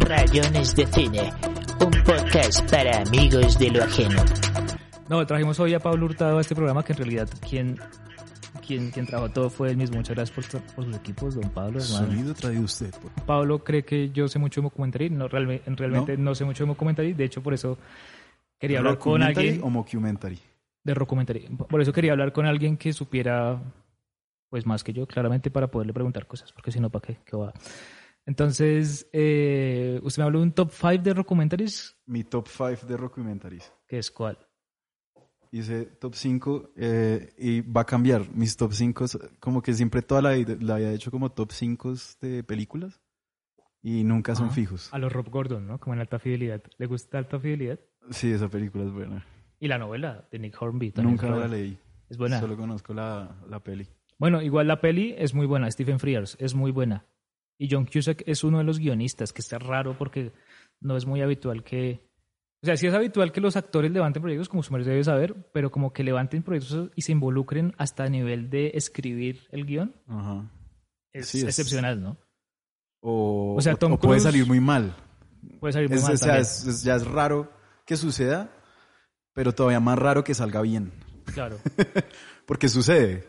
Rayones de Cine, un podcast para amigos de lo ajeno. No, trajimos hoy a Pablo Hurtado a este programa que en realidad quien, quien, quien trabajó todo fue él mismo. Muchas gracias por, por sus equipos, don Pablo. hermano. Sonido traído usted. por- Pablo cree que yo sé mucho de documentary. No, realme- realmente no, sé mucho de documentary. De hecho, por eso quería hablar con ¿Rockumentary alguien o mockumentary? de documentary. Por eso quería hablar con alguien que supiera pues más que yo, claramente, para poderle preguntar cosas, porque si no, ¿para qué? ¿Qué va? Entonces, eh, usted me habló de un top 5 de documentaries, Mi top 5 de rockumentaries. que es cuál? Hice top 5 eh, y va a cambiar. Mis top 5, como que siempre toda la la había hecho como top 5 de películas y nunca son Ajá. fijos. A los Rob Gordon, ¿no? Como en Alta Fidelidad. ¿Le gusta Alta Fidelidad? Sí, esa película es buena. Y la novela de Nick Hornby. Nunca la leí. Es buena. Solo conozco la, la peli. Bueno, igual la peli es muy buena. Stephen Frears es muy buena. Y John Cusack es uno de los guionistas, que está raro porque no es muy habitual que... O sea, sí es habitual que los actores levanten proyectos, como su merced debe saber, pero como que levanten proyectos y se involucren hasta a nivel de escribir el guion. Ajá. Es, Sí, es- excepcional, ¿no? O, O sea, Tom o puede salir muy mal. Puede salir muy Es- mal o sea, es- ya es raro que suceda, pero todavía más raro que salga bien. Claro. Porque sucede.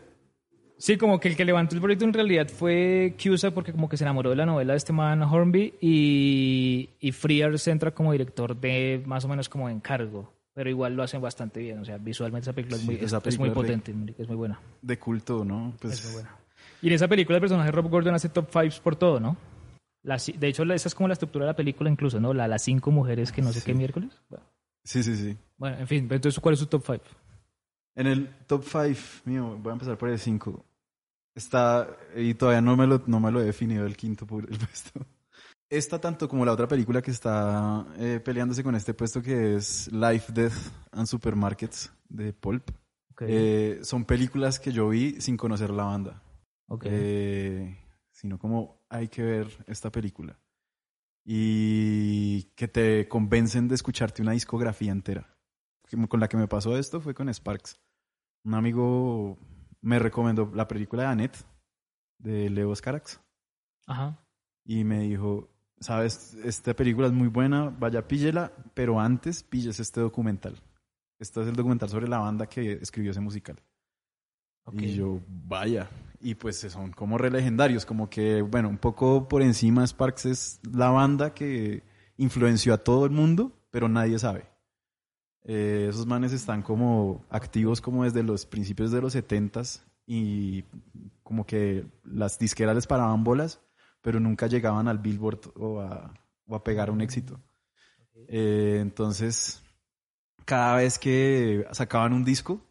Sí, como que el que levantó el proyecto en realidad fue Cusack porque como que se enamoró de la novela de este man Hornby y, y Frears entra como director de más o menos como encargo, pero igual lo hacen bastante bien, o sea, visualmente esa película es muy, esa es potente, es muy buena, De culto, ¿no? Pues, es muy buena. Y en esa película el personaje de Rob Gordon hace top 5 por todo, ¿no? Las- de hecho, esa es como la estructura de la película incluso, ¿no? La, las cinco mujeres que no sé Sí. qué miércoles. Bueno, Sí, sí, sí. Bueno, en fin, entonces, ¿cuál es su top 5? En el top 5 mío, voy a empezar por el 5. Está, y todavía no me lo, no me lo he definido el quinto el puesto. Esta, tanto como la otra película que está eh, peleándose con este puesto, que es Life, Death and Supermarkets de Pulp, eh, son películas que yo vi sin conocer la banda. ok. Eh, sino como hay que ver esta película. Y que te convencen de escucharte una discografía entera. Con la que me pasó esto fue con Sparks. Un amigo me recomendó la película de Annette, de Leo Carax, Ajá. y me dijo, sabes, esta película es muy buena, vaya, píllela, pero antes pilles este documental. Este es el documental sobre la banda que escribió ese musical. Y yo, vaya. Y pues son como re legendarios, como que, bueno, un poco por encima Sparks es la banda que influenció a todo el mundo, pero nadie sabe. Eh, esos manes están como activos como desde los principios de los 70s y como que las disqueras les paraban bolas, pero nunca llegaban al Billboard o a, o a pegar un éxito. Eh, entonces, cada vez que sacaban un disco,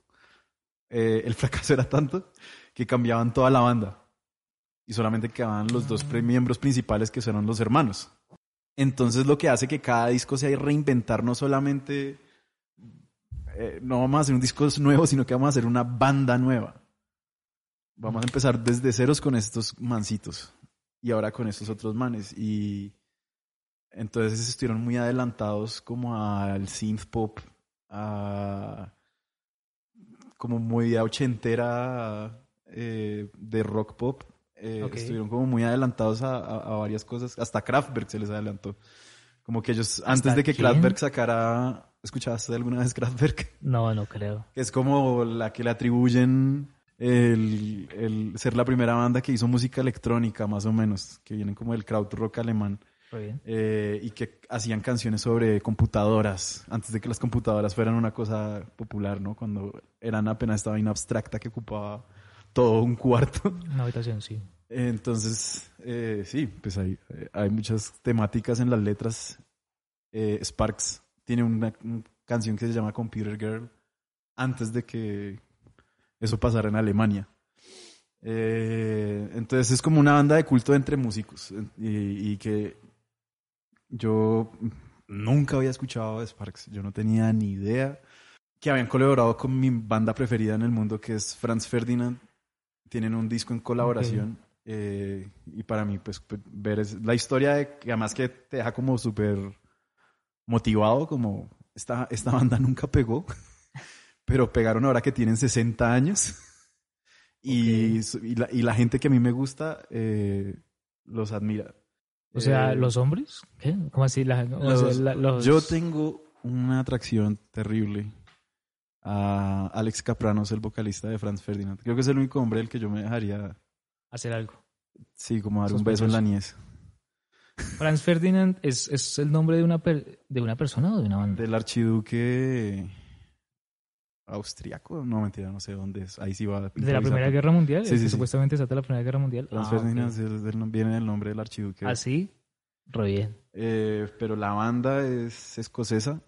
eh, el fracaso era tanto que cambiaban toda la banda y solamente quedaban los dos pre- miembros principales que son los hermanos. Entonces lo que hace que cada disco sea reinventar no solamente, eh, no vamos a hacer un disco nuevo, sino que vamos a hacer una banda nueva. Vamos a empezar desde ceros con estos mancitos y ahora con estos otros manes. Y entonces estuvieron muy adelantados como al synth pop, a como movida ochentera eh, de rock pop. Eh. Estuvieron como muy adelantados a, a- a varias cosas. Hasta Kraftwerk se les adelantó. Como que ellos, antes de que quién? Kraftwerk sacara... ¿Escuchaste alguna vez Kraftwerk? No, no creo. Que es como la que le atribuyen el, el ser la primera banda que hizo música electrónica, más o menos. Que vienen como del krautrock alemán. Muy bien. eh, y que hacían canciones sobre computadoras, antes de que las computadoras fueran una cosa popular, ¿no? Cuando eran apenas esta vaina abstracta que ocupaba todo un cuarto. Una habitación, sí. Entonces, eh, sí, pues hay, eh, hay muchas temáticas en las letras. Eh, Sparks tiene una, canción que se llama Computer Girl antes de que eso pasara en Alemania. Eh, entonces es como una banda de culto entre músicos y, y que yo nunca había escuchado de Sparks. Yo no tenía ni idea que habían colaborado con mi banda preferida en el mundo que es Franz Ferdinand. Tienen un disco en colaboración. eh, y para mí, pues, pues, ver es- la historia de que además que te deja como súper motivado, como esta, esta banda nunca pegó, pero pegaron ahora que tienen 60 años. Y, y, la, y la gente que a mí me gusta eh, los admira. O sea, Eh, ¿los hombres? ¿Qué? ¿Cómo así? La- o sea, Los- la- los- Yo tengo una atracción terrible a Alex Capranos, el vocalista de Franz Ferdinand. Creo que es el único hombre del que yo me dejaría, hacer algo. sí, como dar un beso en la niez. Franz Ferdinand es, es el nombre de una, per- de una persona o de una banda. Del archiduque austriaco, no mentira, no sé dónde es. Ahí sí va. De la. Primera Guerra Mundial. Sí, sí, sí. Supuestamente trata de la Primera Guerra Mundial. Franz Ah, Ferdinand ok. es el- del- viene del nombre del archiduque. Así, re bien. Eh, pero la banda es escocesa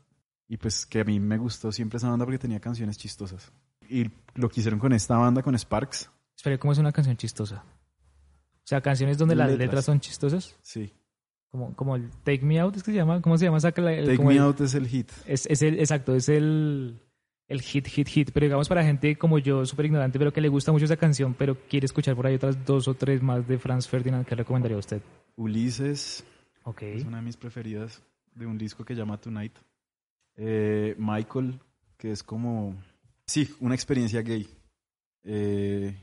y pues que a mí me gustó siempre esa banda porque tenía canciones chistosas. Y lo que hicieron con esta banda, con Sparks, Espera, ¿cómo es una canción chistosa? O sea, canciones donde las Letras. letras son chistosas. sí. Como, como el Take Me Out, ¿es que se llama? ¿Cómo se llama? Saca la- el- Take Me el- Out es el hit. Es, es el, exacto, es el, el hit, hit, hit. Pero digamos para gente como yo, súper ignorante, pero que le gusta mucho esa canción, pero quiere escuchar por ahí otras dos o tres más de Franz Ferdinand, ¿qué recomendaría a usted? Ulises Ok. es una de mis preferidas de un disco que se llama Tonight. Eh, Michael, que es como, sí, una experiencia gay. Eh,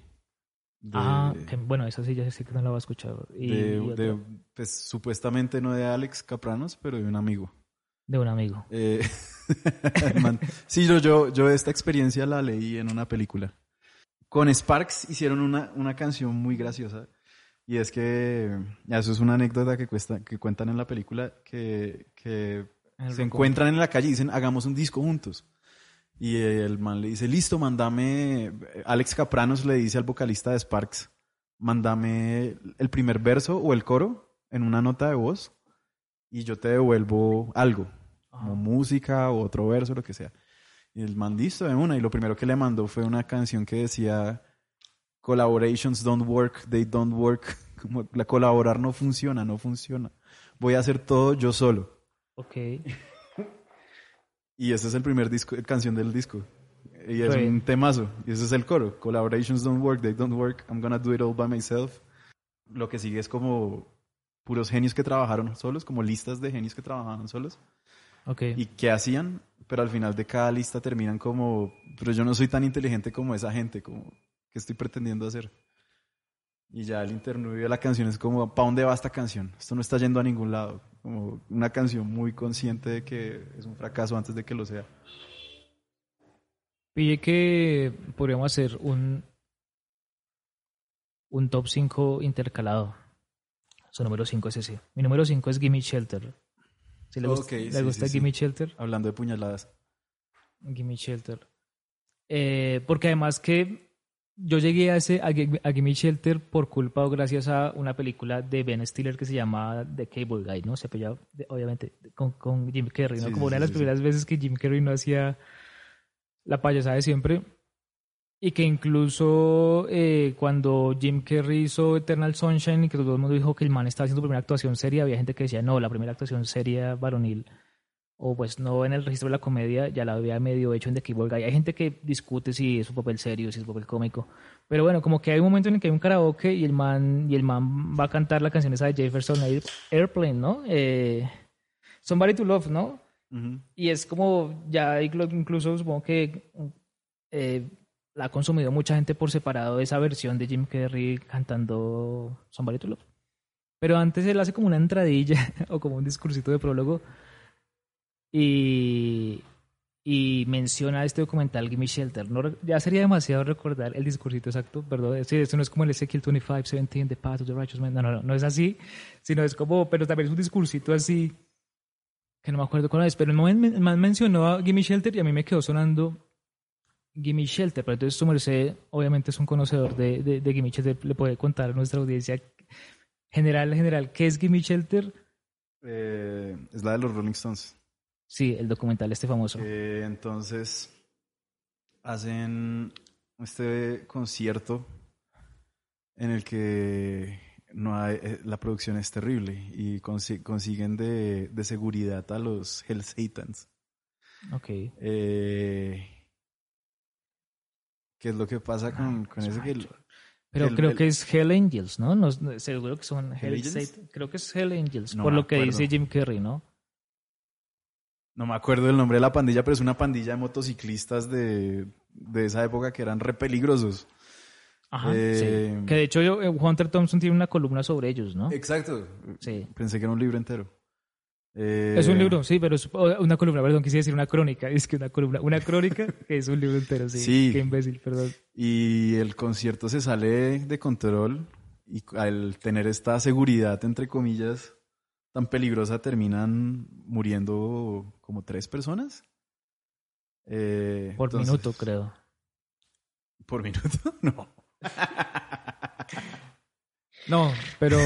de- Ah, que- bueno, esa sí ya sé que no la voy a escuchar. Y, de, y de, pues supuestamente no de Alex Capranos, pero de un amigo. de un amigo. Eh, sí, yo, yo, yo esta experiencia la leí en una película. Con Sparks hicieron una, una canción muy graciosa. Y es que, eso es una anécdota que, cuesta, que cuentan en la película, que, que se encuentran en la calle y dicen, hagamos un disco juntos. Y el man le dice, listo, mandame, Alex Capranos le dice al vocalista de Sparks, mandame el primer verso o el coro en una nota de voz y yo te devuelvo algo, como Ajá. música o otro verso, lo que sea. Y el man listo de una y lo primero que le mandó fue una canción que decía, collaborations don't work, they don't work. Como la colaborar no funciona, no funciona. Voy a hacer todo yo solo. Ok. Y ese es el primer disco, canción del disco. Y es un temazo. Y ese es el coro. Collaborations don't work, they don't work. I'm gonna do it all by myself. Lo que sigue es como puros genios que trabajaron solos, como listas de genios que trabajaban solos. Ok. Y qué hacían, pero al final de cada lista terminan como, pero yo no soy tan inteligente como esa gente, como, ¿qué estoy pretendiendo hacer? Y ya el interludio de la canción es como, ¿para dónde va esta canción? Esto no está yendo a ningún lado. Como una canción muy consciente de que es un fracaso antes de que lo sea. Pille que podríamos hacer un, un top 5 intercalado. Su número 5 es ese. Mi número 5 es Gimme Shelter. Si le, gust- Ok, ¿le sí, gusta sí, sí. Gimme Shelter, Hablando de puñaladas. Gimme Shelter. Eh, porque además que yo llegué a, ese, a, Gi- a Gimme Shelter por culpa o gracias a una película de Ben Stiller que se llama The Cable Guy, ¿no? Se apellaba, de- obviamente, con, con Jim Carrey, ¿no? Sí, Como sí, una de las sí, primeras veces que Jim Carrey no hacía la payasada de siempre. Y que incluso eh, cuando Jim Carrey hizo Eternal Sunshine y que todo el mundo dijo que el man estaba haciendo primera actuación seria, había gente que decía, no, la primera actuación seria varonil, o pues no en el registro de la comedia, ya la había medio hecho en The Cable Guy. Hay gente que discute si es un papel serio, si es un papel cómico. Pero bueno, como que hay un momento en el que hay un karaoke y el man, y el man va a cantar la canción esa de Jefferson Air- Airplane, ¿no? Eh, Somebody to Love, ¿no? Ujú. Y es como, ya inclu- incluso supongo que eh, la ha consumido mucha gente por separado esa versión de Jim Carrey cantando Somebody to Love. Pero antes él hace como una entradilla o como un discursito de prólogo y, y menciona este documental Gimme Shelter. No, ya sería demasiado recordar el discursito exacto, perdón. Sí, esto no es como el Ezequiel 25, 17, The Path of the Righteous Man. No, no, no, no es así, sino es como, pero también es un discursito así que no me acuerdo cuál es, pero el man mencionó a Gimme Shelter y a mí me quedó sonando Gimme Shelter, pero entonces su merced obviamente es un conocedor de, de, de Gimme Shelter, le puede contar a nuestra audiencia general, general, ¿qué es Gimme Shelter? Eh, es la de los Rolling Stones. Sí, el documental este famoso. Eh, entonces, hacen este concierto en el que no hay, eh, la producción es terrible y consi- consiguen de, de seguridad a los Hell Satans. Ok. Eh, ¿Qué es lo que pasa con, con eso? Que el- Pero el- creo el- que es Hell Angels, ¿no? Seguro que son ¿Hell Hell Angels? Satan- Creo que es Hell Angels, No por lo que dice Jim Carrey, ¿no? No me acuerdo del nombre de la pandilla, pero es una pandilla de motociclistas de, de esa época que eran re peligrosos. Ajá, Eh, sí. Que de hecho yo- eh, Hunter Thompson tiene una columna sobre ellos, ¿no? Exacto. Sí. Pensé que era un libro entero. Eh, Es un libro, sí, pero es una columna, perdón, quise decir una crónica. Es que una columna, una crónica que es un libro entero, sí. Sí. Qué imbécil, perdón. Y el concierto se sale de control y al tener esta seguridad, entre comillas, tan peligrosa, terminan muriendo como tres personas. Eh, Por entonces- minuto, creo. ¿Por minuto? No. No, pero,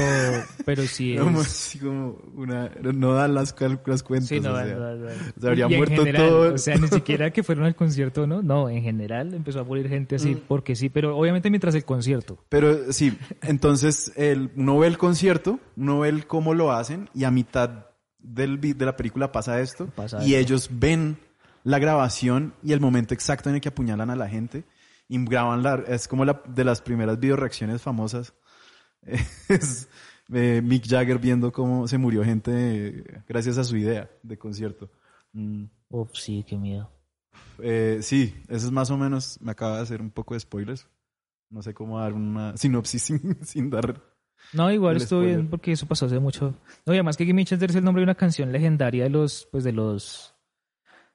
pero sí es. Como, así como una, no dan las, las cuentas. Sí, no, o sea, no, no, no. se habría muerto general, todo. O sea, ni siquiera que fueron al concierto, ¿no? No, en general empezó a morir gente Mm. así, porque sí, pero obviamente mientras el concierto. Pero sí, entonces el, uno ve el concierto, uno ve el cómo lo hacen y a mitad del, de la película pasa esto Pasa y ellos ven la grabación y el momento exacto en el que apuñalan a la gente y graban la, es como la de las primeras videoreacciones famosas. Es eh, Mick Jagger viendo cómo se murió gente gracias a su idea de concierto. Mm. Uf, sí, qué miedo. Eh, sí, eso es más o menos, me acaba de hacer un poco de spoilers. No sé cómo dar una sinopsis sin, sin dar... No, igual estuvo bien porque eso pasó hace mucho. No, y además que Gimme Shelter es el nombre de una canción legendaria de los, pues de los,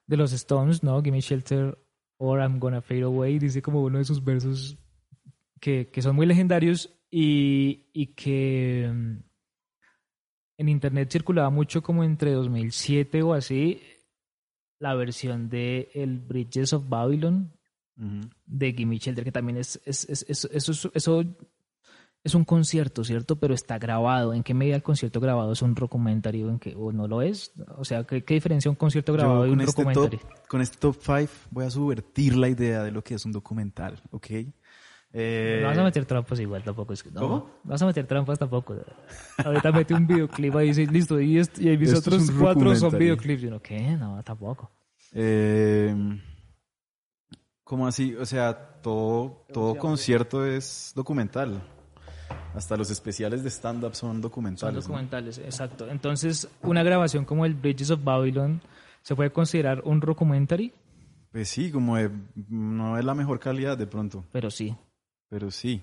de los Stones, ¿no? Gimme Shelter or I'm Gonna Fade Away, dice como uno de sus versos que, que son muy legendarios y, y que mm, en internet circulaba mucho como entre 2007 o así la versión de el Bridges of Babylon Ujú. de Gimme Shelter, que también es, es, es- es- eso, es- eso es un concierto, ¿cierto? Pero está grabado. ¿En qué medida el concierto grabado es un documentary o, en qué, o no lo es? O sea, ¿qué, qué diferencia un concierto grabado y un este, top, documentary? con este top 5 voy a subvertir la idea de lo que es un documental, ¿ok? Eh, No vas a meter trampas igual tampoco. Es que, no, ¿Cómo? no vas a meter trampas tampoco. Ahorita mete un videoclip ahí y dice, listo, y, est- y mis Esto otros cuatro son documentary. videoclips. Y uno, ¿qué? No, tampoco. eh, ¿Cómo así? O sea, todo, todo concierto es documental. Hasta los especiales de stand-up son Son documentales. ¿no? documentales, exacto. Entonces, una grabación como el Bridges of Babylon se puede considerar un documentary, Pues sí, como de- no es la mejor calidad de pronto, pero sí. Pero sí.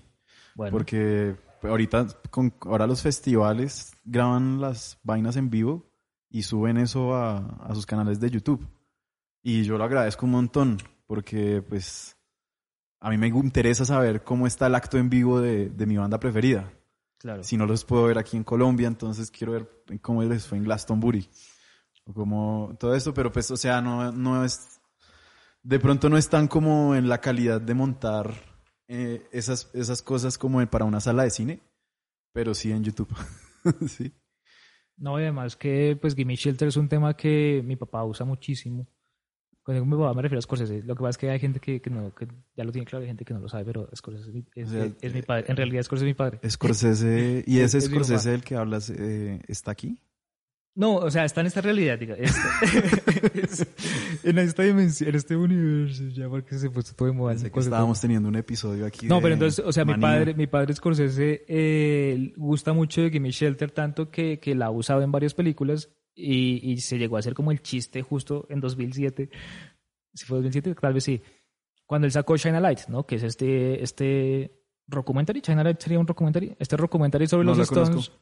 Bueno, Porque ahorita, con, ahora los festivales graban las vainas en vivo y suben eso a, a sus canales de YouTube. Y yo lo agradezco un montón, porque pues a mí me interesa saber cómo está el acto en vivo de, de mi banda preferida. claro. Si no los puedo ver aquí en Colombia, entonces quiero ver cómo les fue en Glastonbury. O como todo esto, pero pues, o sea, no, no es... De pronto no están como en la calidad de montar eh, esas, esas cosas como para una sala de cine, pero sí en YouTube. sí. No, y además que pues Gimme Shelter es un tema que mi papá usa muchísimo. Cuando digo mi papá me refiero a Scorsese. Lo que pasa es que hay gente que, que no, que ya lo tiene claro, hay gente que no lo sabe, pero Scorsese es mi, es, O sea, es mi padre. En realidad Scorsese es mi padre. Scorsese, y ese Scorsese del que hablas eh, está aquí. No, o sea, está en esta realidad, diga. Esta- es- en esta dimensión, en este universo, ya porque se puso todo de moda. Pensé que cosas estábamos teniendo un episodio aquí. No, de pero entonces, o sea, mi manía. padre, mi padre Scorsese eh, gusta mucho de Gimme Shelter, tanto que, que la ha usado en varias películas y, y se llegó a hacer como el chiste justo en 2007. Si fue 2007, tal vez sí. Cuando él sacó China Light, ¿no? Que es este, este documentary. China Light sería un documentary. Este documentary sobre No los Stones. conozco.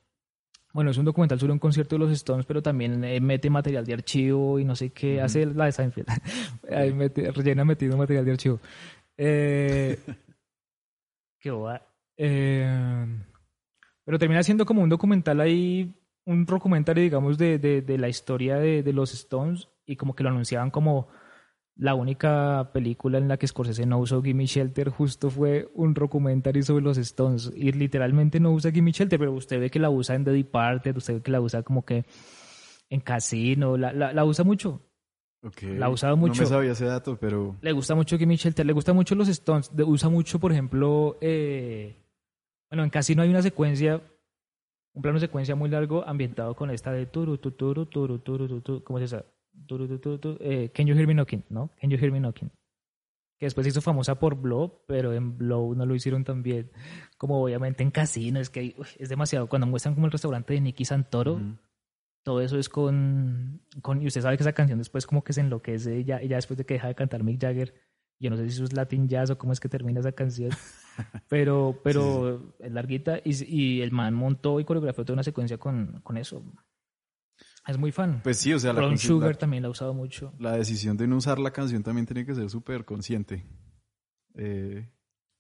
Bueno, es un documental sobre un concierto de los Stones, pero también eh, mete material de archivo y no sé qué. Hace la de Seinfeld. Ahí mete, rellena metido material de archivo. Eh, qué boba. Eh, pero termina siendo como un documental ahí, un documental, digamos, de, de, de la historia de, de los Stones y como que lo anunciaban como la única película en la que Scorsese no usó Gimme Shelter justo fue un documentary sobre los Stones y literalmente no usa Gimme Shelter, pero usted ve que la usa en The Departed, usted ve que la usa como que en Casino, la, la, la usa mucho. Ok. La ha usado mucho. No me sabía ese dato, pero... Le gusta mucho Gimme Shelter, le gusta mucho los Stones, de- usa mucho, por ejemplo, eh, bueno, en Casino hay una secuencia, un plano secuencia muy largo ambientado con esta de turu, tu, turu, turu, turu, tu, tu, ¿cómo es esa? Eh, Can You Hear Me Knocking, ¿no? Can You Hear Me Knocking. Que después se hizo famosa por Blow, pero en Blow no lo hicieron tan bien como obviamente en Casino, es que uy, es demasiado, cuando muestran como el restaurante de Nicky Santoro, Ujú. todo eso es con, con y usted sabe que esa canción después como que se enloquece ya, ya después de que deja de cantar Mick Jagger yo no sé si eso es Latin Jazz o cómo es que termina esa canción Pero, pero es larguita y, y el man montó y coreografió toda una secuencia con, con eso. Es muy fan. Pues sí, o sea, la, Ron Sugar la- también la ha usado mucho. la decisión de no usar la canción también tiene que ser súper consciente. Eh,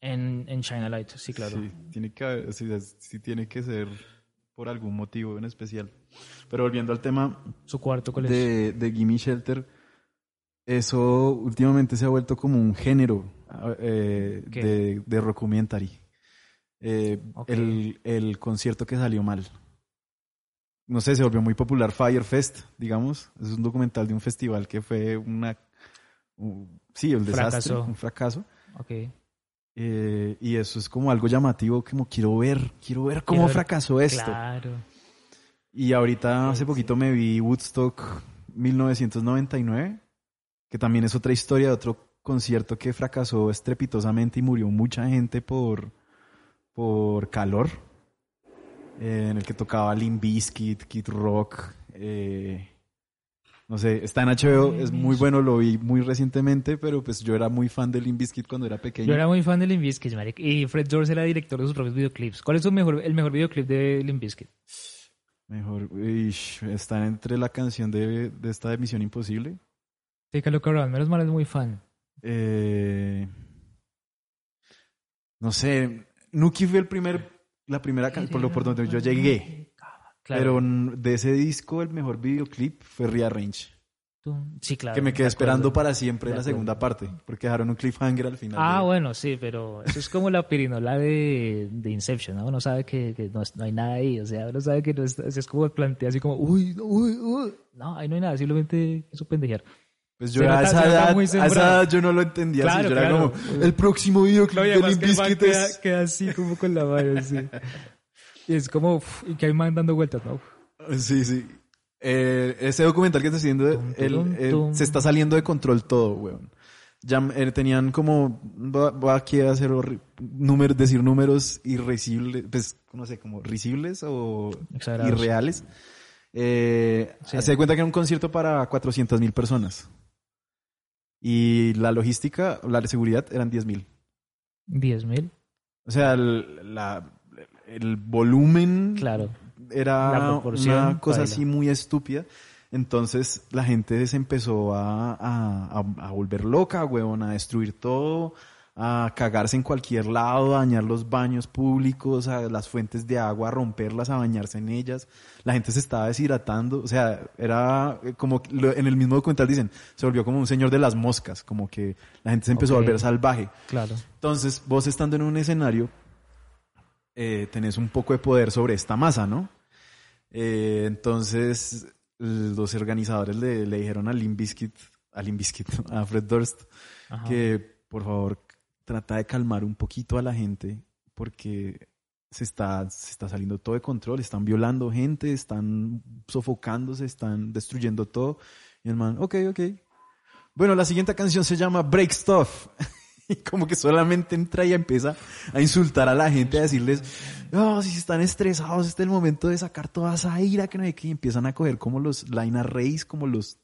En, en China Light, sí, claro. Sí, tiene que, sí, sí tiene que ser por algún motivo en especial. Pero volviendo al tema Su cuarto, ¿cuál es? de, de Gimme Shelter, eso últimamente se ha vuelto como un género eh, ¿Qué? de, de rockumentary. Eh, Ok. el, el concierto que salió mal. No sé, se volvió muy popular Fire Fest, digamos. Es un documental de un festival que fue una... un- sí, el desastre, Fracasó. un fracaso. Ok. Eh, y eso es como algo llamativo, como quiero ver, quiero ver cómo Quiero ver- fracasó esto. Claro. Y ahorita hace Sí. poquito me vi Woodstock 1999, que también es otra historia de otro concierto que fracasó estrepitosamente y murió mucha gente por, por calor, eh, en el que tocaba Limp Bizkit, Kid Rock, eh, no sé, está en HBO, es muy bueno, lo vi muy recientemente, pero pues yo era muy fan de Limp Bizkit cuando era pequeño. Yo era muy fan de Limp Bizkit, marica, y Fred Durst era director de sus propios videoclips. ¿Cuál es su mejor, el mejor videoclip de Limp Bizkit? Mejor, ish, está entre la canción de, de esta de Misión Imposible. Take a Look Around. Menos mal es muy fan. Eh, no sé, Nuki fue el primer, la primera canción por, lo, por donde yo llegué. Claro. Pero de ese disco el mejor videoclip fue Rearrange. Sí, claro. que me quedé esperando para siempre la segunda parte. Porque dejaron un cliffhanger al final. Ah, de- bueno, sí, pero eso es como la pirinola de, de Inception, ¿no? Uno sabe que, que no, no hay nada ahí, o sea, uno sabe que no es, es como plantea así como, uy, uy, uy. No, ahí no hay nada, simplemente eso pendejear. Pues yo a esa edad, a esa edad yo no lo entendía así. Claro, Yo era claro. como, el próximo videoclip de Limp Bizkit queda, queda así como con la mano, así. Y es como, uf, y que hay man dando vueltas, ¿no? Sí, sí. Eh, ese documental que está haciendo, Tum, el- tum, el- se está saliendo de control todo, weón. Ya eh, tenían como, voy a- voy aquí a hacer números, decir números irrisibles, pues, no sé, como risibles o irreales. Eh, Sí. Se da cuenta que era un concierto para 400 mil personas. Y la logística, la seguridad eran 10 mil. 10 mil, O sea, el, la- el volumen claro. era una cosa baila. así muy estúpida. Entonces la gente se empezó a, a, a- a volver loca, huevón, a destruir todo, a cagarse en cualquier lado, a dañar los baños públicos, a las fuentes de agua, a romperlas, a bañarse en ellas. La gente se estaba deshidratando, o sea, era eh, como en el mismo documental dicen, se volvió como un señor de las moscas, como que la gente se empezó a volver salvaje. Claro. Entonces, vos estando en un escenario, eh, tenés un poco de poder sobre esta masa, ¿no? Eh, entonces, los organizadores le, le dijeron a Limp Bizkit, a Limp Bizkit, a Fred Durst, Ajá. que por favor trata de calmar un poquito a la gente porque se está, se está saliendo todo de control, están violando gente, están sofocándose, están destruyendo todo. Y el man, ok, ok. Bueno, la siguiente canción se llama Break Stuff. Y como que solamente entra y empieza a insultar a la gente, a decirles, no, si están estresados, este es el momento de sacar toda esa ira que no hay que y empiezan a coger como los line arrays, como los,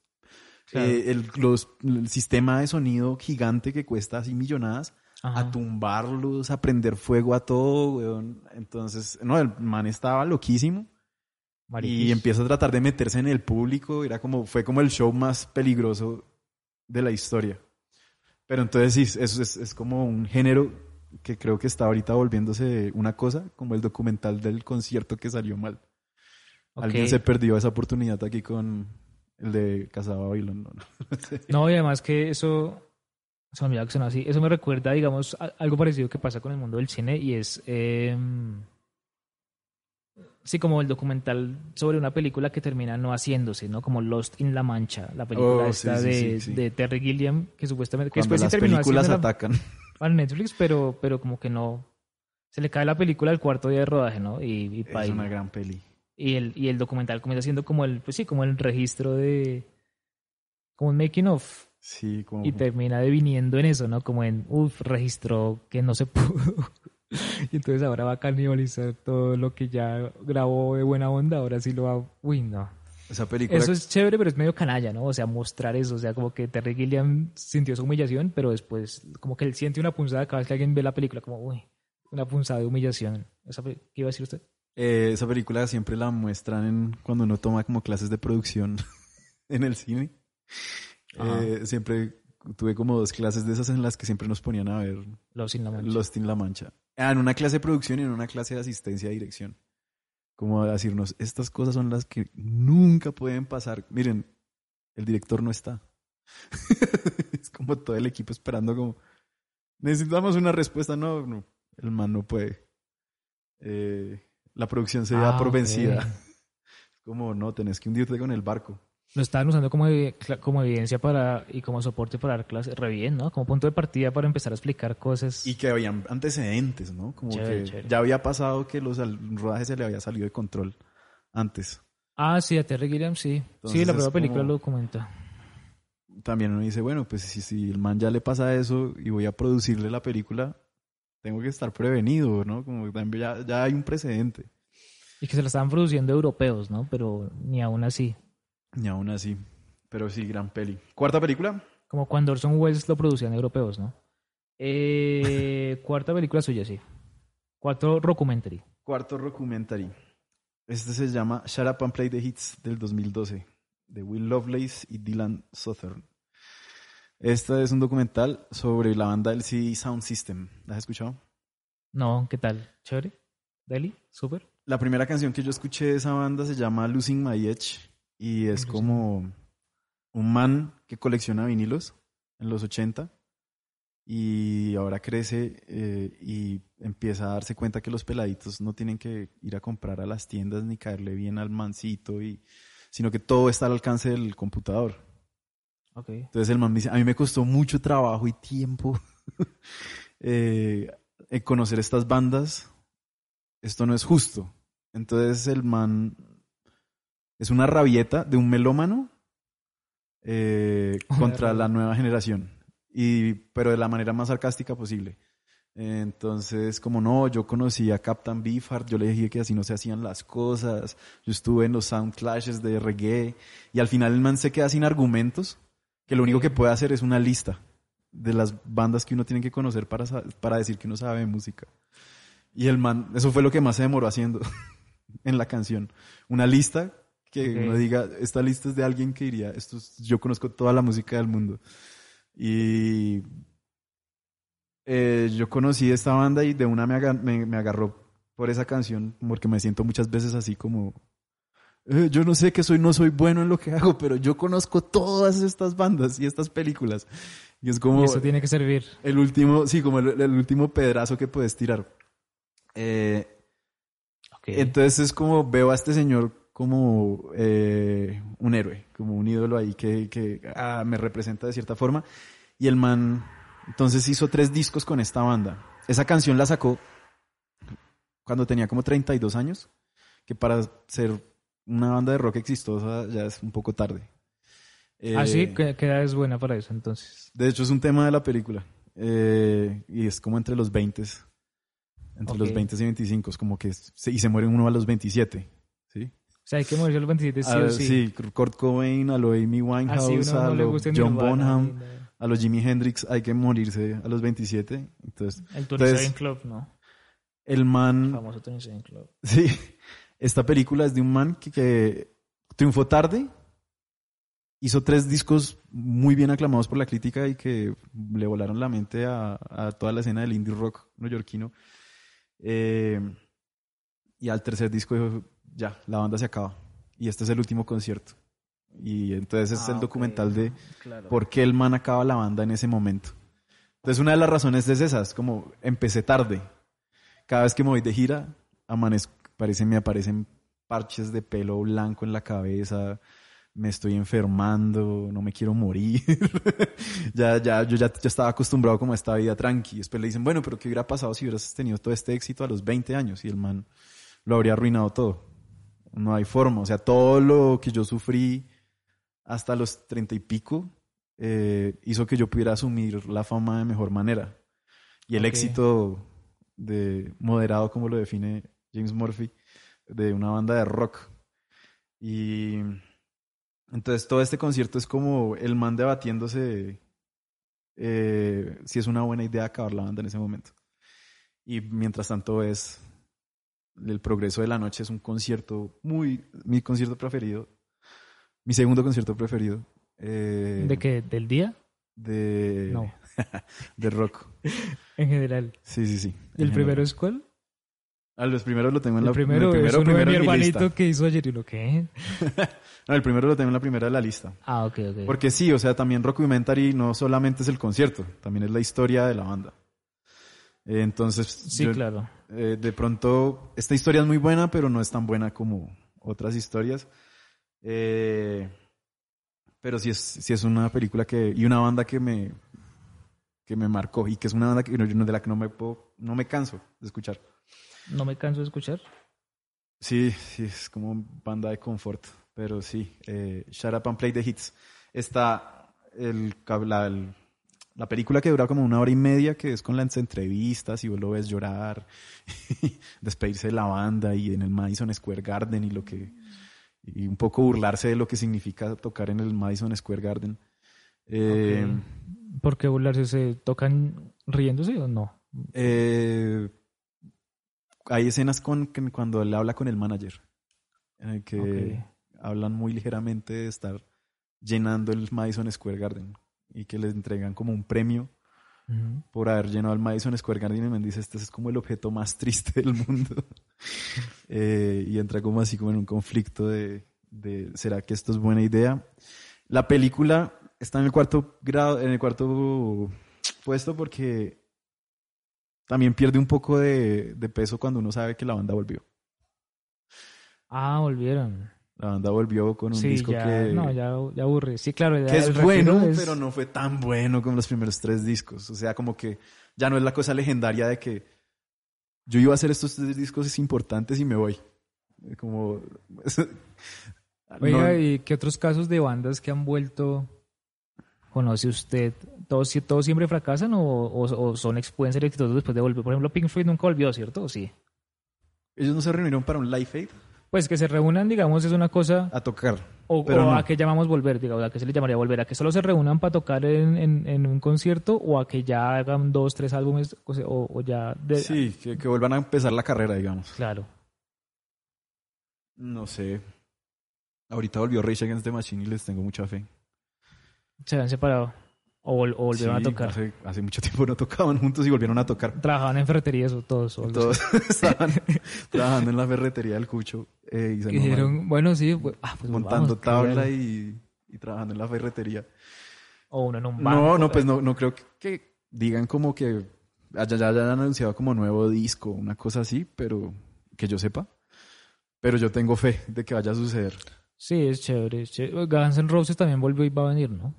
Claro. eh, el, los- el sistema de sonido gigante que cuesta así millonadas, Ajá. a tumbarlos, a prender fuego a todo, weón. Entonces, no, el man estaba loquísimo. Y empieza a tratar de meterse en el público. Era como, fue como el show más peligroso de la historia. Pero entonces sí, eso es, es como un género que creo que está ahorita volviéndose una cosa, como el documental del concierto que salió mal. Alguien se perdió esa oportunidad aquí con el de Casa Babylon. ¿no? No, y además que eso, se me olvidaba que sonaba así, eso me recuerda, digamos, a- algo parecido que pasa con el mundo del cine y es, eh, sí, como el documental sobre una película que termina no haciéndose, ¿no? Como Lost in La Mancha, la película Oh, esta sí, de, sí, de Terry Gilliam, que supuestamente, que Cuando después las terminó películas atacan. para Netflix, pero, pero como que no, se le cae la película al cuarto día de rodaje, ¿no? Y, y Es una gran peli. Y el, y el documental comienza siendo como el, pues sí, como el registro de, como un making of. Sí, como... Y termina deviniendo en eso, ¿no? Como en, uff, registró que no se pudo. y entonces ahora va a canibalizar todo lo que ya grabó de buena onda, ahora sí lo va... Uy, no. Esa película... Eso es chévere, pero es medio canalla, ¿no? O sea, mostrar eso, o sea, como que Terry Gilliam sintió esa humillación, pero después como que él siente una punzada cada vez que alguien ve la película, como, uy, Una punzada de humillación. ¿Esa ¿Qué iba a decir usted? Eh, esa película siempre la muestran en, cuando uno toma como clases de producción en el cine. Eh, siempre tuve como dos clases de esas en las que siempre nos ponían a ver Los la mancha. In La Mancha. Ah, en una clase de producción y en una clase de asistencia de dirección. Como a decirnos, estas cosas son las que nunca pueden pasar. Miren, el director no está. es como todo el equipo esperando como, necesitamos una respuesta. No, no, el man no puede. Eh, la producción se da Ah, por vencida. Como, no, tenés que hundirte con el barco. Lo estaban usando como, como evidencia para y como soporte para dar clases. Re bien, ¿no? Como punto de partida para empezar a explicar cosas. Y que habían antecedentes, ¿no? Como Chévere, que chévere. ya había pasado que los rodajes se le había salido de control antes. Ah, sí, a Terry Gilliam, sí. Entonces sí, la propia película como- lo comenta. También uno dice, bueno, pues si, si el man ya le pasa eso y voy a producirle la película, tengo que estar prevenido, ¿no? Como también ya, ya hay un precedente. Y que se la estaban produciendo europeos, ¿no? Pero ni aún así. Y aún así. Pero sí, gran peli. Cuarta película. Como cuando Orson Welles lo producían europeos, ¿no? Eh, cuarta película suya, sí. Cuarto documentary. Cuarto documentary. Este se llama Shut Up and Play the Hits del 2012, de Will Lovelace y Dylan Southern. Este es un documental sobre la banda del CD Sound System. ¿La has escuchado? No, ¿qué tal? ¿Chévere? ¿Deli? ¿Súper? La primera canción que yo escuché de esa banda se llama Losing My Edge y es como un man que colecciona vinilos en los 80 y ahora crece eh, y empieza a darse cuenta que los peladitos no tienen que ir a comprar a las tiendas ni caerle bien al mancito y sino que todo está al alcance del computador. Ok. Entonces el man dice, a mí me costó mucho trabajo y tiempo eh, en conocer estas bandas. Esto no es justo. Entonces el man es una rabieta de un melómano eh, contra la nueva generación. Y, pero de la manera más sarcástica posible. Entonces, como no, yo conocí a Captain Beefheart, yo le dije que así no se hacían las cosas, yo estuve en los sound clashes de reggae, y al final el man se queda sin argumentos, que lo único que puede hacer es una lista de las bandas que uno tiene que conocer para, para decir que uno sabe música. Y el man, eso fue lo que más se demoró haciendo en la canción. Una lista que Ok. uno diga, esta lista es de alguien que diría, esto es- yo conozco toda la música del mundo. Y eh, yo conocí esta banda y de una me, aga- me, me agarró por esa canción, porque me siento muchas veces así como, eh, yo no sé que soy, no soy bueno en lo que hago, pero yo conozco todas estas bandas y estas películas. Y es como Y eso tiene que servir. el último, sí, como el, el último pedazo que puedes tirar. Eh, Ok. entonces es como veo a este señor como eh, un héroe, como un ídolo ahí que, que ah, me representa de cierta forma. Y el man entonces hizo tres discos con esta banda. Esa canción la sacó cuando tenía como 32 años, que para ser una banda de rock exitosa ya es un poco tarde. ah, sí, Eh, ¿Qué, qué edad es buena para eso entonces? de hecho, es un tema de la película. Eh, y es como entre los 20. Entre los Ok. 20 y 25. Es como que. se- y se muere uno a los 27. Sea, hay que morirse a los 27 sí Ah, o sí. sí, Kurt Cobain, a lo Amy Winehouse, a no lo John Bonham, a los Jimi Hendrix. Hay que morirse a los 27. Entonces, El Seven Club, ¿no? el El man. famoso Tony Seven Club. Sí. Esta película es de un man que, que triunfó tarde. Hizo tres discos muy bien aclamados por la crítica y que le volaron la mente a, a toda la escena del indie rock neoyorquino. Eh, y al tercer disco dijo, ya, la banda se acaba. Y este es el último concierto. Y entonces es Ah, el ok. documental de Claro. por qué el man acaba la banda en ese momento. Entonces una de las razones es esa, es como empecé tarde. Cada vez que me voy de gira, amanezco, parece, me aparecen parches de pelo blanco en la cabeza, me estoy enfermando, no me quiero morir. ya, ya, yo ya, ya estaba acostumbrado como a esta vida tranqui. Después le dicen, bueno, pero ¿qué hubiera pasado si hubieras tenido todo este éxito a los 20 años? Y el man lo habría arruinado todo. No hay forma. O sea, todo lo que yo sufrí hasta los 30 y pico eh, hizo que yo pudiera asumir la fama de mejor manera. Y el éxito de moderado, como lo define James Murphy, de una banda de rock. Y entonces todo este concierto es como el man debatiéndose eh, si es una buena idea acabar la banda en ese momento. Y mientras tanto es el progreso de la noche es un concierto muy mi concierto preferido, mi segundo concierto preferido. eh, ¿De qué? ¿Del día? De No. de rock. En general. Sí, sí, sí. ¿Y el primero es cuál? Ah, los primeros lo tengo en El la primero, el es uno de mi hermanito lista. que hizo ayer y lo que. No, el primero lo tengo en la primera de la lista. Ah, ok, ok. Porque sí, o sea, también Rockumentary no solamente es el concierto, también es la historia de la banda. Entonces, sí, yo- claro. eh, de pronto, esta historia es muy buena, pero no es tan buena como otras historias. Eh, pero sí es, sí es una película que, y una banda que me, que me marcó y que es una banda que, de la que no me, puedo, no me canso de escuchar. No me canso de escuchar. Sí, sí, es como banda de confort, pero sí, eh, Shut Up and Play the Hits. Está el, la, el- la película que dura como una hora y media, que es con las entrevistas y vos lo ves llorar, despedirse de la banda y en el Madison Square Garden y lo que y un poco burlarse de lo que significa tocar en el Madison Square Garden. Eh. ¿Por qué burlarse? ¿Se tocan riéndose o no? Eh, hay escenas con, con- cuando él habla con el manager, en el que hablan muy ligeramente de estar llenando el Madison Square Garden y que le entregan como un premio Ujú. por haber llenado el Madison Square Garden y me dice, este es como el objeto más triste del mundo. Eh, y entra como así como en un conflicto de, de, ¿será que esto es buena idea? La película está en el cuarto grado, en el cuarto puesto porque también pierde un poco de, de peso cuando uno sabe que la banda volvió. Ah, volvieron. La banda volvió con un sí, disco ya, que, no, ya, ya aburre. Sí, claro. ya que es bueno, es- pero no fue tan bueno como los primeros tres discos. O sea, como que ya no es la cosa legendaria de que yo iba a hacer estos tres discos importantes y me voy. Como... Oiga, No, ¿y qué otros casos de bandas que han vuelto conoce usted? ¿Todos, todos siempre fracasan o, o- o son pueden ser exitosos después de volver? Por ejemplo, Pink Floyd nunca volvió, ¿cierto? ¿O sí? ellos no se reunieron para un live aid Pues que se reúnan, digamos, es una cosa... a tocar. O, Pero o no. a qué llamamos volver, digamos, a qué se le llamaría volver, a que solo se reúnan para tocar en, en- en un concierto o a que ya hagan dos, tres álbumes o, sea, o- o ya... de- Sí, que, que vuelvan a empezar la carrera, digamos. Claro. No sé. Ahorita volvió Rage Against the Machine y les tengo mucha fe. Se habían separado o, vol- o volvieron a tocar. Hace, hace mucho tiempo no tocaban juntos y volvieron a tocar. Trabajaban en ferreterías o todos. o. Todos estaban trabajando en la ferretería del Cucho eh, y se Y dijeron, bueno, sí, pues, ah, pues montando tabla y, y trabajando en la ferretería. O uno en un banco. No, no, pues no, no creo que, que digan como que haya- ya hayan anunciado como nuevo disco, una cosa así, pero que yo sepa. Pero yo tengo fe de que vaya a suceder. Sí, es chévere, es chévere. Guns N' Roses también volvió y va a venir, ¿no?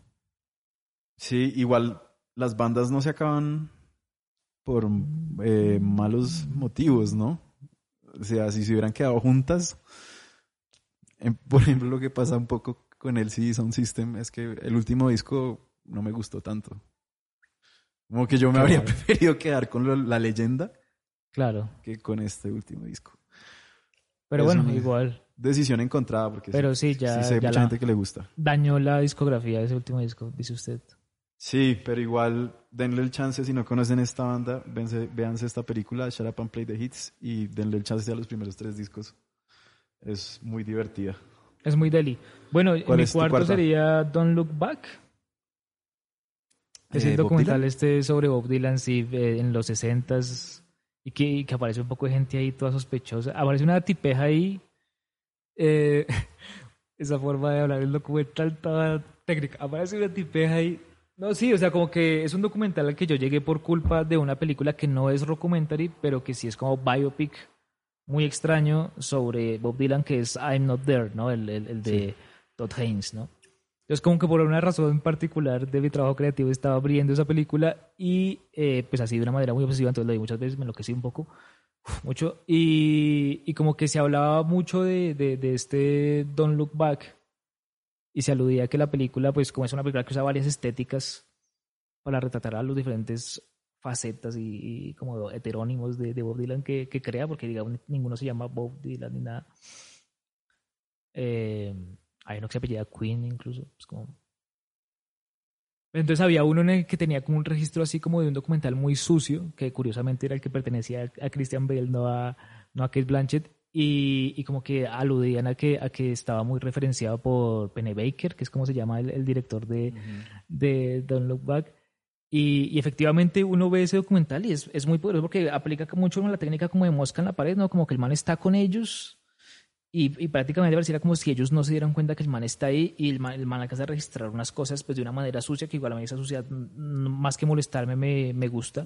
Sí, igual las bandas no se acaban por eh, malos motivos, ¿no? O sea, si se hubieran quedado juntas, em, por ejemplo, lo que pasa un poco con el CD Sound System es que el último disco no me gustó tanto. Como que yo me habría preferido quedar con lo- la leyenda Claro. que con este último disco. Pero bueno, igual. Decisión encontrada, porque Pero sí, sí, ya, sí sé ya mucha la- gente que le gusta. dañó la discografía de ese último disco, dice usted. Sí, pero igual denle el chance si no conocen esta banda, véanse, véanse esta película, Shut Up and Play the Hits, y denle el chance a los primeros tres discos. Es muy divertida. Es muy deli. Bueno, ¿Cuál mi cuarto sería Don't Look Back. Es Eh, el ¿Bob documental este sobre Bob Dylan, sí, eh, en los 60s. Y que, y que aparece un poco de gente ahí toda sospechosa. Aparece una tipeja ahí. eh, esa forma de hablar el documental toda técnica. Aparece una tipeja ahí. No, sí, o sea, como que es un documental al que yo llegué por culpa de una película que no es documentary, pero que sí es como biopic muy extraño sobre Bob Dylan, que es I'm Not There, ¿no? El, el, el de Todd Haynes, ¿no? Entonces, como que por una razón en particular de mi trabajo creativo estaba abriendo esa película y pues pues así de una manera muy obsesiva, entonces lo vi muchas veces, me enloquecí un poco, mucho, y, y como que se hablaba mucho de, de, de este Don't Look Back y se aludía que la película, pues como es una película que usa varias estéticas para retratar a los diferentes facetas y, y como heterónimos de, de Bob Dylan que, que crea, porque digamos ninguno se llama Bob Dylan ni nada. Eh, hay uno que se apellida Queen incluso, es como Entonces había uno en el que tenía como un registro así como de un documental muy sucio, que curiosamente era el que pertenecía a, Christian Bale, no a, no a Kate Blanchett, y, y, como que aludían a que, a que estaba muy referenciado por Penny Baker, que es como se llama el, el director de, de Don't Look Back. Y, y, efectivamente uno ve ese documental y es, es muy poderoso porque aplica mucho la técnica como de mosca en la pared, ¿no? Como que el man está con ellos y, y prácticamente pareciera como si ellos no se dieran cuenta que el man está ahí y el man, el man alcanza a registrar unas cosas pues de una manera sucia que igual a mí esa suciedad más que molestarme me, me gusta.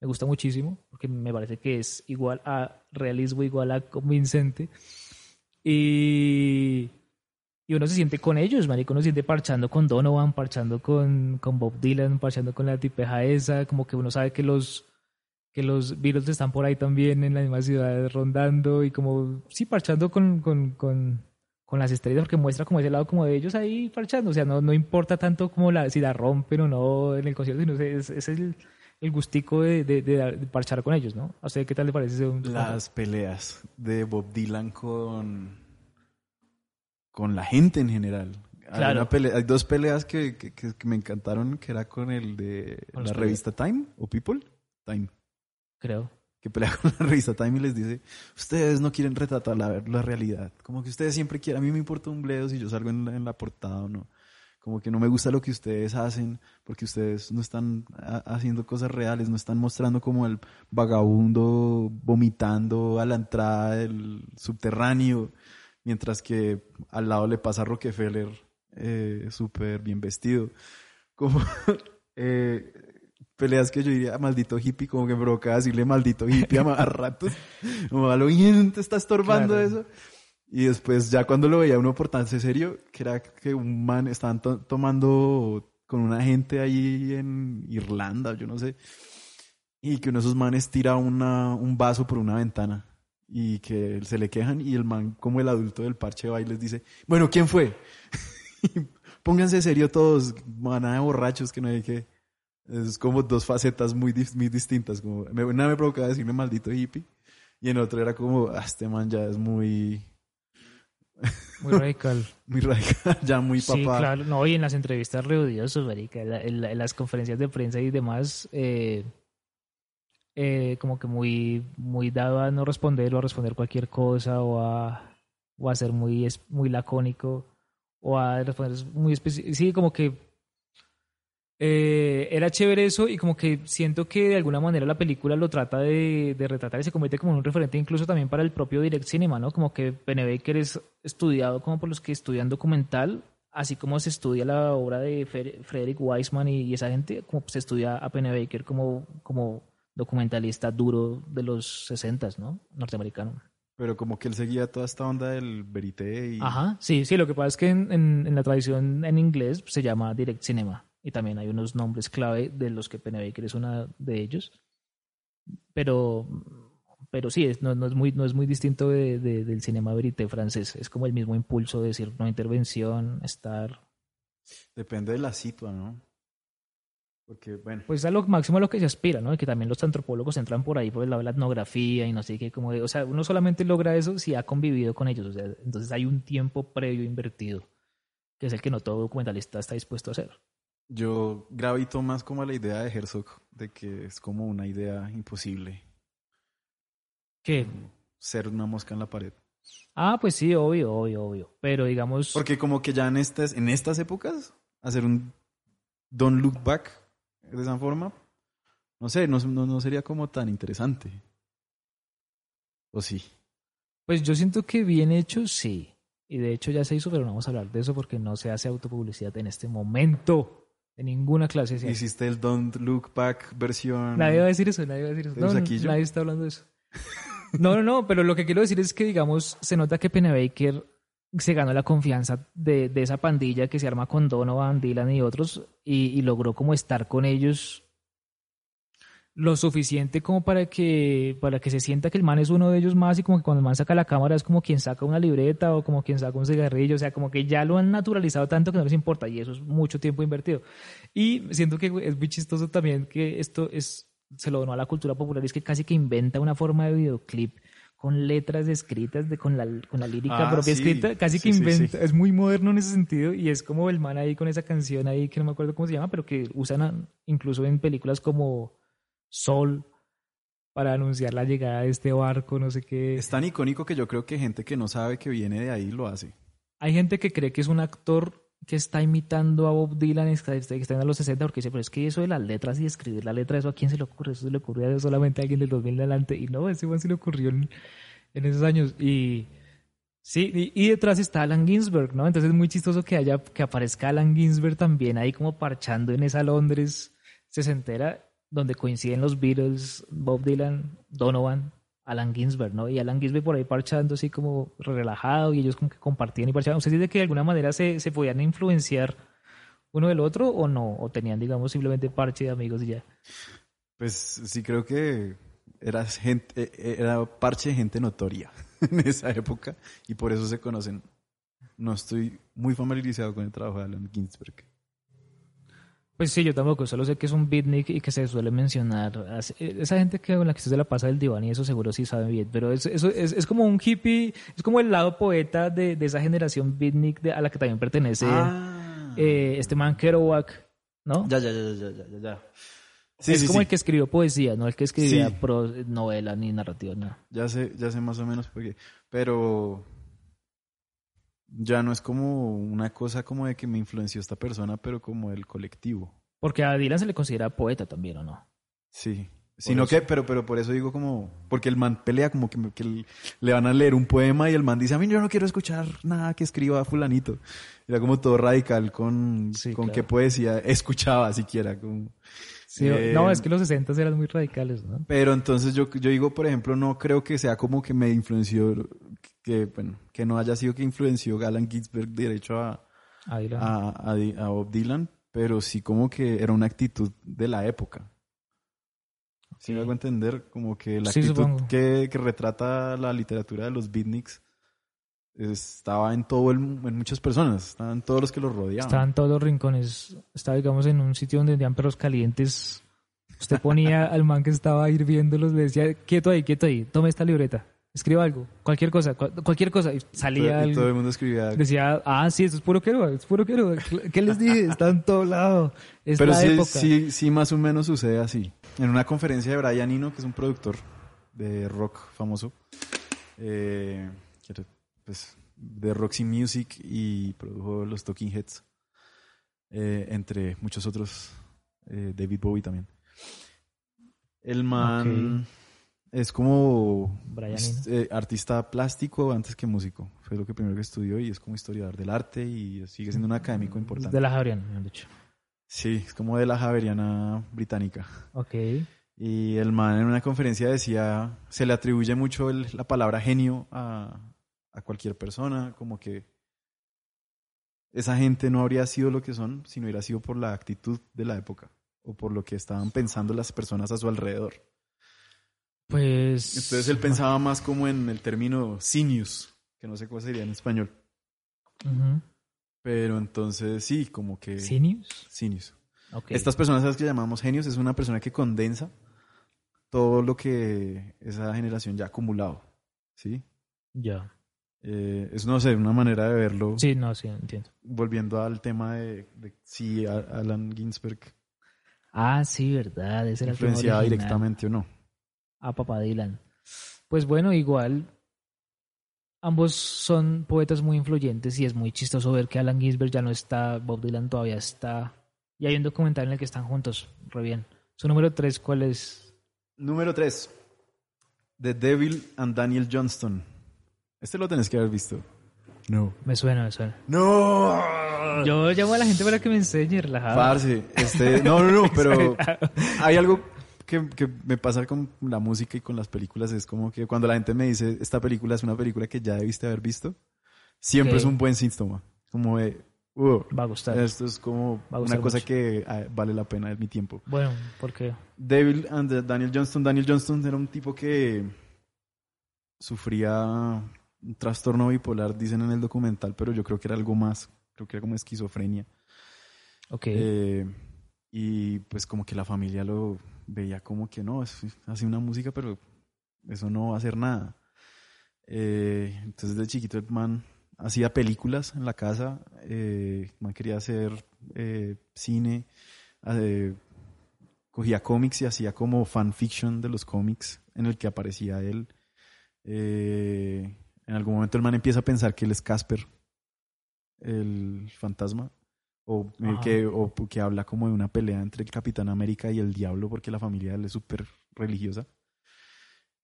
Me gusta muchísimo porque me parece que es igual a realismo, igual a convincente. Y y uno se siente con ellos, marico, uno se siente parchando con Donovan, parchando con, con Bob Dylan, parchando con la tipeja esa, como que uno sabe que los que los Beatles están por ahí también en la misma ciudad rondando y como, sí, parchando con, con, con, con las estrellas, porque muestra como ese lado como de ellos ahí parchando, o sea, no, no importa tanto como la, si la rompen o no en el concierto, sino es, es el, el gustico de, de, de, parchar con ellos, ¿no? O sea, ¿qué tal le parece? Las peleas de Bob Dylan con con la gente en general. Claro. Hay, dos peleas que, que, me encantaron, que era con el de la revista Time o People. Time. Creo. Que pelea con la revista Time y les dice, ustedes no quieren retratar la, la realidad. Como que ustedes siempre quieren, a mí me importa un bledo si yo salgo en la, portada o no. Como que no me gusta lo que ustedes hacen porque ustedes no están haciendo cosas reales, no están mostrando como el vagabundo vomitando a la entrada del subterráneo mientras que al lado le pasa Rockefeller eh, súper bien vestido. Como eh, peleas que yo diría, maldito hippie, como que me provoca decirle maldito hippie a, ratos. Como a lo bien te está estorbando eso. Y después ya cuando lo veía uno por tan serio, que era que un man estaban tomando con una gente ahí en Irlanda, yo no sé, y que uno de esos manes tira una, un vaso por una ventana y que se le quejan y el man, como el adulto del parche va y les dice, bueno, ¿quién fue? Pónganse serio todos, manada de borrachos que no hay que... Es como dos facetas muy, muy distintas. Como, una me provocaba decirme maldito hippie y en otro era como, ah, este man ya es muy... Muy radical. muy radical, ya muy papá. Sí, claro. No, y en las entrevistas reudiosos, marica, en, en, las conferencias de prensa y demás, eh, eh, como que muy, muy dado a no responder o a responder cualquier cosa o a, o a ser muy, muy lacónico o a responder muy específico. Sí, como que eh, era chévere eso y como que siento que de alguna manera la película lo trata de, de, retratar y se convierte como un referente incluso también para el propio direct cinema, ¿no? Como que Penny Baker es estudiado como por los que estudian documental, así como se estudia la obra de Frederick Weisman y, esa gente, como se estudia a Penny Baker como, como documentalista duro de los 60, ¿no? Norteamericano. Pero como que él seguía toda esta onda del verité y... Ajá, sí, sí, lo que pasa es que en, en, la tradición en inglés se llama direct cinema y también hay unos nombres clave de los que Pennebaker es una de ellos. Pero, pero sí, no, no, es, muy, no es muy distinto de, del cinema verité francés. Es como el mismo impulso de decir no intervención, estar... Depende de la situación, ¿no? Porque, bueno. Pues a lo máximo a lo que se aspira, ¿no? Que también los antropólogos entran por ahí por el lado de la etnografía y no sé qué, como de, o sea, uno solamente logra eso si ha convivido con ellos, o sea, entonces hay un tiempo previo invertido, que es el que no todo documentalista está dispuesto a hacer. Yo gravito más como a la idea de Herzog, de que es como una idea imposible. ¿Qué? Ser una mosca en la pared. Ah, pues sí, obvio, obvio, obvio. Pero digamos. Porque como que ya en estas, en estas épocas, hacer un Don't Look Back de esa forma, no sé, no, no, sería como tan interesante. ¿O sí? Pues yo siento que bien hecho, sí. Y de hecho ya se hizo, pero no vamos a hablar de eso porque no se hace autopublicidad en este momento. En ninguna clase. Hiciste el Don't Look Back versión. Nadie va a decir eso, nadie va a decir eso. No, nadie está hablando de eso. no, no, no, pero lo que quiero decir es que, digamos, se nota que Baker se ganó la confianza de, de, esa pandilla que se arma con Donovan, Dylan y otros y, y, logró como estar con ellos lo suficiente como para que para que se sienta que el man es uno de ellos más y como que cuando el man saca la cámara es como quien saca una libreta o como quien saca un cigarrillo, o sea, como que ya lo han naturalizado tanto que no les importa y eso es mucho tiempo invertido. Y siento que es muy chistoso también que esto es se lo donó a la cultura popular y es que casi que inventa una forma de videoclip con letras escritas, de, con, la, con la lírica Ah, propia sí. escrita, casi que sí, inventa, sí. es muy moderno en ese sentido y es como el man ahí con esa canción ahí que no me acuerdo cómo se llama, pero que usan a- incluso en películas como Sol para anunciar la llegada de este barco, no sé qué. Es tan icónico que yo creo que gente que no sabe que viene de ahí lo hace. Hay gente que cree que es un actor que está imitando a Bob Dylan, que está en los 60, porque dice, pero es que eso de las letras y escribir la letra, ¿eso a quién se le ocurre? Eso se le ocurrió a solamente a alguien del 2000 en adelante. Y no, ese man se le ocurrió en, en esos años. Y sí, y, y detrás está Alan Ginsberg, ¿no? Entonces es muy chistoso que haya, que aparezca Alan Ginsberg también ahí como parchando en esa Londres sesentera, donde coinciden los Beatles, Bob Dylan, Donovan, Alan Ginsberg, ¿no? Y Alan Ginsberg por ahí parchando así como relajado y ellos como que compartían y parchaban. ¿Usted dice que de alguna manera se, se podían influenciar uno del otro o no? ¿O tenían, digamos, simplemente parche de amigos y ya? Pues sí creo que era, gente, eh, era parche de gente notoria en esa época y por eso se conocen. No estoy muy familiarizado con el trabajo de Alan Ginsberg. Pues sí, yo tampoco, solo sé que es un beatnik y que se suele mencionar. Así- Esa gente que con la que se la pasa del diván y eso seguro sí sabe bien, pero es, eso es, es como un hippie, es como el lado poeta de, de esa generación beatnik de- a la que también pertenece Ah. eh, este man Kerouac, ¿no? ya, ya, ya, ya, ya, ya, ya. Sí, es sí, como sí. el que escribió poesía, no el que escribía Sí. pro- novela ni narrativa, no. Ya sé, ya sé más o menos por qué. Pero ya no es como una cosa como de que me influenció esta persona, pero como el colectivo. Porque a Dylan se le considera poeta también, ¿o no? Sí. Sino eso. que, pero, pero por eso digo como, porque el man pelea como que, que le van a leer un poema y el man dice, a mí yo no quiero escuchar nada que escriba fulanito. Era como todo radical con, Sí, con claro. qué poesía escuchaba siquiera. Como, Sí, Eh, no, es que los 60 eran muy radicales, ¿no? Pero entonces yo, yo digo, por ejemplo, no creo que sea como que me influenció, que, bueno, que no haya sido que influenció Alan Ginsberg derecho a, A Dylan. a, a Di- a Bob Dylan, pero sí como que era una actitud de la época. ¿Sí me hago entender? Como que la Sí, actitud que, que retrata la literatura de los beatniks estaba en todo el, en muchas personas, estaban todos los que los rodeaban. Estaban todos los rincones. Estaba, digamos, en un sitio donde vendían perros calientes. Usted ponía al man que estaba hirviéndolos, le decía, quieto ahí, quieto ahí, tome esta libreta, escriba algo, cualquier cosa, cual- cualquier cosa. Y salía y algo. todo el mundo escribía. Decía, ah, sí, esto es puro quero, es puro quero. ¿Qué les dije? Está en todo lado. Es Pero la sí, época. sí, sí, más o menos sucede así. En una conferencia de Brian Eno, que es un productor de rock famoso, eh, pues, de Roxy Music y produjo los Talking Heads, eh, entre muchos otros, eh, David Bowie también. El man es como eh, artista plástico antes que músico. Fue lo que primero que estudió y es como historiador del arte y sigue siendo un académico importante. De la Javerian, me han dicho. Sí, es como de la Javeriana británica. Ok. Y el man en una conferencia decía, se le atribuye mucho el- la palabra genio a, a cualquier persona, como que esa gente no habría sido lo que son si no hubiera sido por la actitud de la época o por lo que estaban pensando las personas a su alrededor. Pues. Entonces él pensaba más como en el término sinius, que no sé cómo sería en español. Pero entonces sí, como que... ¿Sinius? Sinius. Estas personas a las que llamamos genios es una persona que condensa todo lo que esa generación ya ha acumulado. ¿Sí? Ya. Eh, es, no sé, una manera de verlo. Sí, no, sí, entiendo. Volviendo al tema de, de si Alan Ginsberg Ah, sí, verdad. Ese era el directamente o no. A Papá Dylan. Pues bueno, igual ambos son poetas muy influyentes y es muy chistoso ver que Alan Ginsberg ya no está, Bob Dylan todavía está. Y hay un documental en el que están juntos, re bien. Su número tres, ¿cuál es? Número 3. The Devil and Daniel Johnston. Este lo tenés que haber visto. No. Me suena, me suena. ¡No! Yo llamo a la gente para que me enseñe, relajado. Parce, este, no, no, no, pero hay algo que, que me pasa con la música y con las películas, es como que cuando la gente me dice, esta película es una película que ya debiste haber visto, siempre Ok. es un buen síntoma, como de, "Uh, Va a gustar. esto es como una cosa mucho. que ah, vale la pena de mi tiempo. Bueno, porque Devil and Daniel Johnston, Daniel Johnston era un tipo que sufría un trastorno bipolar, dicen en el documental, pero yo creo que era algo más, creo que era como esquizofrenia. Ok. Eh, y pues como que la familia lo veía como que no, es, hace una música, pero eso no va a hacer nada. Eh, entonces de chiquito el man hacía películas en la casa, eh, el man quería hacer eh, cine, eh, cogía cómics y hacía como fanfiction de los cómics en el que aparecía él. Eh, en algún momento el man empieza a pensar que él es Casper, el fantasma, o, eh, que, o que habla como de una pelea entre el Capitán América y el Diablo porque la familia de él es súper religiosa.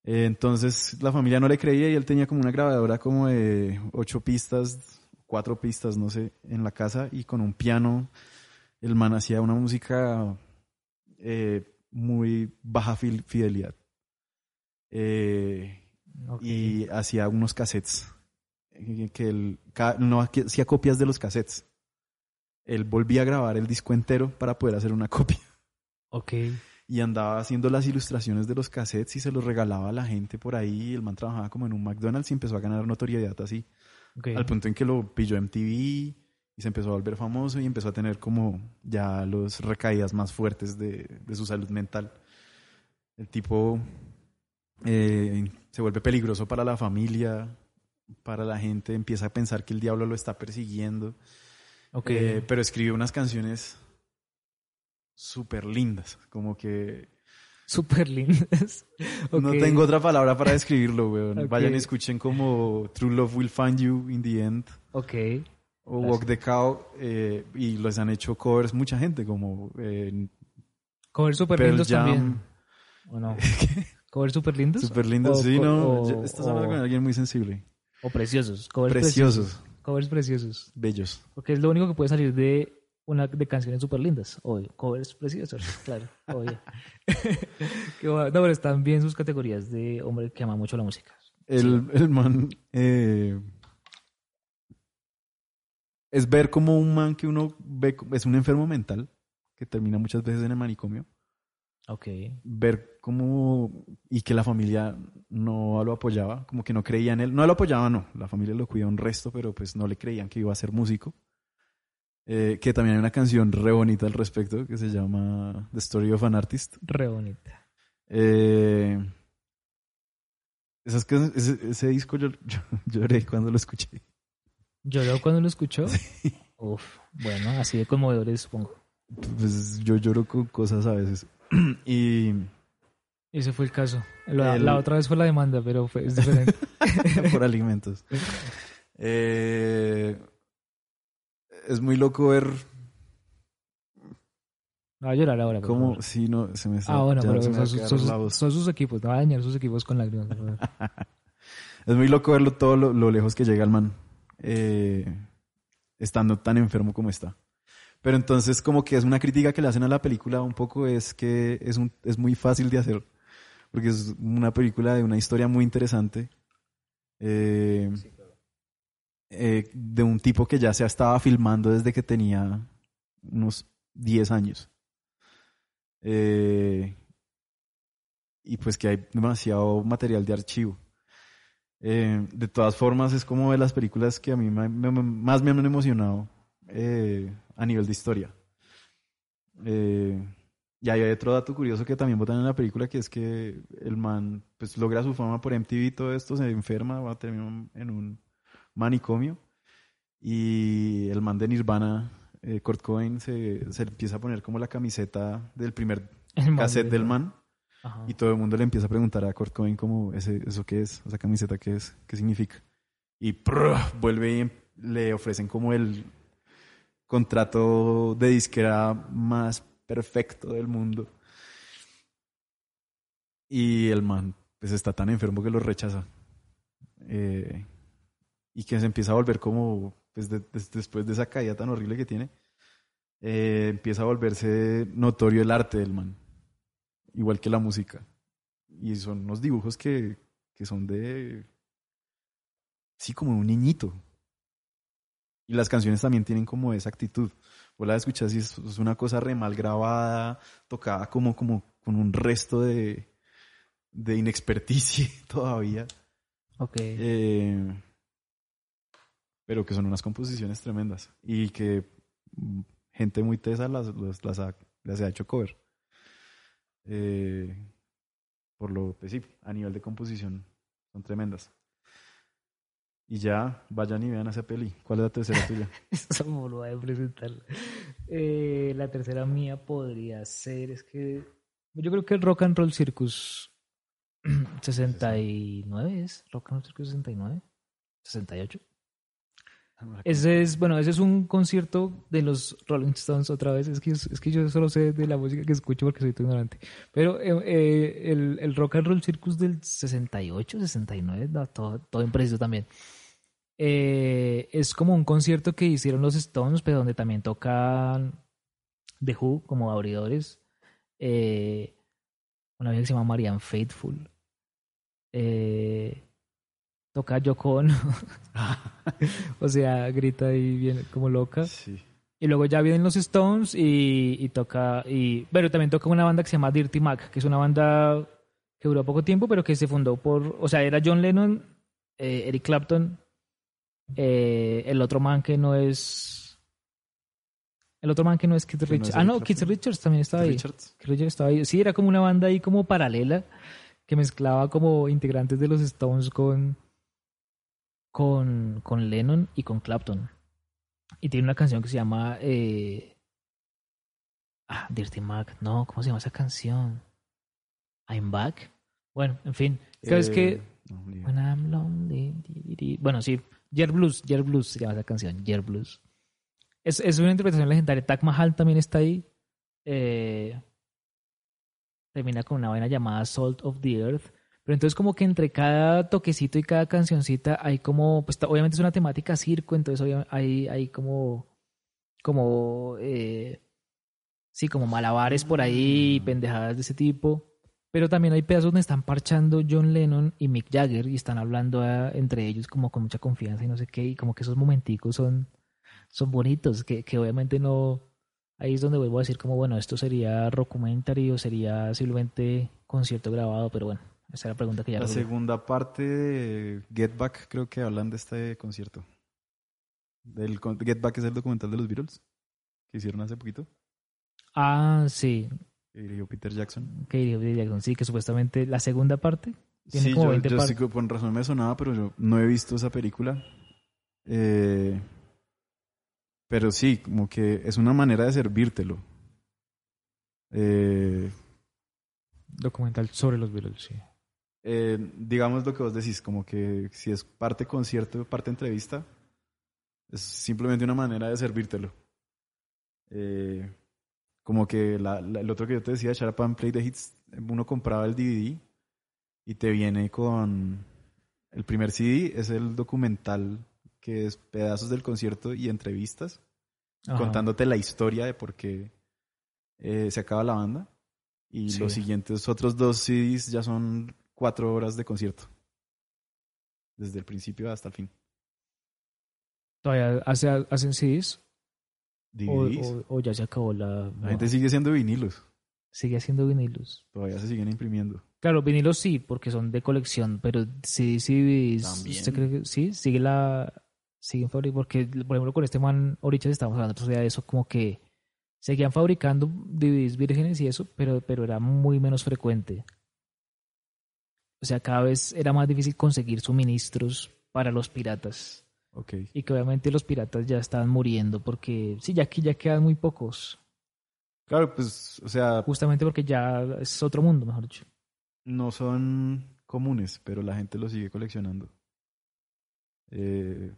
Eh, entonces la familia no le creía y él tenía como una grabadora como de ocho pistas, cuatro pistas, no sé, en la casa y con un piano. El man hacía una música eh, muy baja fidelidad. Eh, Ok. y hacía unos cassettes. eh, Que él no hacía copias de los cassettes. Él volvía a grabar el disco entero para poder hacer una copia. Ok. Y andaba haciendo las ilustraciones de los cassettes y se los regalaba a la gente por ahí. El man trabajaba como en un McDonald's y empezó a ganar notoriedad así. ok. Al punto en que lo pilló MTV y se empezó a volver famoso y empezó a tener como ya los recaídas más fuertes de, de su salud mental. El tipo eh, se vuelve peligroso para la familia, para la gente, empieza a pensar que el diablo lo está persiguiendo. Ok. Eh, pero escribió unas canciones súper lindas, como que Súper lindas. no Ok. tengo otra palabra para describirlo, weón. Vayan y escuchen como True Love Will Find You in the End. Ok. O Walk the Cow, eh, y los han hecho covers mucha gente, como eh, Covers súper lindos Jam. también. ¿O no? ¿Covers súper lindos? Super lindos, O- sí, ¿no? o- Estás hablando o- con alguien muy sensible. O preciosos. Covers Preciosos, Covers preciosos. bellos. Porque es lo único que puede salir de una de canciones súper lindas. Obvio. Covers preciosos. Claro. Obvio. No, pero están bien sus categorías de hombre que ama mucho la música. El, el man eh, es ver como un man que uno ve, es un enfermo mental, que termina muchas veces en el manicomio, Ok. ver cómo, y que la familia no lo apoyaba, como que no creía en él, no lo apoyaba, no, la familia lo cuidó un resto, pero pues no le creían que iba a ser músico. Eh, que también hay una canción re bonita al respecto que se llama The Story of an Artist. Re bonita. Eh, esas que- ese, ese disco yo, yo lloré cuando lo escuché. ¿Lloró cuando lo escuchó? Uf. Bueno, así de conmovedores, supongo. Pues yo lloro con cosas a veces. y Ese fue el caso. La, El- la otra vez fue la demanda, pero fue, es diferente. por alimentos. Eh, es muy loco ver No va a llorar ahora. cómo, sí, no, se me está, Ah, bueno, pero son, son voz. son sus equipos. No va a dañar sus equipos con lágrimas. Es muy loco verlo todo lo, lo lejos que llega el man, eh, estando tan enfermo como está. Pero entonces como que es una crítica que le hacen a la película un poco es que es, un, es muy fácil de hacer, porque es una película de una historia muy interesante, eh, eh, de un tipo que ya se estaba filmando desde que tenía unos 10 años. Eh, y pues que hay demasiado material de archivo. Eh, de todas formas, es como de las películas que a mí me- me- más me han emocionado eh, a nivel de historia. Eh, y hay otro dato curioso que también botan en la película, que es que el man pues logra su fama por MTV y todo esto, se enferma, va a terminar en un manicomio. Y el man de Nirvana, eh, Kurt Cobain, se, se empieza a poner como la camiseta del primer El man cassette de- del man. Ajá. Y todo el mundo le empieza a preguntar a Kurt Cobain como, ese, ¿eso qué es? ¿Esa camiseta qué es? ¿Qué significa? Y prr, vuelve y em- le ofrecen como el contrato de disquera más perfecto del mundo. Y el man pues está tan enfermo que lo rechaza. Eh, y que se empieza a volver como, pues de- des- después de esa caída tan horrible que tiene, eh, empieza a volverse notorio el arte del man igual que la música. Y son unos dibujos que, que son de... Sí, como un niñito. Y las canciones también tienen como esa actitud. Vos la escuchas y es, es una cosa re mal grabada, tocada como, como con un resto de, de inexperticia todavía. Ok. Eh, pero que son unas composiciones tremendas. Y que mm, gente muy tesa las, las, las ha, las ha hecho cover. Eh, por lo, pues sí, a nivel de composición son tremendas. Y ya, vayan y vean esa peli. ¿Cuál es la tercera tuya? Eso me lo voy a presentar. Eh, la tercera mía podría ser, es que yo creo que el Rock and Roll Circus 69 es, Rock and Roll Circus 69, 68. Ese es, bueno, ese es un concierto de los Rolling Stones otra vez. Es que, es que yo solo sé de la música que escucho porque soy tan ignorante. Pero eh, eh, el, el, Rock and Roll Circus del 68, 69, no, todo, todo impreciso también. Eh, es como un concierto que hicieron los Stones, pero donde también tocan The Who como abridores. Eh, una vez que se llama Marianne Faithful. Eh, toca Yoko o sea, grita y viene como loca. Y luego ya vienen los Stones y, y, toca. Y, bueno, también toca una banda que se llama Dirty Mac, que es una banda que duró poco tiempo, pero que se fundó por. O sea, era John Lennon, eh, Eric Clapton, eh, el otro man que no es. El otro man que no es Keith Richards. ah, no, Keith Richards también estaba ahí. Richards. Richards estaba ahí. Sí, era como una banda ahí como paralela que mezclaba como integrantes de los Stones con con, con Lennon y con Clapton. Y tiene una canción que se llama eh... Ah, Dirty Mac. No, ¿cómo se llama esa canción? I'm Back. Bueno, en fin. ¿Sabes que When I'm lonely. Bueno, sí. Jer Blues. Jer Blues se llama esa canción. Jer Blues. Es, es una interpretación legendaria. Tak Mahal también está ahí. Eh, termina con una vaina llamada Salt of the Earth pero entonces como que entre cada toquecito y cada cancioncita hay como, pues obviamente es una temática circo, entonces hay, hay como, como, eh, sí, como malabares por ahí, mm. pendejadas de ese tipo. Pero también hay pedazos donde están parchando John Lennon y Mick Jagger y están hablando ah, entre ellos como con mucha confianza y no sé qué, y como que esos momenticos son, son bonitos, que, que obviamente no, ahí es donde vuelvo a decir como, bueno, esto sería documentary o sería simplemente concierto grabado, pero bueno, esa es la pregunta que ya La segunda parte de Get Back creo que hablan de este concierto. Del, Get Back es el documental de los Beatles que hicieron hace poquito. Ah, sí. Que dirigió Peter Jackson. Que dirigió Peter Jackson, sí, que supuestamente la segunda parte tiene sí, como yo, yo sí, por razón me sonaba, pero yo no he visto esa película. Eh, pero sí, como que es una manera de servírtelo. Eh, documental sobre los Beatles, sí. Eh, digamos lo que vos decís, como que si es parte concierto, parte entrevista, es simplemente una manera de servírtelo. Eh, como que el otro que yo te decía, Sharapan Play the Hits, uno compraba el DVD y te viene con el primer CD, es el documental que es pedazos del concierto y entrevistas, contándote la historia de por qué eh, se acaba la banda. Y los siguientes otros dos CDs ya son cuatro horas de concierto. Desde el principio hasta el fin. ¿Todavía hace, hacen CDs? ¿DVDs? O, ya se acabó la... La gente sigue haciendo vinilos. Sigue haciendo vinilos. Todavía se siguen imprimiendo. Claro, vinilos sí, porque son de colección, pero sí, sí, ¿usted cree que sí? Sigue la... Siguen fabricando, porque por ejemplo con este man, ahorita estamos hablando de eso, como que seguían fabricando DVDs vírgenes y eso, pero, pero era muy menos frecuente. O sea, cada vez era más difícil conseguir suministros para los piratas. Okay. Y que obviamente los piratas ya estaban muriendo porque, sí, ya aquí ya quedan muy pocos. Claro, pues, o sea... Justamente porque ya es otro mundo, mejor dicho. No son comunes, pero la gente los sigue coleccionando. Eh,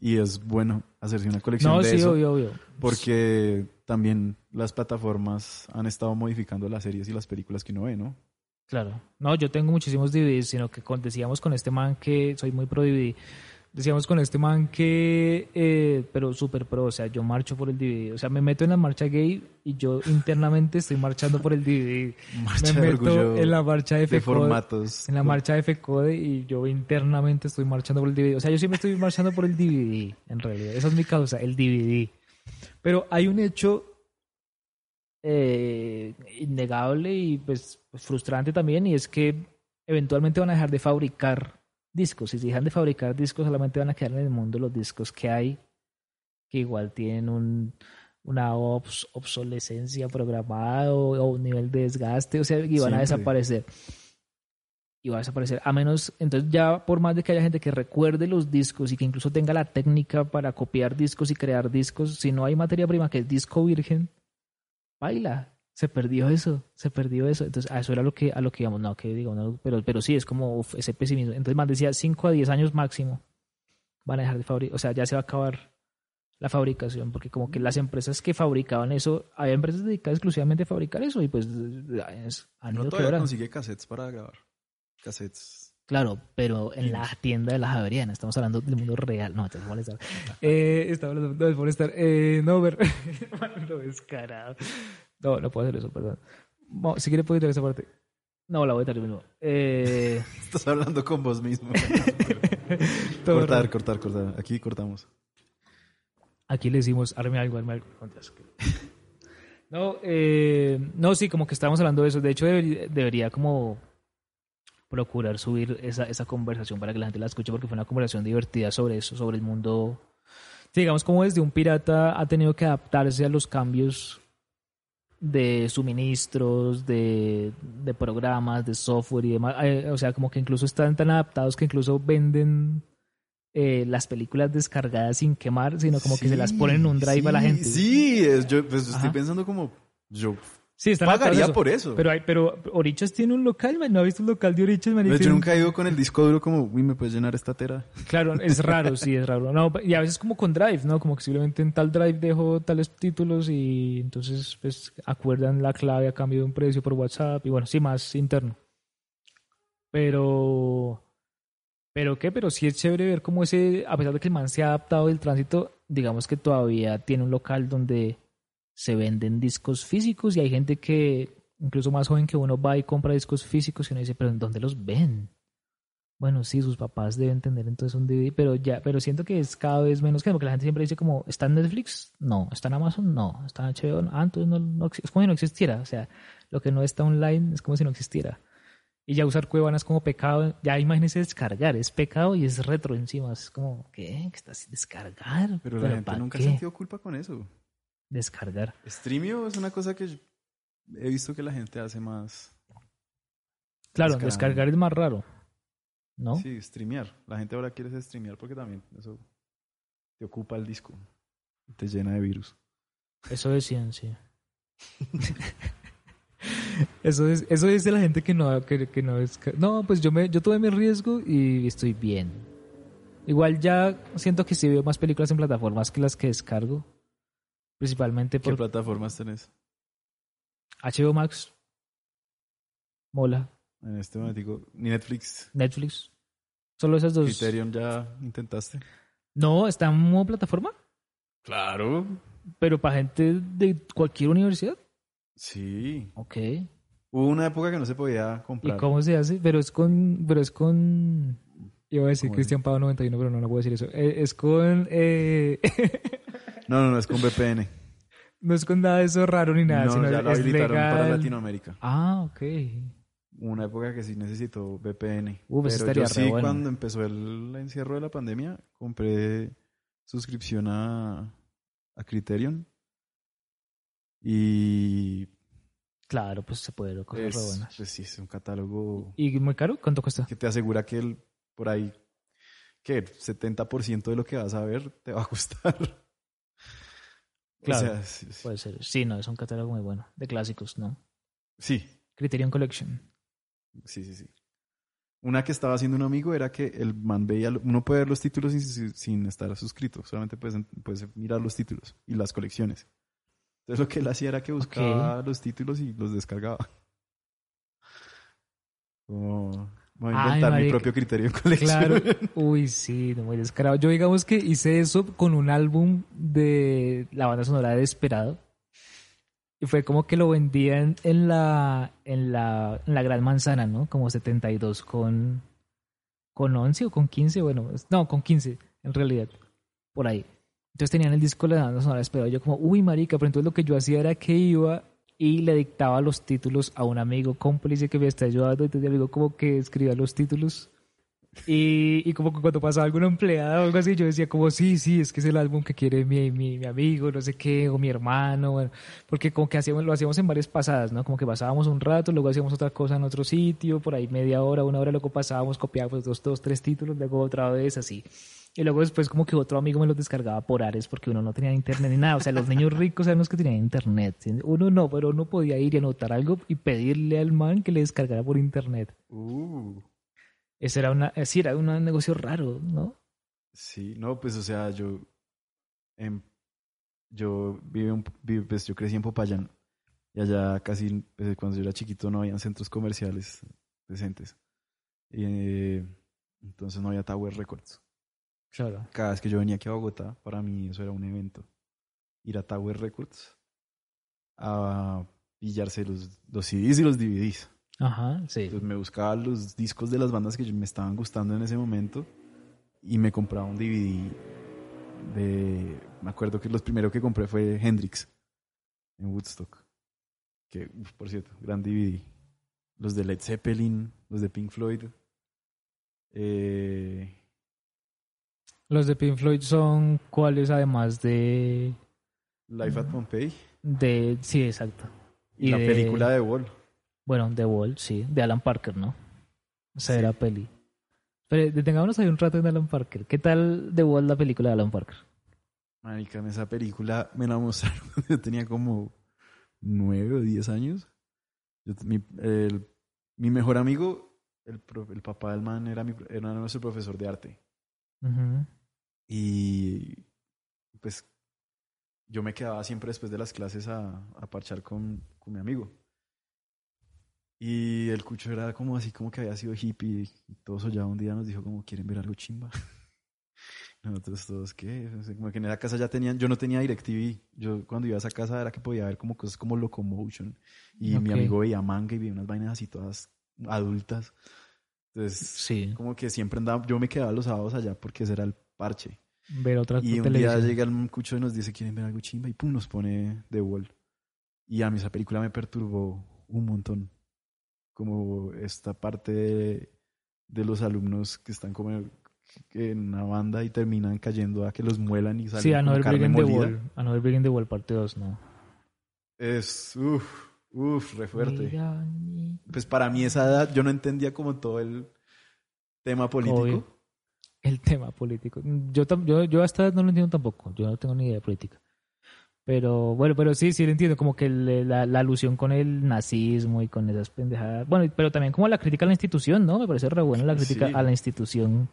y es bueno hacerse una colección no, de sí, eso. Obvio, obvio. Porque también las plataformas han estado modificando las series y las películas que uno ve, ¿no? Claro. No, yo tengo muchísimos DVDs, sino que decíamos con este man que soy muy pro DVD. Decíamos con este man que, eh, pero súper pro, o sea, yo marcho por el DVD. O sea, me meto en la marcha gay y yo internamente estoy marchando por el DVD. Marcha me meto en la marcha de, de formatos. En la marcha de FECODE y yo internamente estoy marchando por el DVD. O sea, yo siempre estoy marchando por el DVD, en realidad. Esa es mi causa, el DVD. Pero hay un hecho eh, innegable y pues, frustrante también, y es que eventualmente van a dejar de fabricar discos. Y si dejan de fabricar discos, solamente van a quedar en el mundo los discos que hay, que igual tienen un, una obsolescencia programada o, un nivel de desgaste, o sea, y van a desaparecer. y va a desaparecer. A menos, entonces ya por más de que haya gente que recuerde los discos y que incluso tenga la técnica para copiar discos y crear discos, si no hay materia prima que es disco virgen, baila. Se perdió eso, se perdió eso. Entonces, a eso era lo que, a lo que íbamos, no, que digo, no, pero, pero sí, es como uf, ese pesimismo. Entonces, más decía 5 a 10 años máximo van a dejar de fabricar, o sea, ya se va a acabar la fabricación, porque como que las empresas que fabricaban eso, había empresas dedicadas exclusivamente a fabricar eso y pues es, han No todavía consigue cassettes para grabar. Cassettes. Claro, pero en la tienda de la Javeriana, estamos hablando del mundo real. No, te vas a molestar. Eh, estamos hablando, no, es molestar. Eh, no, ver. no, descarado. No, no puedo hacer eso, perdón. Si quiere, puedo editar esa parte. No, la voy a editar yo mismo. Eh, Estás hablando con vos mismo. cortar, cortar, cortar. Aquí cortamos. Aquí le decimos, arme algo, arme algo. No, eh, no, sí, como que estábamos hablando de eso. De hecho, debería, debería como procurar subir esa, esa conversación para que la gente la escuche, porque fue una conversación divertida sobre eso, sobre el mundo. Digamos, como desde un pirata ha tenido que adaptarse a los cambios de suministros, de, de programas, de software y demás. Eh, o sea, como que incluso están tan adaptados que incluso venden eh, las películas descargadas sin quemar, sino como que se las ponen en un drive a la gente. Sí, es- yo pues, estoy pensando como. Yo Sí, están pagaría por eso. Pero, hay, pero Orichas tiene un local, man. ¿No has visto un local de Orichas, man? Pero yo nunca he ido con el disco duro como, uy, ¿me puedes llenar esta tera? Claro, es raro, sí, es raro. No, y a veces como con Drive, ¿no? Como que simplemente en tal Drive dejo tales títulos y entonces pues acuerdan la clave a cambio de un precio por WhatsApp y bueno, sí, más interno. Pero... ¿Pero qué? Pero sí es chévere ver cómo ese, a pesar de que el man se ha adaptado del tránsito, digamos que todavía tiene un local donde se venden discos físicos y hay gente que, incluso más joven que uno, va y compra discos físicos y uno dice, pero ¿en dónde los ven? Bueno, sí, sus papás deben tener entonces un DVD, pero ya, pero siento que es cada vez menos que porque la gente siempre dice como, ¿está en Netflix? No, ¿está en Amazon? No, ¿está en HBO? Ah, entonces no, no es como si no existiera, o sea, lo que no está online es como si no existiera. Y ya usar Cuevana es como pecado, ya imagínese descargar, es pecado y es retro encima, es como, ¿qué? ¿Qué estás descargar? Pero la gente ¿para nunca ha sentido culpa con eso. Descargar. Streamio es una cosa que he visto que la gente hace más. Claro, Descargar. es más raro, ¿no? Sí, streamear. La gente ahora quiere streamear porque también eso te ocupa el disco. y Te llena de virus. Eso decían, sí. eso es, eso dice la gente que no, que, que no es. No, pues yo me, yo tomé mi riesgo y estoy bien. Igual ya siento que sí veo más películas en plataformas que las que descargo. Principalmente ¿Qué por plataformas tenés? HBO Max, Mola, En este momento, ni Netflix, Netflix. Solo esas dos. Criterion ya intentaste. No, está en modo plataforma, Claro. pero para gente de cualquier universidad. Sí. Ok. Hubo una época que no se podía ¿Y comprar. cómo se hace? Pero es con. Pero es con. Iba a decir ¿Cómo Cristian Pavo 91, pero no, no puedo decir eso. Eh, es con. eh, No, no, no, es con VPN. no es con nada de eso raro ni nada, no, sino ya lo es habilitaron para. Latinoamérica. Ah, ok. Una época que sí necesitó VPN. Uf, eso pero yo sí, bueno. cuando empezó el encierro de la pandemia, compré suscripción a, a Criterion. Y Claro, pues se puede ver cosas es, buenas. pues sí, es un catálogo ¿Y muy caro? ¿Cuánto cuesta? que te asegura que el, por ahí, que el 70% de lo que vas a ver te va a gustar. Claro. O sea. Puede ser. Sí, no, es un catálogo muy bueno. De clásicos, ¿no? sí, Criterion Collection. sí, sí, sí. Una que estaba haciendo un amigo era que el man veía, uno puede ver los títulos sin, sin- sin estar suscrito, solamente puedes, puedes mirar los títulos y las colecciones. Entonces lo que él hacía era que buscaba los títulos y los descargaba. Como, voy a Ay, inventar mi propio criterio en colección. Claro. Uy, sí, no, muy descarado. Yo digamos que hice eso con un álbum de la banda sonora de Desperado. Y fue como que lo vendían en la, en la, en la Gran Manzana, ¿no? Como 72 con, con 11 o con 15, bueno, no, con 15 en realidad, por ahí. Entonces tenían el disco de la banda sonora de Desperado. Yo como, uy, marica, pero entonces lo que yo hacía era que iba y le dictaba los títulos a un amigo cómplice que me está ayudando. Entonces el amigo como que escribía los títulos Y, y como que cuando pasaba alguna empleada o algo así, yo decía como, sí, sí, es que es el álbum que quiere mi, mi, mi amigo, no sé qué, o mi hermano, bueno, porque como que hacíamos, lo hacíamos en varias pasadas, ¿no? Como que pasábamos un rato, luego hacíamos otra cosa en otro sitio, por ahí media hora, una hora, luego pasábamos, copiábamos dos, dos, tres títulos, luego otra vez, así. Y luego después como que otro amigo me los descargaba por Ares porque uno no tenía internet ni nada. O sea, los niños ricos eran los que tenían internet. Uno no, pero uno podía ir y anotar algo y pedirle al man que le descargara por internet. Uh, Ese era una, sí, era un negocio raro, ¿no? sí, no, pues o sea, yo, yo en- vivo- pues yo crecí en Popayán y allá casi, pues, cuando yo era chiquito no habían centros comerciales decentes. Y, eh, entonces no había Tower Records. Claro. Cada vez que yo venía aquí a Bogotá, para mí eso era un evento. Ir a Tower Records a pillarse los, los CDs y los DVDs. Ajá, sí. Entonces me buscaba los discos de las bandas que me estaban gustando en ese momento y me compraba un DVD de... Me acuerdo que los primeros que compré fue Hendrix en Woodstock. Que, uf, por cierto, gran DVD. Los de Led Zeppelin, los de Pink Floyd. Eh, Los de Pink Floyd son cuáles además de... Life at Pompeii de sí, exacto. y, la de- película de Wall. Bueno, The Wall, sí. De Alan Parker, ¿no? Esa Sí. era peli. Pero detengámonos ahí un rato en Alan Parker. ¿Qué tal The Wall, la película de Alan Parker? Marica, en esa película me la mostraron. Yo tenía como nueve o diez años. Yo- mi, el- mi mejor amigo, el, el papá del man, era, mi, era nuestro profesor de arte. Y pues yo me quedaba siempre después de las clases a, a parchar con, con mi amigo. Y el cucho era como así, como que había sido hippie. Y todos allá un día nos dijo como, ¿quieren ver algo chimba? Nosotros todos, ¿qué? O sea, como que en esa casa ya tenían, yo no tenía DirecTV. Yo cuando iba a esa casa era que podía ver como cosas como Locomotion. Y mi amigo veía manga y veía unas vainas así todas adultas. Entonces, Sí. como que siempre andaba, yo me quedaba los sábados allá porque ese era el parche. Ver otra Y un día televisión. llega el cucho y nos dice, ¿quieren ver algo chimba? Y pum, nos pone The Wall. Y a mí esa película me perturbó un montón. Como esta parte de, de los alumnos que están como en, en una banda y terminan cayendo a que los muelan y salen Sí, Another Big in the. Wall. Another Big in the Wall, parte 2, ¿no? Es, uff, uff, re fuerte. Mira, Pues para mí esa edad yo no entendía como todo el tema político. Obvio. El tema político. Yo, yo, yo hasta no lo entiendo tampoco. Yo no tengo ni idea de política. Pero bueno, pero sí, sí lo entiendo. Como que la, la alusión con el nazismo y con esas pendejadas. Bueno, pero también como la crítica a la institución, ¿no? Me parece re buena la crítica Sí. a la institución,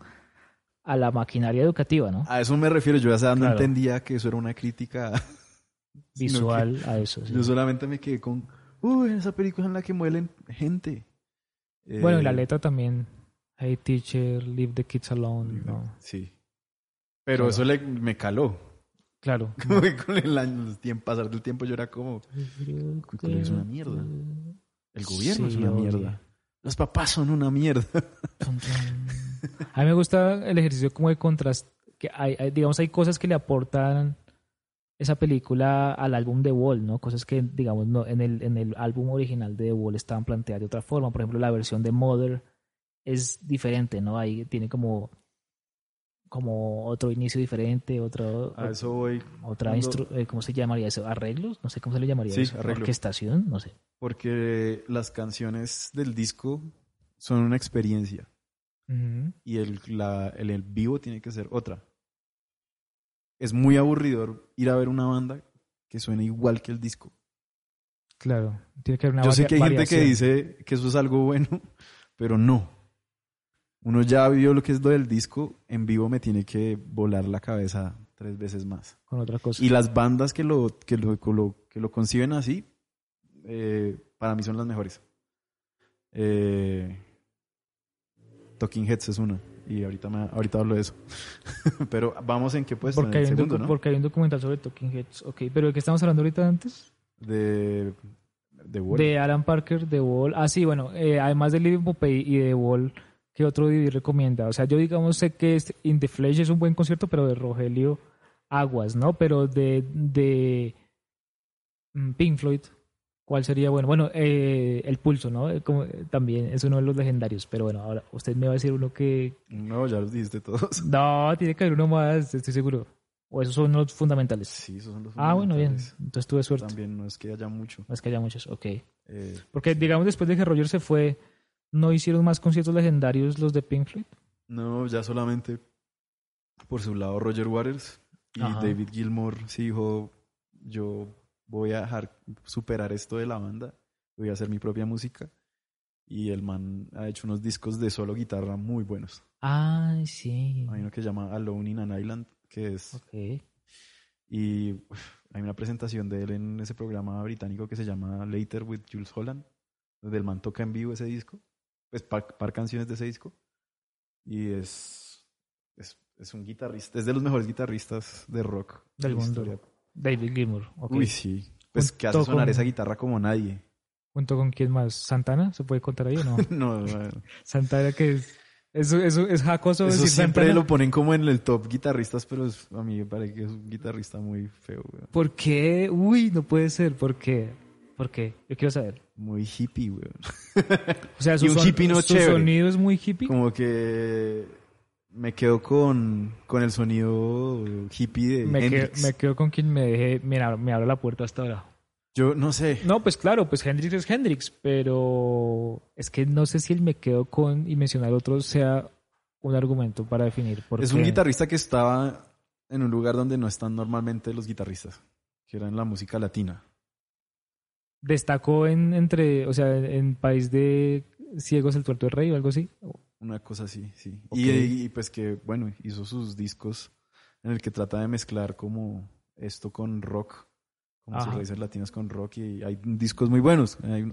a la maquinaria educativa, ¿no? A eso me refiero. Yo a esa edad no Claro. entendía que eso era una crítica Visual a eso. sí. Yo solamente me quedé con, uy, esa película en la que muelen gente. Bueno, y la Eh, letra también. Hey teacher, leave the kids alone. ¿no? Sí. Pero Claro. eso le, me caló. Claro. Como que con el año, el tiempo, pasar del tiempo yo era como, el colegio es una mierda. el gobierno es una mierda. Los papás son una mierda. A mí me gusta el ejercicio como de contraste. Que hay, hay- digamos, hay cosas que le aportan esa película al álbum de Wall, ¿no? Cosas que, digamos, no, en, el, en el álbum original de The Wall estaban planteadas de otra forma. Por ejemplo, la versión de Mother es diferente, ¿no? Ahí tiene como, como otro inicio diferente, otro, A eso voy. otra, cuando- eh, ¿cómo se llamaría eso? ¿Arreglos? No sé cómo se le llamaría Sí, eso. arreglo. ¿Orquestación? No sé. Porque las canciones del disco son una experiencia. Y el, la, el, el vivo tiene que ser otra. Es muy aburridor ir a ver una banda que suene igual que el disco. Claro, tiene que haber una Yo sé que hay gente que dice que eso es algo bueno, pero no. Uno ya vio lo que es lo del disco, en vivo me tiene que volar la cabeza tres veces más. con otra cosa. Y las bandas que lo, que lo, que lo, que lo conciben así, eh, para mí son las mejores. Eh, Talking Heads es una, y ahorita, me, ahorita hablo de eso. pero vamos en qué puesto, porque, en hay el un segundo, ¿no? porque hay un documental sobre Talking Heads. Ok, pero ¿de qué estamos hablando ahorita antes? De, de Wall. De Alan Parker, The Wall. Ah, sí, bueno, eh, además de Living Popeye y The Wall, ¿qué otro DVD recomienda? O sea, yo digamos sé que es In the Flesh es un buen concierto, pero de Rogelio Aguas, ¿no? Pero de, de mm, Pink Floyd, ¿Cuál sería bueno? Bueno, eh, el pulso, ¿no? Eh, Como, eh, también es uno de los legendarios. Pero bueno, ahora usted me va a decir uno que. No, ya los dijiste todos. No, tiene que haber uno más, estoy seguro. O esos son los fundamentales. Sí, esos son los Ah, bueno, bien. fundamentales. Entonces tuve suerte. También no es que haya mucho. No es que haya muchos, ok. Eh, Porque, digamos, después de que Roger se fue, ¿no hicieron más conciertos legendarios los de Pink Floyd? no, ya solamente por su lado Roger Waters y Ajá. David Gilmour sí dijo, yo voy a dejar superar esto de la banda, voy a hacer mi propia música. Y el man ha hecho unos discos de solo guitarra muy buenos. Ah, sí. Hay uno que se llama Alone in an Island, que es Ok. Y hay una presentación de él en ese programa británico que se llama Later with Jules Holland, donde el man toca en vivo ese disco, pues par, par canciones de ese disco. Y es, es, es un guitarrista, es de los mejores guitarristas de rock de Del la mundo. historia. David Gilmour. ok. Uy, sí. Pues que hace sonar con- esa guitarra como nadie. ¿Junto con quién más? ¿Santana? ¿Se puede contar ahí o no? no, bueno. Santana que es... Eso, eso es jacoso Eso decir siempre Santana. lo ponen como en el top guitarristas, pero es- a mí me parece que es un guitarrista muy feo, weón. ¿Por qué? Uy, no puede ser. ¿Por qué? ¿Por qué? Yo quiero saber. Muy hippie, weón. O sea, su, Y un son- hippie no su chévere. sonido es muy hippie. Como que me quedo con, con el sonido hippie de Me, Hendrix. me quedo con quien me deje, mira, me abre la puerta hasta ahora. Yo no sé. No, pues claro, pues Hendrix es Hendrix, pero es que no sé si el me quedo con y mencionar otro sea un argumento para definir. Por es un guitarrista que estaba en un lugar donde no están normalmente los guitarristas, que era en la música latina. Destacó en, entre, o sea, en país de ciegos el tuerto del rey o algo así. Una cosa así, sí. Y, y, pues que, bueno, hizo sus discos en el que trata de mezclar como esto con rock, como sus Ajá. raíces latinas con rock y hay discos muy buenos. Hay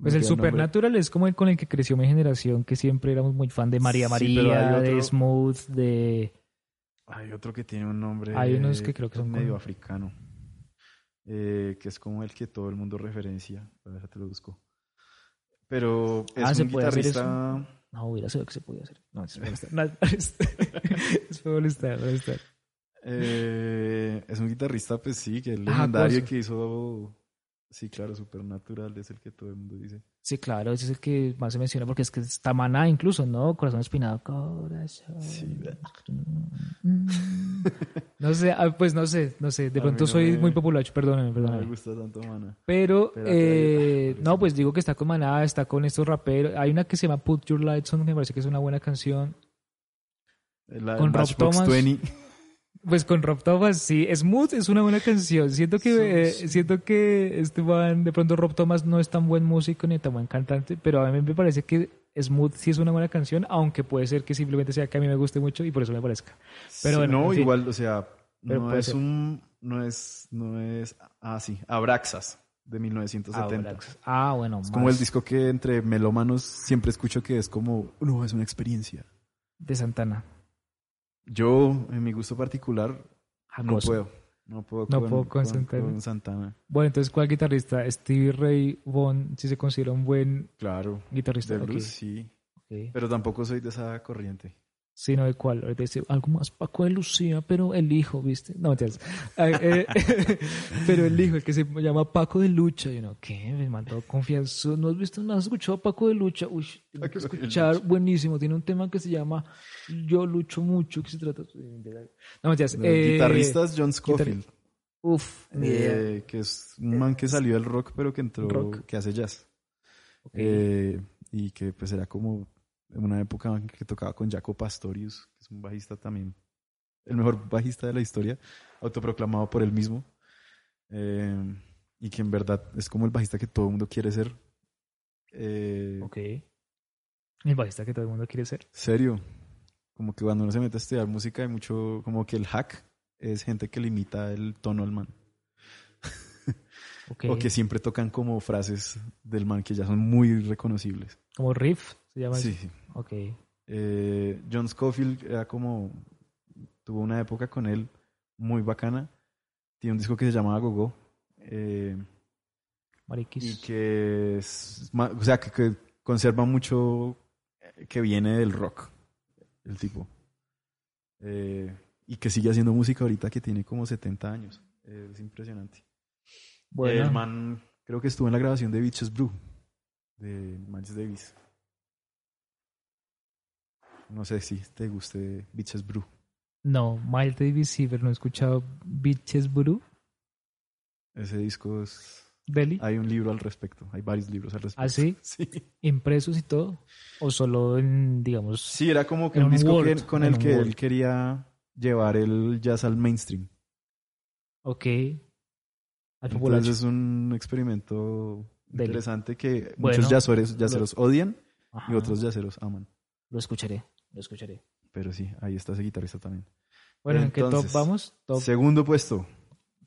Pues el nombre. Supernatural es como el con el que creció mi generación, que siempre éramos muy fan de María Sí, María, de Smooth, de... Hay otro que tiene un nombre Hay unos que creo que son medio con- africano. eh, que es como el que todo el mundo referencia. A ver, te lo busco. Pero es Ah, ¿se un guitarrista. No, hubiera sido que se podía hacer. No, es molestar. No, es es molestar, eh, es un guitarrista, pues sí, que es Ajá, legendario cosa. que hizo. Sí, claro, Supernatural es el que todo el mundo dice. Sí, claro, ese es el que más se menciona porque es que está Maná incluso, ¿no? Corazón espinado. Corazón. Sí. No sé, ah, pues no sé, no sé. De A pronto no soy me- muy popular, perdóname, No perdóname. me gusta tanto, mana. Pero, eh, no, pues digo que está con Maná, está con estos raperos. Hay una que se llama Put Your Lights On, que me parece que es una buena canción. La, Con Rob Thomas. 20. Pues con Rob Thomas, sí. Smooth es una buena canción. Siento que, eh, siento que este man, de pronto Rob Thomas no es tan buen músico ni tan buen cantante, pero a mí me parece que Smooth sí es una buena canción, aunque puede ser que simplemente sea que a mí me guste mucho y por eso me parezca. Pero Sí, bueno, no, igual, o sea, Pero no es ser. un. No es. No es. Ah, sí. Abraxas, de 1970. Ah, bueno. Es como el disco que entre melómanos siempre escucho que es como, no, es una experiencia. de Santana. Yo, en mi gusto particular, no puedo. No puedo No con, puedo con Santana. con Santana. Bueno, entonces, ¿cuál guitarrista? Stevie Ray Vaughan, si se considera un buen Claro. guitarrista. De blues, sí. Pero tampoco soy de esa corriente. Sí, no, ¿de cuál? Ahorita dice algo más Paco de Lucía, pero el hijo, ¿viste? No, mentiras. Ay, eh, pero el hijo, el que se llama Paco de Lucha. Y uno, ¿qué? Me mandó confianza. ¿No has visto? ¿No has escuchado a Paco de Lucha? Uy, tengo que escuchar. Buenísimo. Tiene un tema que se llama Yo lucho mucho. ¿Qué se trata? No, mentiras. El Eh, guitarrista es John Scofield. Uf, ni idea. eh, que es un man que salió del rock, pero que entró, Rock. que hace jazz. Eh, y que pues era como una época en que tocaba con Jaco Pastorius, que es un bajista también, el mejor bajista de la historia, autoproclamado por él mismo. Eh, y que en verdad es como el bajista que todo el mundo quiere ser. Eh, ok. El bajista que todo el mundo quiere ser. Serio. Como que cuando uno se mete a estudiar música hay mucho, como que el hack es gente que limita el tono al man. Ok. O que siempre tocan como frases del man que ya son muy reconocibles. Como Riff, se llama. Sí, eso? sí. Ok. Eh, John Scofield era como. Tuvo una época con él muy bacana. Tiene un disco que se llama Gogo. Eh, Mariquis. y que es. O sea, que, que conserva mucho eh, que viene del rock. El tipo. Eh, y que sigue haciendo música ahorita que tiene como 70 años. Es impresionante. Bueno. El man Creo que estuvo en la grabación de Bitches Brew de Miles Davis. No sé si te guste Bitches Brew. No, Miles Davis sí, pero no he escuchado Bitches Brew. Ese disco es... Deli. Hay un libro al respecto, hay varios libros al respecto. ¿Ah, sí? Sí. ¿Impresos y todo? ¿O solo en, digamos... Sí, era como que un un disco Word, que- con el que Word. él quería llevar el jazz al mainstream. Ok. Al. Entonces es un experimento interesante que Bueno, muchos jazzeros, jazzeros odian Ajá. y otros jazzeros aman. Lo escucharé, lo escucharé. Pero sí, ahí está ese guitarrista también. Bueno, ¿en qué top vamos? Top Segundo puesto.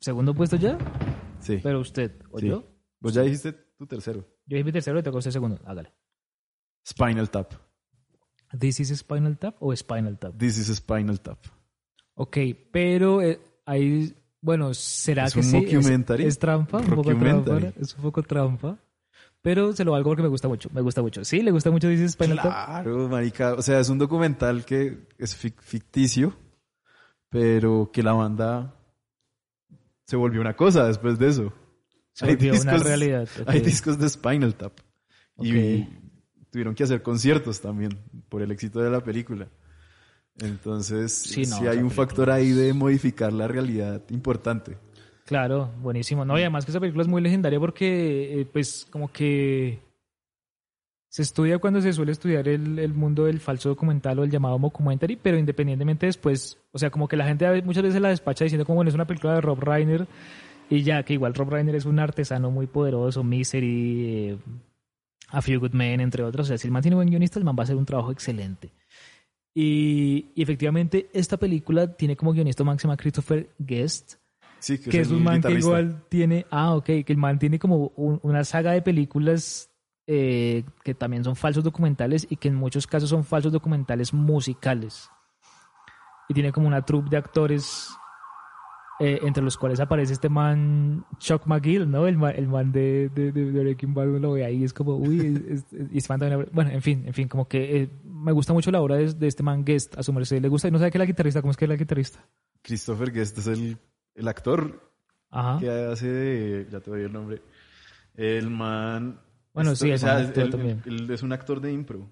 segundo puesto ya, Sí. pero usted o Sí. yo. Vos ya dijiste tu tercero. Yo dije mi tercero y te usted segundo. Hágale. Spinal Tap. ¿This is Spinal Tap o Spinal Tap? This is Spinal Tap. Ok, pero eh, ahí, bueno, ¿será Es que un sí? ¿Es, es trampa? ¿Un poco trampa? Es un poco trampa. Pero se lo valgo porque me gusta mucho. Me gusta mucho. ¿Sí? ¿Le gusta mucho is Spinal Tap? Claro, marica. O sea, es un documental que es fic- ficticio, pero que la banda se volvió una cosa después de eso. Se Hay volvió una discos- realidad. ok. Hay discos de Spinal Tap. Y tuvieron que hacer conciertos también por el éxito de la película. Entonces, Sí, hay un factor ahí de modificar la realidad importante. Claro, buenísimo. No, y además que esa película es muy legendaria porque, eh, pues, como que se estudia cuando se suele estudiar el, el mundo del falso documental o el llamado mockumentary, pero independientemente después, o sea, como que la gente muchas veces la despacha diciendo como, bueno, es una película de Rob Reiner y ya, que igual Rob Reiner es un artesano muy poderoso, Misery, eh, A Few Good Men, entre otros. O sea, si el man tiene buen guionista, el man va a hacer un trabajo excelente. Y, y efectivamente, esta película tiene como guionista llama Christopher Guest, Sí, que, que es un man que igual tiene, ah, ok, que el man tiene como un- una saga de películas eh, que también son falsos documentales y que en muchos casos son falsos documentales musicales. Y tiene como una troupe de actores eh, entre los cuales aparece este man Chuck McGill, ¿no? El man, el man de, de, de, Breaking Bad, lo ve ahí es como, uy, es- es- también- bueno, en fin, en fin, como que eh, me gusta mucho la obra de, de este man Guest, a su merced le gusta, y no sabe que es la guitarrista, ¿cómo es que es la guitarrista? Christopher Guest es el, el actor Ajá. que hace de... Ya te doy el nombre. El man... Bueno, sí, o sea, man actúa él- también. él es un actor de impro.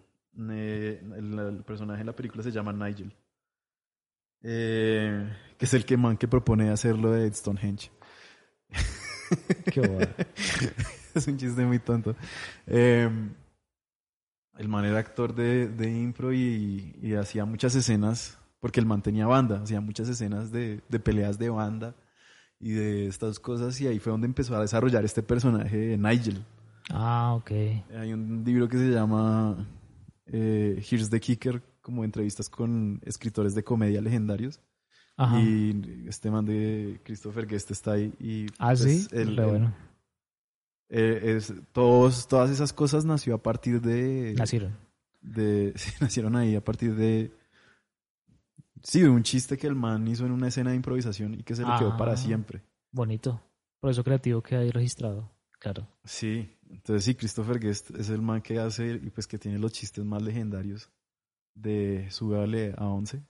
Eh, el, el personaje en la película se llama Nigel. Eh, que es el que man que propone hacerlo de Stonehenge. Qué bobada. es un chiste muy tonto. Eh, el man era actor de, de impro y, y hacía muchas escenas, porque el man tenía banda, hacía muchas escenas de, de peleas de banda y de estas cosas, y ahí fue donde empezó a desarrollar este personaje de Nigel. Ah, ok. Hay un libro que se llama eh, Here's the Kicker, como entrevistas con escritores de comedia legendarios. Ajá. Y este man de Christopher Guest está ahí. Y, ah, pues, sí. él- él- bueno. eh, es, todos, todas esas cosas nació a partir de, Nacieron. de sí, nacieron ahí a partir de sí, de un chiste que el man hizo en una escena de improvisación y que se le quedó Ah. para siempre. Bonito. Proceso creativo que hay registrado. Claro. Sí, entonces sí, Christopher Guest es el man que hace y pues que tiene los chistes más legendarios de Súbale a 11.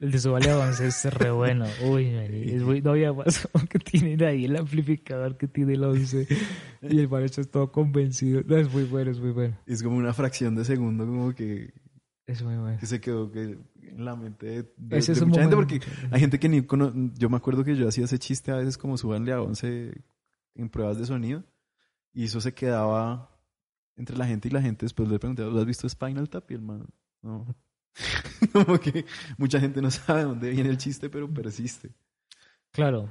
El de su vale avance es re bueno. Uy, es muy no había pasado que tienen ahí el amplificador que tiene el 11 y el man está todo convencido. No, es muy bueno, es muy bueno. Es como una fracción de segundo como que, Es muy bueno. que se quedó que en la mente de, mucha gente porque hay gente que ni cono- yo me acuerdo que yo hacía ese chiste a veces como súbanle a 11 en pruebas de sonido y eso se quedaba entre la gente y la gente después le pregunté ¿lo has visto Spinal Tap? y el man no como que mucha gente no sabe de dónde viene el chiste pero persiste Claro.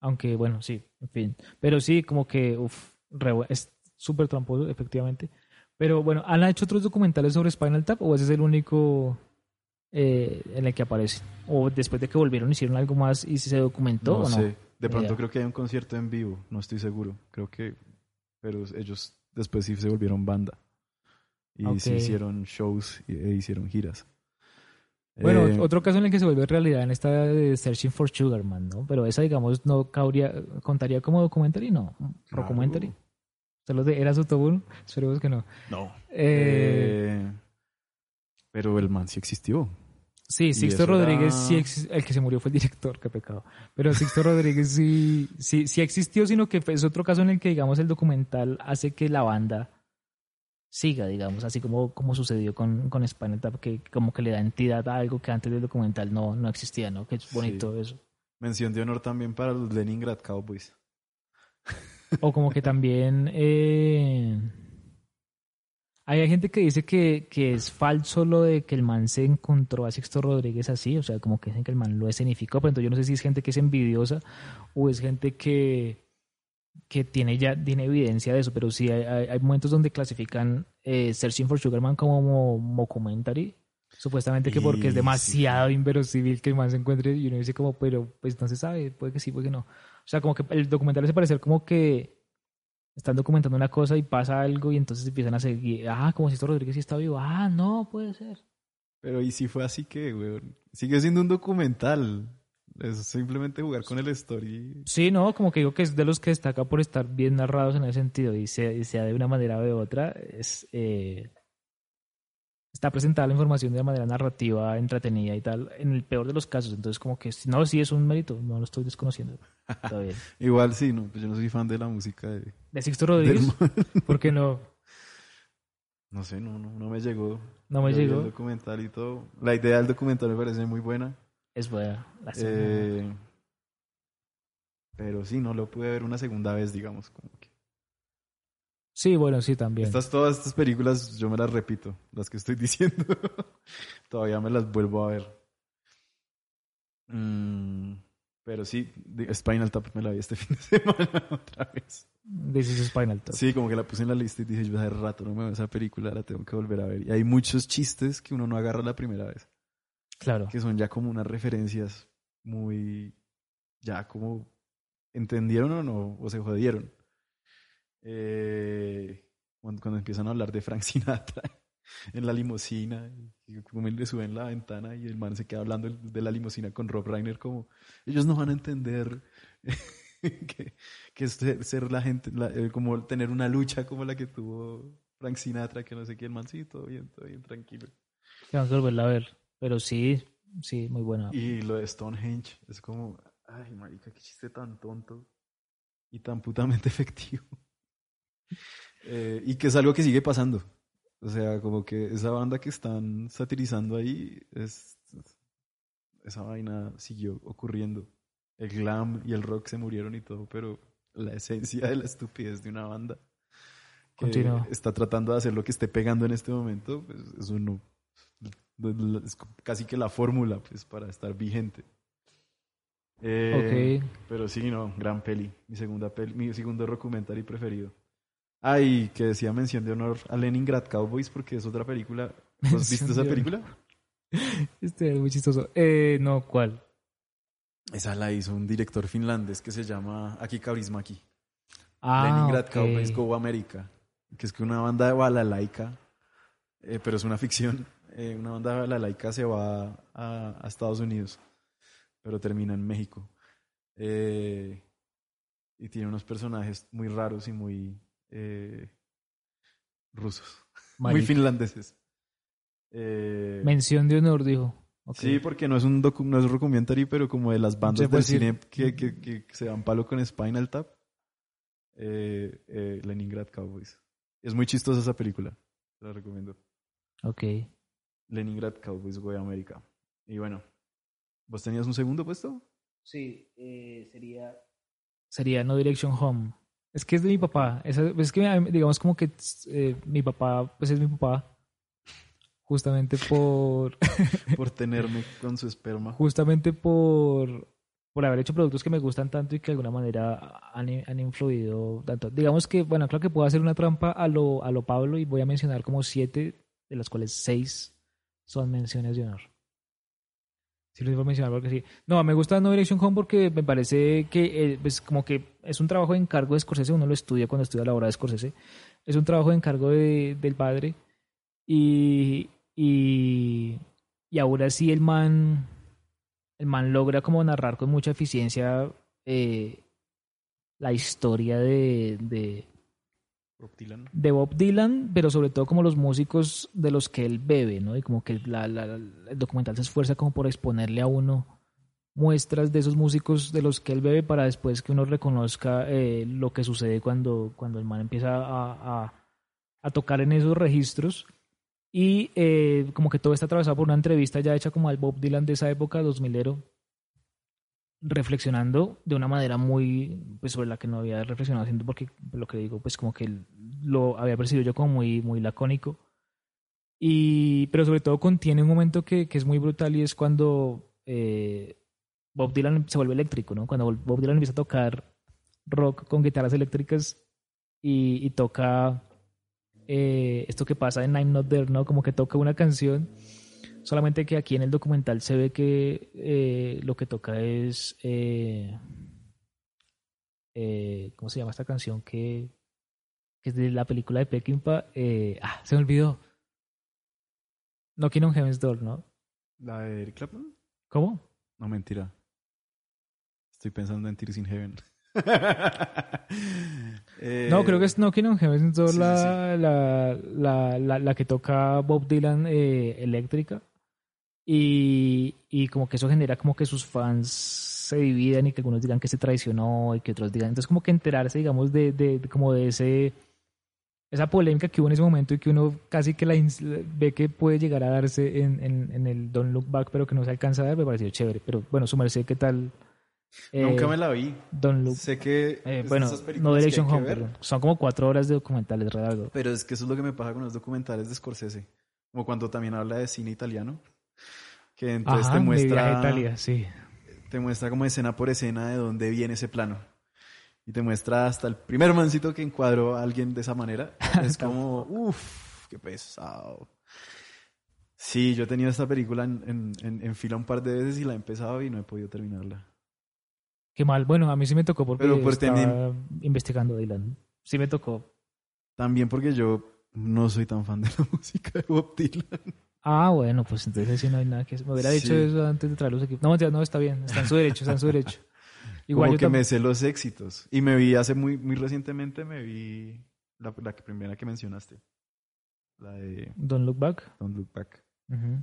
Aunque, bueno, sí, en fin. Pero sí, como que, uf, re es súper tramposo, efectivamente. Pero bueno, ¿han hecho otros documentales sobre Spinal Tap o ese es el único eh, en el que aparece? O después de que volvieron hicieron algo más y si se documentó no o no? sé de pronto idea. creo que hay un concierto en vivo no estoy seguro creo que pero ellos después sí se volvieron banda y sí Ok. hicieron shows e hicieron giras Bueno, Eh, otro caso en el que se vuelve realidad en esta de Searching for Sugar Man, ¿no? Pero esa, digamos, no cabría, contaría como documentary, no. Claro. Documentary. Solo de Era uno? Esperemos que no. no Eh, Eh, pero el man sí existió Sí, Sixto Rodríguez era- sí el que se murió fue el director, qué pecado. Pero Sixto Rodríguez sí, sí, sí existió, sino que es otro caso en el que, digamos, el documental hace que la banda siga, digamos, así como, como sucedió con, con Spinal Tap, que como que le da entidad a algo que antes del documental no, no existía, ¿no? Que es bonito eso. Mención de honor también para los Leningrad Cowboys. O como que también eh, hay gente que dice que, que es falso lo de que el man se encontró a Sixto Rodríguez así, o sea, como que dicen que el man lo escenificó, pero entonces yo no sé si es gente que es envidiosa o es gente que, que tiene ya tiene evidencia de eso, pero sí hay, hay, hay momentos donde clasifican eh, Searching for Sugarman como mo- mockumentary, supuestamente que porque es sí. demasiado inverosímil que el man se encuentre y uno dice como, pero pues no se sabe, puede que sí, puede que no. O sea, como que el documental hace parecer como que están documentando una cosa y pasa algo y entonces empiezan a seguir, ah, como si esto Rodríguez sí está vivo, ah, no, puede ser. Pero y si fue así que, weón. Sigue siendo un documental. Es simplemente jugar con el story. Sí, no, como que digo que es de los que destaca por estar bien narrados en ese sentido y sea, y sea de una manera o de otra, es, eh, está presentada la información de manera narrativa, entretenida y tal, en el peor de los casos. Entonces, como que no, sí es un mérito, no lo estoy desconociendo. Está bien. Igual sí, no, pues yo no soy fan de la música de. De Sixto Rodríguez, del- ¿por qué no? No sé, no, no, no me llegó. No me Yo llegó. El documental y todo. La idea del documental me parece muy buena. Es buena. la Eh, pero sí, no lo pude ver una segunda vez, digamos. Como que. Sí, bueno, sí, también. Estas, todas estas películas yo me las repito, las que estoy diciendo. Todavía me las vuelvo a ver. Mm, pero sí, Spinal Tap me la vi este fin de semana otra vez. Is Spinal Tap. Sí, como que la puse en la lista y dije, yo hace rato no me veo esa película, la tengo que volver a ver. Y hay muchos chistes que uno no agarra la primera vez, Claro. que son ya como unas referencias muy, ya como, ¿entendieron o no? ¿O se jodieron? Eh, cuando, cuando empiezan a hablar de Frank Sinatra en la limusina, y como le suben la ventana y el man se queda hablando de la limusina con Rob Reiner como, ellos no van a entender que, que ser, ser la gente, la- eh, como tener una lucha como la que tuvo Frank Sinatra, que no sé el man, sí, todo bien, todo bien, tranquilo. Tengo que volverla a ver. Pero sí, sí, muy buena. Y lo de Stonehenge es como, ay, marica, qué chiste tan tonto y tan putamente efectivo. Eh, y que es algo que sigue pasando. O sea, como que esa banda que están satirizando ahí, es, esa vaina siguió ocurriendo. El glam y el rock se murieron y todo, pero la esencia de la estupidez de una banda que está tratando de hacer lo que esté pegando en este momento, pues eso no. Es casi que la fórmula pues, para estar vigente. Eh, Ok. Pero sí, no, gran peli. Mi segunda peli, mi segundo documentary preferido. Ay, que decía mención de honor a Leningrad Cowboys porque es otra película. ¿Vos viste Mención esa película? Este es muy chistoso. Eh, no, ¿cuál? Esa la hizo un director finlandés que se llama Aki Kaurismäki. Ah, Leningrad ok. Cowboys Go America. Que es que una banda de balalaika, eh, pero es una ficción. eh, una banda de balalaika se va a, a Estados Unidos, pero termina en México. Eh, y tiene unos personajes muy raros y muy eh, rusos, muy finlandeses. Eh, Mención de honor, dijo. Sí, porque no es un docu no es un documentary, pero como de las bandas puede del cine que, que, que se dan palo con Spinal Tap, eh, eh, Leningrad Cowboys. Es muy chistosa esa película, te la recomiendo. Ok. Leningrad Cowboys Go América. Y bueno, ¿vos tenías un segundo puesto? Sí, sería... Sería No Direction Home. Es que es de mi papá. Es, es que, digamos, como que eh, mi papá, pues es mi papá. Justamente por... Por tenerme con su esperma. justamente por, por haber hecho productos que me gustan tanto y que de alguna manera han, han influido tanto. Digamos que, bueno, creo que puedo hacer una trampa a lo, a lo Pablo y voy a mencionar como siete, de las cuales seis son menciones de honor. Si les voy a mencionar porque sí. No, me gusta No Direction Home porque me parece que eh, pues como que es un trabajo de encargo de Scorsese, uno lo estudia cuando estudia la obra de Scorsese. Es un trabajo de encargo de- del padre y, y, y ahora sí el man, el man logra como narrar con mucha eficiencia eh, la historia de, De Bob Dylan, pero sobre todo como los músicos de los que él bebe, ¿no? Y como que el documental se esfuerza como por exponerle a uno muestras de esos músicos de los que él bebe para después que uno reconozca eh, lo que sucede cuando, cuando el man empieza a, a- a tocar en esos registros. Y eh, como que todo está atravesado por una entrevista ya hecha como al Bob Dylan de esa época, 2000ero, reflexionando de una manera muy, pues sobre la que no había reflexionado, haciendo porque lo que digo, pues como que lo había percibido yo como muy, muy lacónico. Y, pero sobre todo contiene un momento que, que es muy brutal y es cuando eh, Bob Dylan se vuelve eléctrico, ¿no? Cuando Bob Dylan empieza a tocar rock con guitarras eléctricas y, y toca eh, esto que pasa en I'm Not There, ¿no? Como que toca una canción, solamente que aquí en el documental se ve que eh, lo que toca es, eh, eh, ¿cómo se llama esta canción? Que, que es de la película de Peckinpah. Ah, se me olvidó. Knocking on Heaven's Door, ¿no? ¿La de Eric Clapton? ¿Cómo? No, mentira. Estoy pensando en Tears in Heaven. Eh, No, creo que es Knocking on Heaven's Door sí, la, La, la, la, la que toca Bob Dylan eh, eléctrica. Y, y como que eso genera como que sus fans se dividan y que algunos digan que se traicionó y que otros digan. Entonces como que enterarse, digamos, de, de, de como de ese esa polémica que hubo en ese momento y que uno casi que la ve que puede llegar a darse en, en, en el Don't Look Back, pero que no se alcanza a dar, me pareció chévere. Pero bueno, su merced, ¿qué tal? Nunca Eh, me la vi. Don't Look Sé que. eh, es de bueno, no Direction Home, ver, pero son como cuatro horas de documentales, re largo. Pero es que eso es lo que me pasa con los documentales de Scorsese. Como cuando también habla de cine italiano. Que entonces Ajá, te muestra. Italia, sí. Te muestra como escena por escena de dónde viene ese plano. Y te muestra hasta el primer mancito que encuadró a alguien de esa manera. Es como, uff, qué pesado. Sí, yo he tenido esta película en, en, en- fila un par de veces y la he empezado y no he podido terminarla. Qué mal. Bueno, a mí sí me tocó porque Pero por estaba investigando a Dylan. Sí me tocó. También porque yo no soy tan fan de la música de Bob Dylan. Ah, bueno, pues entonces sí no hay nada que hacer. Me hubiera dicho Sí. eso antes de traer los equipos. No, mentira, no, está bien. Está en su derecho, está en su derecho. Igual como yo que me sé los éxitos. Y me vi hace muy, muy recientemente, me vi la, la primera que mencionaste. La de Don't Look Back. Don't Look Back. Ujú.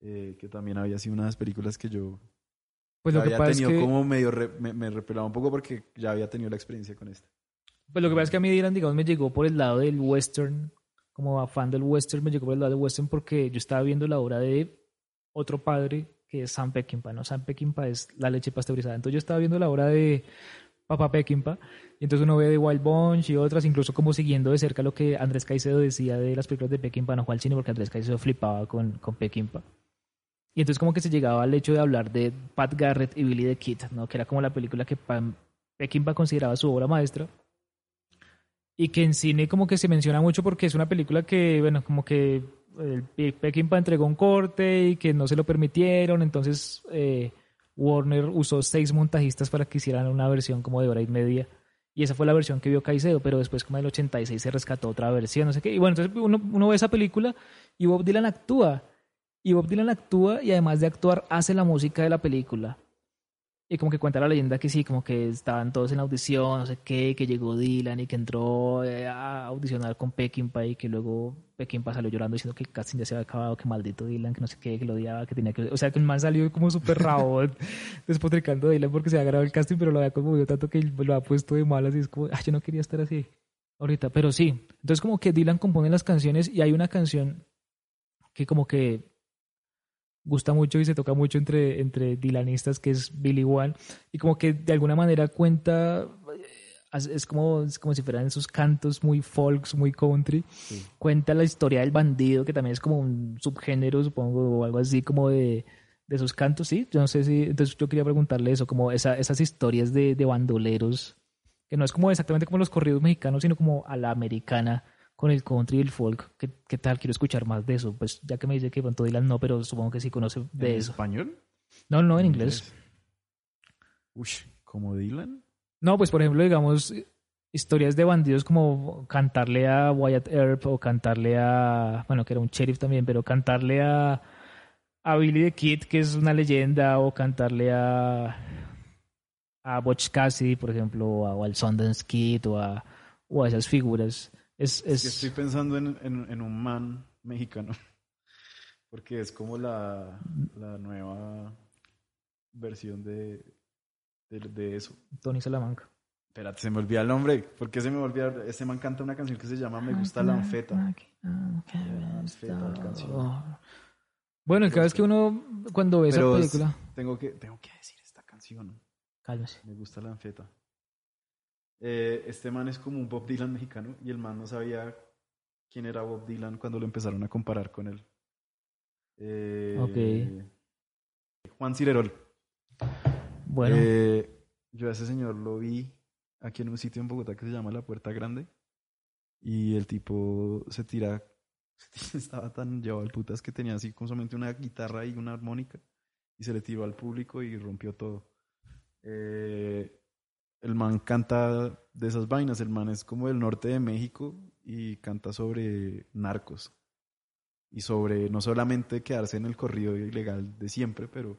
eh, que también había sido una de las películas que yo Pues lo que pasa es tenido que... como medio re- me, me repelaba un poco porque ya había tenido la experiencia con esta. Pues lo que pasa es que a mí Dylan, digamos, me llegó por el lado del western, como fan del western, me llegó por el lado del western porque yo estaba viendo la obra de otro padre que es Sam Peckinpah, ¿no? Sam Peckinpah es la leche pasteurizada. Entonces yo estaba viendo la obra de Papá Peckinpah y entonces uno ve de Wild Bunch y otras, incluso como siguiendo de cerca lo que Andrés Caicedo decía de las películas de Peckinpah, no fue al cine porque Andrés Caicedo flipaba con, con Peckinpah. Y entonces como que se llegaba al hecho de hablar de Pat Garrett y Billy the Kid, ¿no? Que era como la película que Pam- Peckinpah consideraba su obra maestra y que en cine como que se menciona mucho porque es una película que, bueno, como que el Pe- Peckinpah entregó un corte y que no se lo permitieron, entonces eh, Warner usó seis montajistas para que hicieran una versión como de hora y media. Y esa fue la versión que vio Caicedo, pero después como en el 86 se rescató otra versión, no sé qué. Y bueno, entonces uno, uno ve esa película y Bob Dylan actúa. Y Bob Dylan actúa y además de actuar hace la música de la película. Y como que cuenta la leyenda que sí, como que estaban todos en audición, no sé qué, que llegó Dylan y que entró eh, a audicionar con Peckinpah y que luego Peckinpah salió llorando diciendo que el casting ya se había acabado, que maldito Dylan, que no sé qué, que lo odiaba, que tenía que... O sea, que el man salió como súper rabón despotricando a Dylan porque se había grabado el casting, pero lo había conmovido tanto que lo ha puesto de malas y es como, ah, yo no quería estar así ahorita, pero sí. Entonces como que Dylan compone las canciones y hay una canción que como que gusta mucho y se toca mucho entre, entre Dylanistas, que es Billy One, y como que de alguna manera cuenta, eh, es como, es como si fueran esos cantos muy folks, muy country, cuenta la historia del bandido, que también es como un subgénero, supongo, o algo así como de, de esos cantos, ¿sí? Yo no sé si, entonces yo quería preguntarle eso, como esa, esas historias de, de bandoleros, que no es como exactamente como los corridos mexicanos, sino como a la americana, con el country y el folk. ¿Qué, qué tal? Quiero escuchar más de eso. Pues ya que me dice que pronto Dylan no, pero supongo que sí conoce de ¿En eso. español? No, no, en inglés. Uy, ¿como Dylan? No, pues por ejemplo, digamos, historias de bandidos como cantarle a Wyatt Earp o cantarle a, bueno, que era un sheriff también, pero cantarle a, a Billy the Kid, que es una leyenda, o cantarle a, a Butch Cassidy, por ejemplo, o, a- o al Sundance Kid, o a, o a esas figuras. Es, Es que es, estoy pensando en, en- en un man mexicano. Porque es como la, la nueva versión de, de, de eso. Tony Salamanca. Espérate, se me olvida el nombre. ¿Por qué se me olvida? Este man canta una canción que se llama Me gusta la anfeta. Anfeta, la canción. Bueno, cada vez que uno, cuando ve esa Pero es- película, tengo que, tengo que decir esta canción. cálmese. Me gusta la anfeta. Eh, este man es como un Bob Dylan mexicano y el man no sabía quién era Bob Dylan cuando lo empezaron a comparar con él. Eh, Juan Cirerol. Bueno, Eh, yo a ese señor lo vi aquí en un sitio en Bogotá que se llama La Puerta Grande y el tipo se tira, estaba tan llevado al putas que tenía así con solamente una guitarra y una armónica y se le tiró al público y rompió todo. Eh, el man canta de esas vainas, el man es como del norte de México y canta sobre narcos y sobre no solamente quedarse en el corrido ilegal de siempre, pero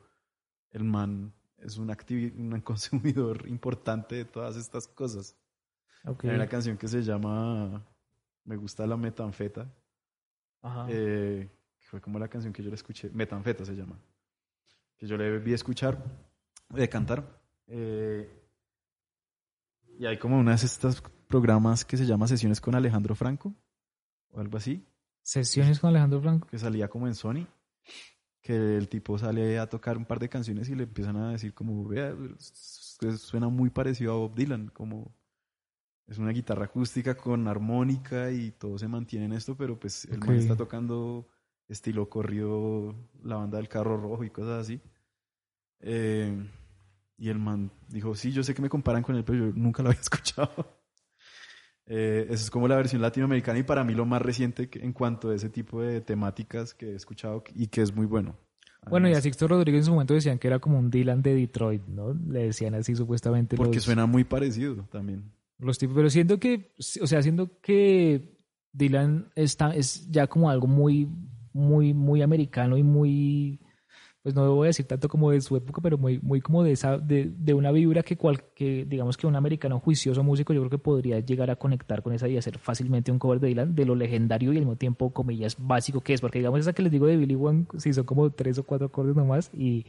el man es un, un consumidor importante de todas estas cosas. ok. Hay una canción que se llama Me gusta la metanfeta, Ajá. eh, que fue como la canción que yo le escuché, metanfeta se llama, que yo le vi escuchar, de cantar. eh, y hay como unas de estos programas que se llama Sesiones con Alejandro Franco, o algo así, Sesiones con Alejandro Franco. que salía como en Sony, que el tipo sale a tocar un par de canciones y le empiezan a decir como, vea, suena muy parecido a Bob Dylan, como es una guitarra acústica con armónica y todo se mantiene en esto, pero pues el man Ok. está tocando estilo corrido, la banda del carro rojo y cosas así. Eh, y el man dijo, sí, yo sé que me comparan con él, pero yo nunca lo había escuchado. Eh, eso es como la versión latinoamericana y para mí lo más reciente en cuanto a ese tipo de temáticas que he escuchado y que es muy bueno. Bueno, y a Sixto Rodríguez en su momento decían que era como un Dylan de Detroit, ¿no? Le decían así supuestamente Porque los, suena muy parecido también. los tipos. Pero siento que, o sea, siento que Dylan está, es ya como algo muy, muy, muy americano y muy, pues no voy a decir tanto como de su época, pero muy, muy como de esa, de, de una vibra que cual, que digamos que un americano juicioso músico yo creo que podría llegar a conectar con esa y hacer fácilmente un cover de Dylan de lo legendario y al mismo tiempo, comillas, básico que es, porque digamos esa que les digo de Billy One, sí son como tres o cuatro acordes nomás y,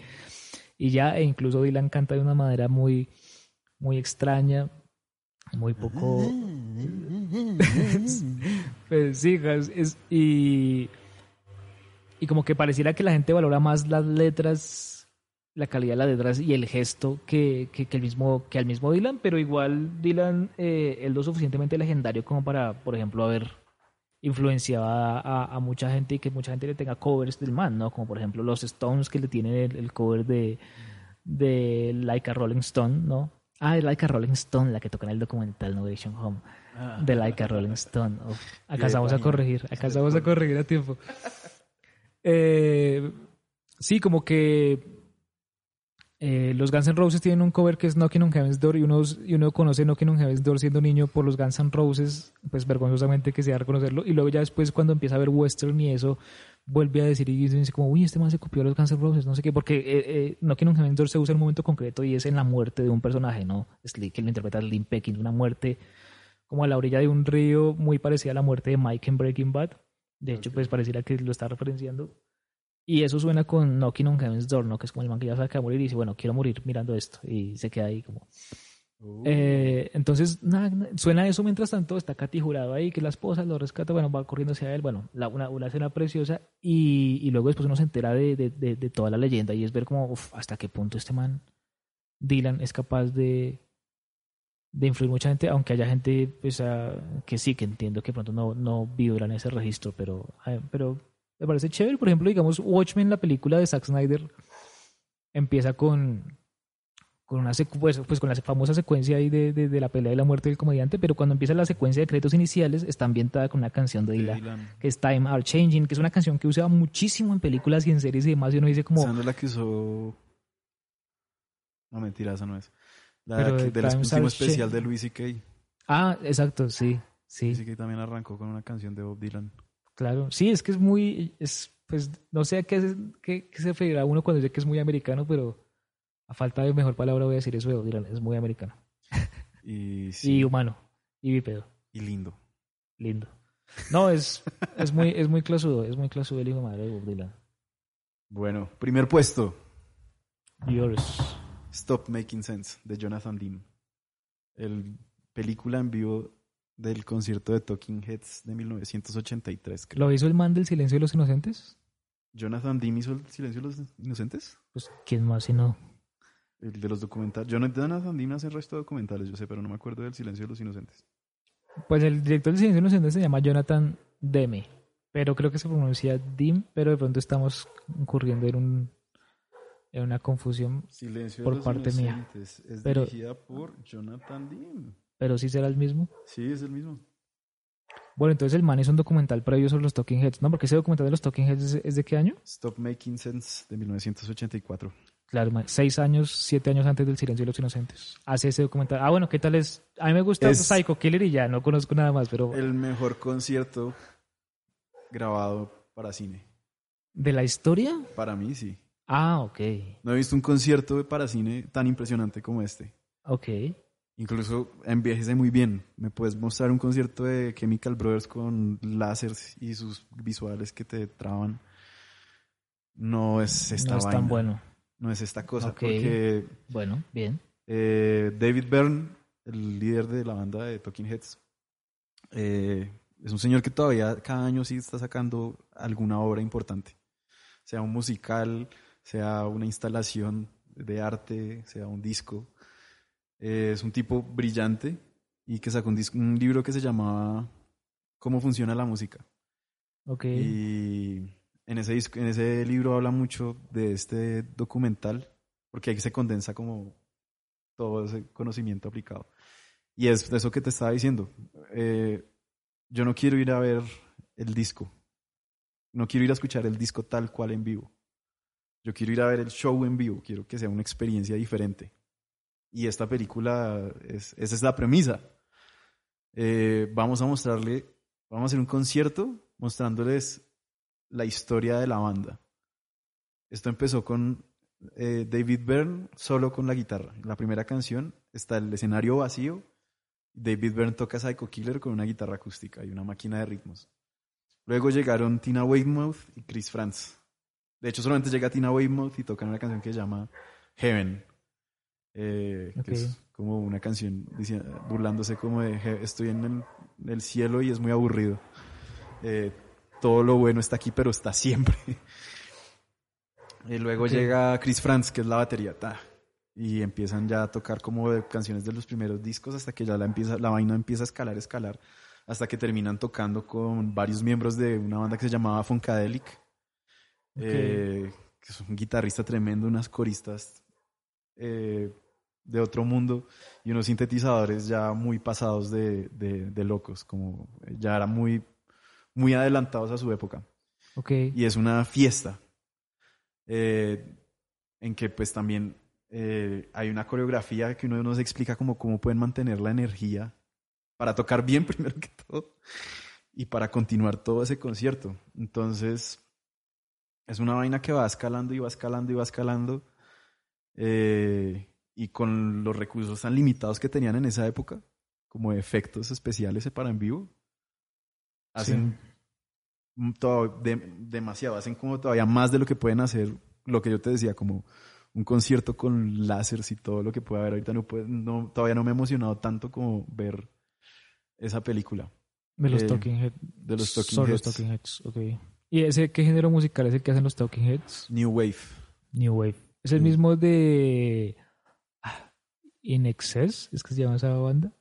y ya, e incluso Dylan canta de una manera muy, muy extraña, muy poco... Pues sí, es- y, y como que pareciera que la gente valora más las letras, la calidad de las letras y el gesto que, que, que el mismo, que al mismo Dylan, pero igual Dylan eh, es lo suficientemente legendario como para, por ejemplo, haber influenciado a, a- a mucha gente y que mucha gente le tenga covers del man, ¿no? Como por ejemplo los Stones que le tienen el, el cover de, de Like a Rolling Stone, ¿no? Ah, es Like a Rolling Stone, la que toca en el documental No Direction Home de Like a Rolling Stone. Uf, alcanzamos a página. corregir, alcanzamos a corregir a tiempo. Eh, sí, como que eh, los Guns N' Roses tienen un cover que es Knocking on Heaven's Door y uno, y uno conoce Knocking on Heaven's Door siendo niño por los Guns N' Roses, pues vergonzosamente que sea reconocerlo. Y luego ya después cuando empieza a ver western y eso, vuelve a decir y dice como, uy, este man se copió a los Guns N' Roses, no sé qué, porque eh, eh, Knocking on Heaven's Door se usa en un momento concreto y es en la muerte de un personaje, ¿no? Slick, que lo interpreta Slim Peckin, una muerte como a la orilla de un río muy parecida a la muerte de Mike en Breaking Bad. De hecho, pues pareciera que lo está referenciando. Y eso suena con Knocking on Heaven's Door, ¿no? Que es como el man que ya sabe que va a morir y dice, bueno, quiero morir mirando esto. Y se queda ahí como... Uh, Eh, entonces, na- suena eso mientras tanto, está Katy jurado ahí, que la esposa lo rescata, bueno, va corriendo hacia él, bueno, la- una, una escena preciosa, y, y luego después uno se entera de, de- de- de toda la leyenda, y es ver como, uf, hasta qué punto este man, Dylan, es capaz de, de influir mucha gente, aunque haya gente pues, ah, que sí, que entiendo que pronto no, no vibra en ese registro, pero, pero me parece chévere, por ejemplo, digamos, Watchmen, la película de Zack Snyder, empieza con con una secu- pues, pues con la famosa secuencia ahí de, de, de la pelea y la muerte del comediante, pero cuando empieza la secuencia de créditos iniciales está ambientada con una canción de de Dylan, Dylan. que es Time Are Changing, que es una canción que usa muchísimo en películas y en series y demás, y uno dice como, Esa no es la que usó. No, mentira, esa no es. La de del último Are especial de Luis C.K. ah, exacto, sí, sí, Luis C.K. también arrancó con una canción de Bob Dylan. claro, sí, es que es muy, es, pues, no sé a qué, se- qué, qué se referirá uno cuando dice que es muy americano, pero a falta de mejor palabra voy a decir eso de Bob Dylan, es muy americano, Y sí, y humano, y bípedo. y lindo. Lindo. No, es, es muy, es muy clasudo, es muy clasudo el hijo de madre de Bob Dylan. Bueno, primer puesto, Yours. Stop Making Sense, de Jonathan Dean. El película en vivo del concierto de Talking Heads de 1983. creo. ¿Lo hizo el man del silencio de los inocentes? Jonathan Dean hizo el silencio de los inocentes. Pues, ¿quién más si no? El de los documentales. Jonathan Dean hace el resto de documentales, yo sé, pero no me acuerdo del silencio de los inocentes. Pues el director del silencio de los inocentes se llama Jonathan Demme. Pero creo que se pronuncia Dim, pero de pronto estamos incurriendo en un en una confusión. Silencio Por de los parte mía. Es Pero- dirigida por Jonathan Dean. Pero sí será el mismo. Sí, es el mismo. Bueno, entonces el man es un documental previo sobre los Talking Heads, ¿no? Porque ese documental de los Talking Heads es, es de qué año? Stop Making Sense de 1984. Claro, seis años, siete años antes del silencio de los inocentes. Hace ese documental. Ah, bueno, ¿qué tal es? A mí me gusta Es- Psycho Killer y ya, no conozco nada más, pero El mejor concierto grabado para cine. ¿de la historia? Para mí, sí. Ah, ok. No he visto un concierto para cine tan impresionante como este. Ok. Incluso envejece muy bien. Me puedes mostrar un concierto de Chemical Brothers con láseres y sus visuales que te traban. No es esta no es vaina. tan bueno. No es esta cosa. Ok. Porque Bueno, bien. eh, David Byrne, el líder de la banda de Talking Heads, eh, es un señor que todavía cada año sí está sacando alguna obra importante. Sea un musical, sea una instalación de arte, sea un disco. Eh, es un tipo brillante y que sacó un, dis- un libro que se llamaba Cómo funciona la música. Ok. Y en ese, disco- en ese libro habla mucho de este documental, porque ahí se condensa como todo ese conocimiento aplicado. Y es de eso que te estaba diciendo. Eh, yo no quiero ir a ver el disco. No quiero ir a escuchar el disco tal cual en vivo. Yo quiero ir a ver el show en vivo. Quiero que sea una experiencia diferente. Y esta película, es, esa es la premisa. Eh, vamos a mostrarle, vamos a hacer un concierto mostrándoles la historia de la banda. Esto empezó con eh, David Byrne solo con la guitarra. En la primera canción está el escenario vacío. David Byrne toca Psycho Killer con una guitarra acústica y una máquina de ritmos. Luego llegaron Tina Weymouth y Chris Franz. De hecho, solamente llega Tina Weymouth y tocan una canción que se llama Heaven. eh. Que es como una canción burlándose como de "Je- estoy en el, el cielo y es muy aburrido. Eh, todo lo bueno está aquí, pero está siempre. Y luego llega Chris Franz, que es la batería, ta, y empiezan ya a tocar como de canciones de los primeros discos hasta que ya la, empieza, la vaina empieza a escalar, escalar, hasta que terminan tocando con varios miembros de una banda que se llamaba Funkadelic, eh, que es un guitarrista tremendo, unas coristas eh, de otro mundo y unos sintetizadores ya muy pasados de, de- de locos, como ya eran muy, muy adelantados a su época. Y es una fiesta eh, en que pues también eh, hay una coreografía que uno no se explica como cómo pueden mantener la energía para tocar bien primero que todo y para continuar todo ese concierto. Entonces es una vaina que va escalando y va escalando y va escalando eh, y con los recursos tan limitados que tenían en esa época, como efectos especiales para en vivo, hacen todo- de- demasiado, hacen como todavía más de lo que pueden hacer, lo que yo te decía, como un concierto con láseres y todo lo que puede haber. Ahorita no puede- no, todavía no me he emocionado tanto como ver esa película De los eh, Talking Heads. de los Talking Heads. los Talking Heads, ok. ¿Y ese qué género musical es el que hacen los Talking Heads? New Wave. New Wave. ¿Es el mismo de ah, In Excess? ¿Es que se llama esa banda?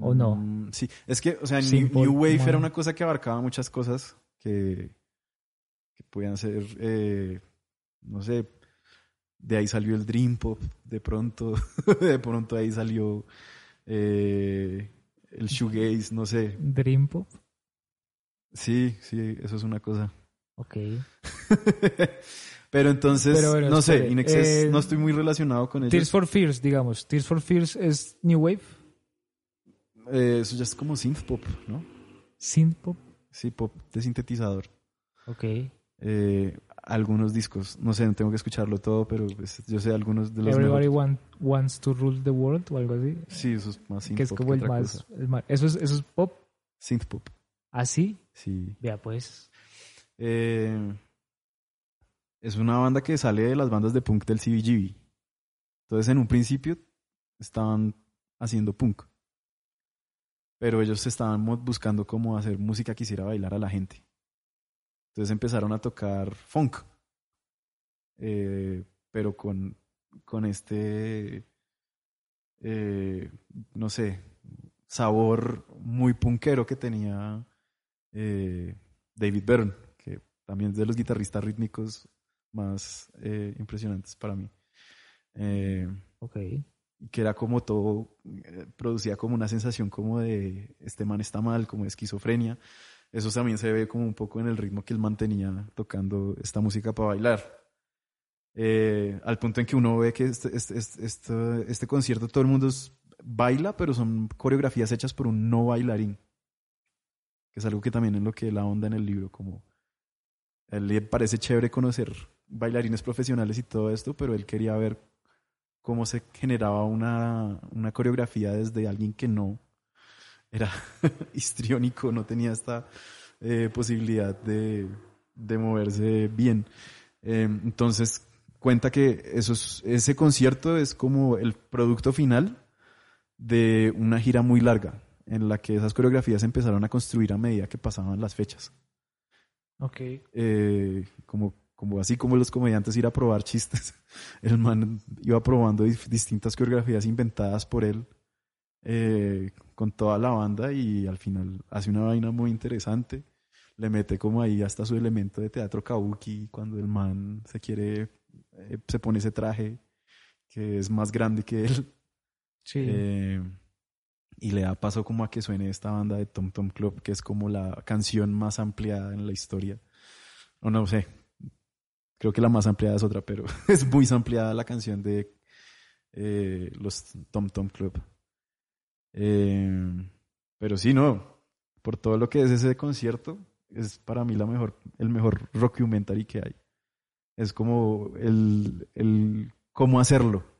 ¿O no? Mm, Sí, es que, o sea, New, Simple New Wave Man. era una cosa que abarcaba muchas cosas que, que podían ser, eh, no sé, de ahí salió el Dream Pop, de pronto, de pronto ahí salió eh, el Shoegaze, no sé. Dream Pop. Sí, sí, eso es una cosa. Ok. Pero entonces, Pero bueno, no sé, espere, In Excess, eh, no estoy muy relacionado con ellos. Tears for Fears, digamos. Tears for Fears es New Wave. Eh, eso ya es como synth pop, ¿no? Synth Pop. Sí, pop de sintetizador. Ok. Eh, algunos discos. No sé, tengo que escucharlo todo, pero pues, yo sé algunos de los Everybody want- wants to rule the world o algo así. Sí, eso es más synth que es pop como que el otra más, cosa. el más- Eso es, eso es pop. Synth pop, Así. sí. Vea, pues. Eh, es una banda que sale de las bandas de punk del CBGB. Entonces, en un principio estaban haciendo punk. Pero ellos estaban buscando cómo hacer música que hiciera bailar a la gente. Entonces empezaron a tocar funk. Eh, pero con, con este, eh, no sé, sabor muy punkero que tenía eh, David Byrne, que también es de los guitarristas rítmicos más eh, impresionantes para mí. Eh, Ok. que era como todo, eh, producía como una sensación como de este man está mal, como de esquizofrenia. Eso también se ve como un poco en el ritmo que él mantenía tocando esta música para bailar. Eh, al punto en que uno ve que este, este, este, este- este concierto todo el mundo baila, pero son coreografías hechas por un no bailarín. Que es algo que también es lo que la onda en el libro, como a él le parece chévere conocer bailarines profesionales y todo esto, pero él quería ver cómo se generaba una, una coreografía desde alguien que no era histriónico, no tenía esta eh, posibilidad de, de moverse bien. Eh, entonces cuenta que eso es- ese concierto es como el producto final de una gira muy larga en la que esas coreografías se empezaron a construir a medida que pasaban las fechas Ok. eh, como, como así como los comediantes ir a probar chistes. El man iba probando distintas coreografías inventadas por él eh, con toda la banda y al final hace una vaina muy interesante. Le mete como ahí hasta su elemento de teatro kabuki cuando el man se quiere, eh, se pone ese traje que es más grande que él. Sí. Y le da paso como a que suene esta banda de Tom Tom Club, que es como la canción más ampliada en la historia. O no sé. Creo que la más ampliada es otra, pero es muy ampliada la canción de eh, los Tom Tom Club. Eh, pero sí, no. Por todo lo que es ese concierto, es para mí la mejor, el mejor rockumentary que hay. Es como el, el cómo hacerlo.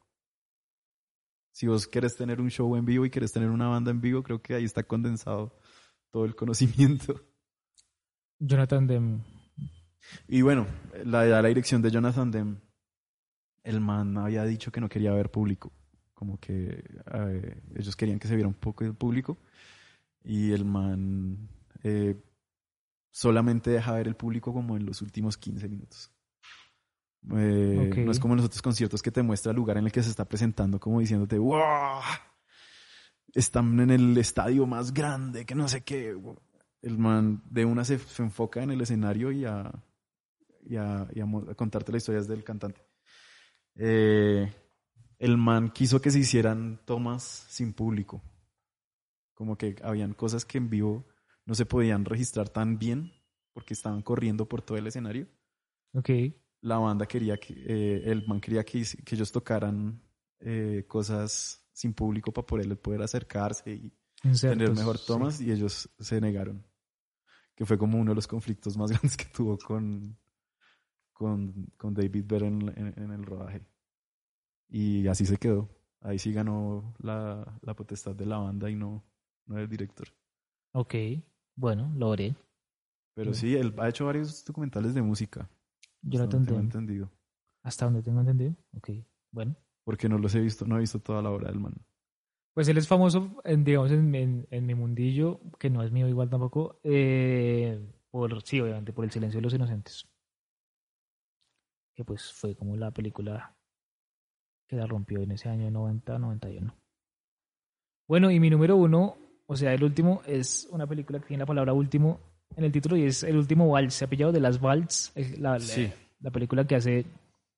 Si vos querés tener un show en vivo y querés tener una banda en vivo, creo que ahí está condensado todo el conocimiento. Jonathan Demme. Y bueno, la, la dirección de Jonathan Demme, el man había dicho que no quería ver público, como que eh, ellos querían que se viera un poco el público y el man eh, solamente deja ver el público como en los últimos 15 minutos. Eh. No es como en los otros conciertos que te muestra el lugar en el que se está presentando, como diciéndote, ¡wow! Están en el estadio más grande, que no sé qué. El man de una se, se enfoca en el escenario y a, y a, y a contarte las historias del cantante. Eh, el man quiso que se hicieran tomas sin público. Como que habían cosas que en vivo no se podían registrar tan bien porque estaban corriendo por todo el escenario. Ok. La banda quería que, eh, el man quería que, que ellos tocaran eh, cosas sin público para poder, poder acercarse y tener mejor sí. tomas y ellos se negaron. Que fue como uno de los conflictos más grandes que tuvo con, con, con David Byrne en, en- en el rodaje. Y así se quedó. Ahí sí ganó la, la potestad de la banda y no, no del director. Ok. Bueno, lo haré. Pero sí, él ha hecho varios documentales de música. Hasta Jonathan donde tengo entendido. Hasta donde tengo entendido. Ok. Bueno. Porque no los he visto, no he visto toda la obra del man. Pues él es famoso, en, digamos, en, en- en mi mundillo, que no es mío igual tampoco, eh, por, sí, obviamente, por El silencio de los inocentes. Que pues fue como la película que la rompió en ese año 90-91. Bueno, y mi número uno, o sea, el último, es una película que tiene la palabra último en el título y es El último vals, se ha pillado de las eh, la, la- Sí. la película que hace,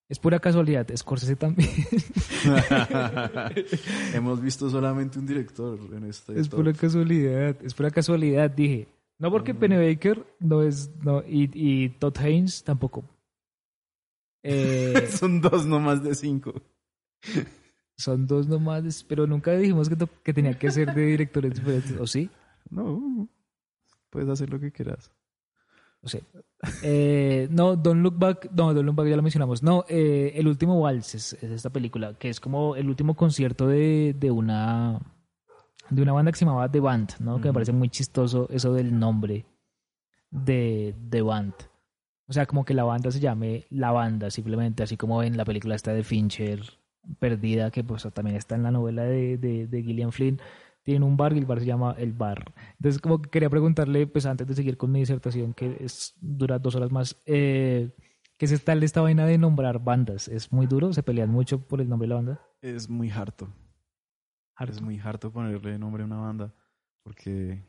es pura casualidad, Scorsese también. Hemos visto solamente un director en este Es top. pura casualidad, es pura casualidad, dije. No porque Penny Baker no es, no, y, y Todd Haynes tampoco. Eh, Son dos nomás de cinco. son dos nomás, pero nunca dijimos que, tenía que ser de directores diferentes, ¿o sí? No, puedes hacer lo que quieras. No sé. Eh, no, Don't Look Back, no, Don't Look Back ya lo mencionamos. No, eh, El último vals es, es esta película, que es como el último concierto de, de una de una banda que se llamaba The Band, ¿no? Que me parece muy chistoso eso del nombre de The Band. O sea, como que la banda se llame La Banda, simplemente, así como en la película esta de Fincher, Perdida, que pues también está en la novela de, de, de Gillian Flynn. Tienen un bar y el bar se llama El Bar. Entonces, como que quería preguntarle, pues antes de seguir con mi disertación, que es, dura dos horas más, eh, ¿qué es tal esta vaina de nombrar bandas? ¿Es muy duro? ¿Se pelean mucho por el nombre de la banda? Es muy harto. Es muy harto ponerle nombre a una banda porque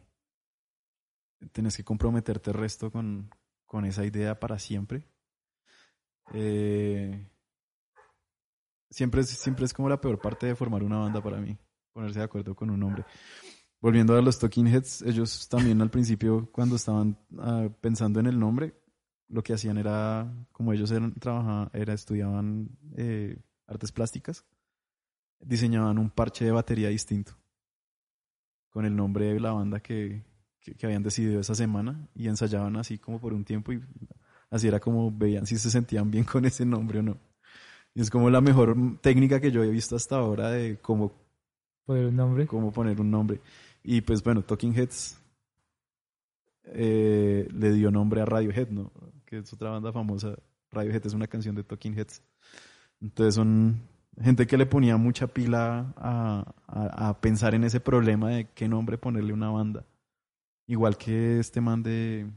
tienes que comprometerte el resto con, con esa idea para siempre. Eh, siempre, es, siempre es como la peor parte de formar una banda para mí, ponerse de acuerdo con un nombre. Volviendo a los Talking Heads, ellos también al principio, cuando estaban ah, pensando en el nombre, lo que hacían era, como ellos eran, trabajaban, era, estudiaban eh, artes plásticas, diseñaban un parche de batería distinto con el nombre de la banda que, que, que habían decidido esa semana y ensayaban así como por un tiempo y así era como veían si se sentían bien con ese nombre o no. Y es como la mejor técnica que yo he visto hasta ahora de cómo, ¿Poner un nombre? cómo poner un nombre. Y pues bueno, Talking Heads eh, le dio nombre a Radiohead, ¿no? Que es otra banda famosa. Radiohead es una canción de Talking Heads. Entonces son gente que le ponía mucha pila a, a- a pensar en ese problema de qué nombre ponerle a una banda. Igual que este man de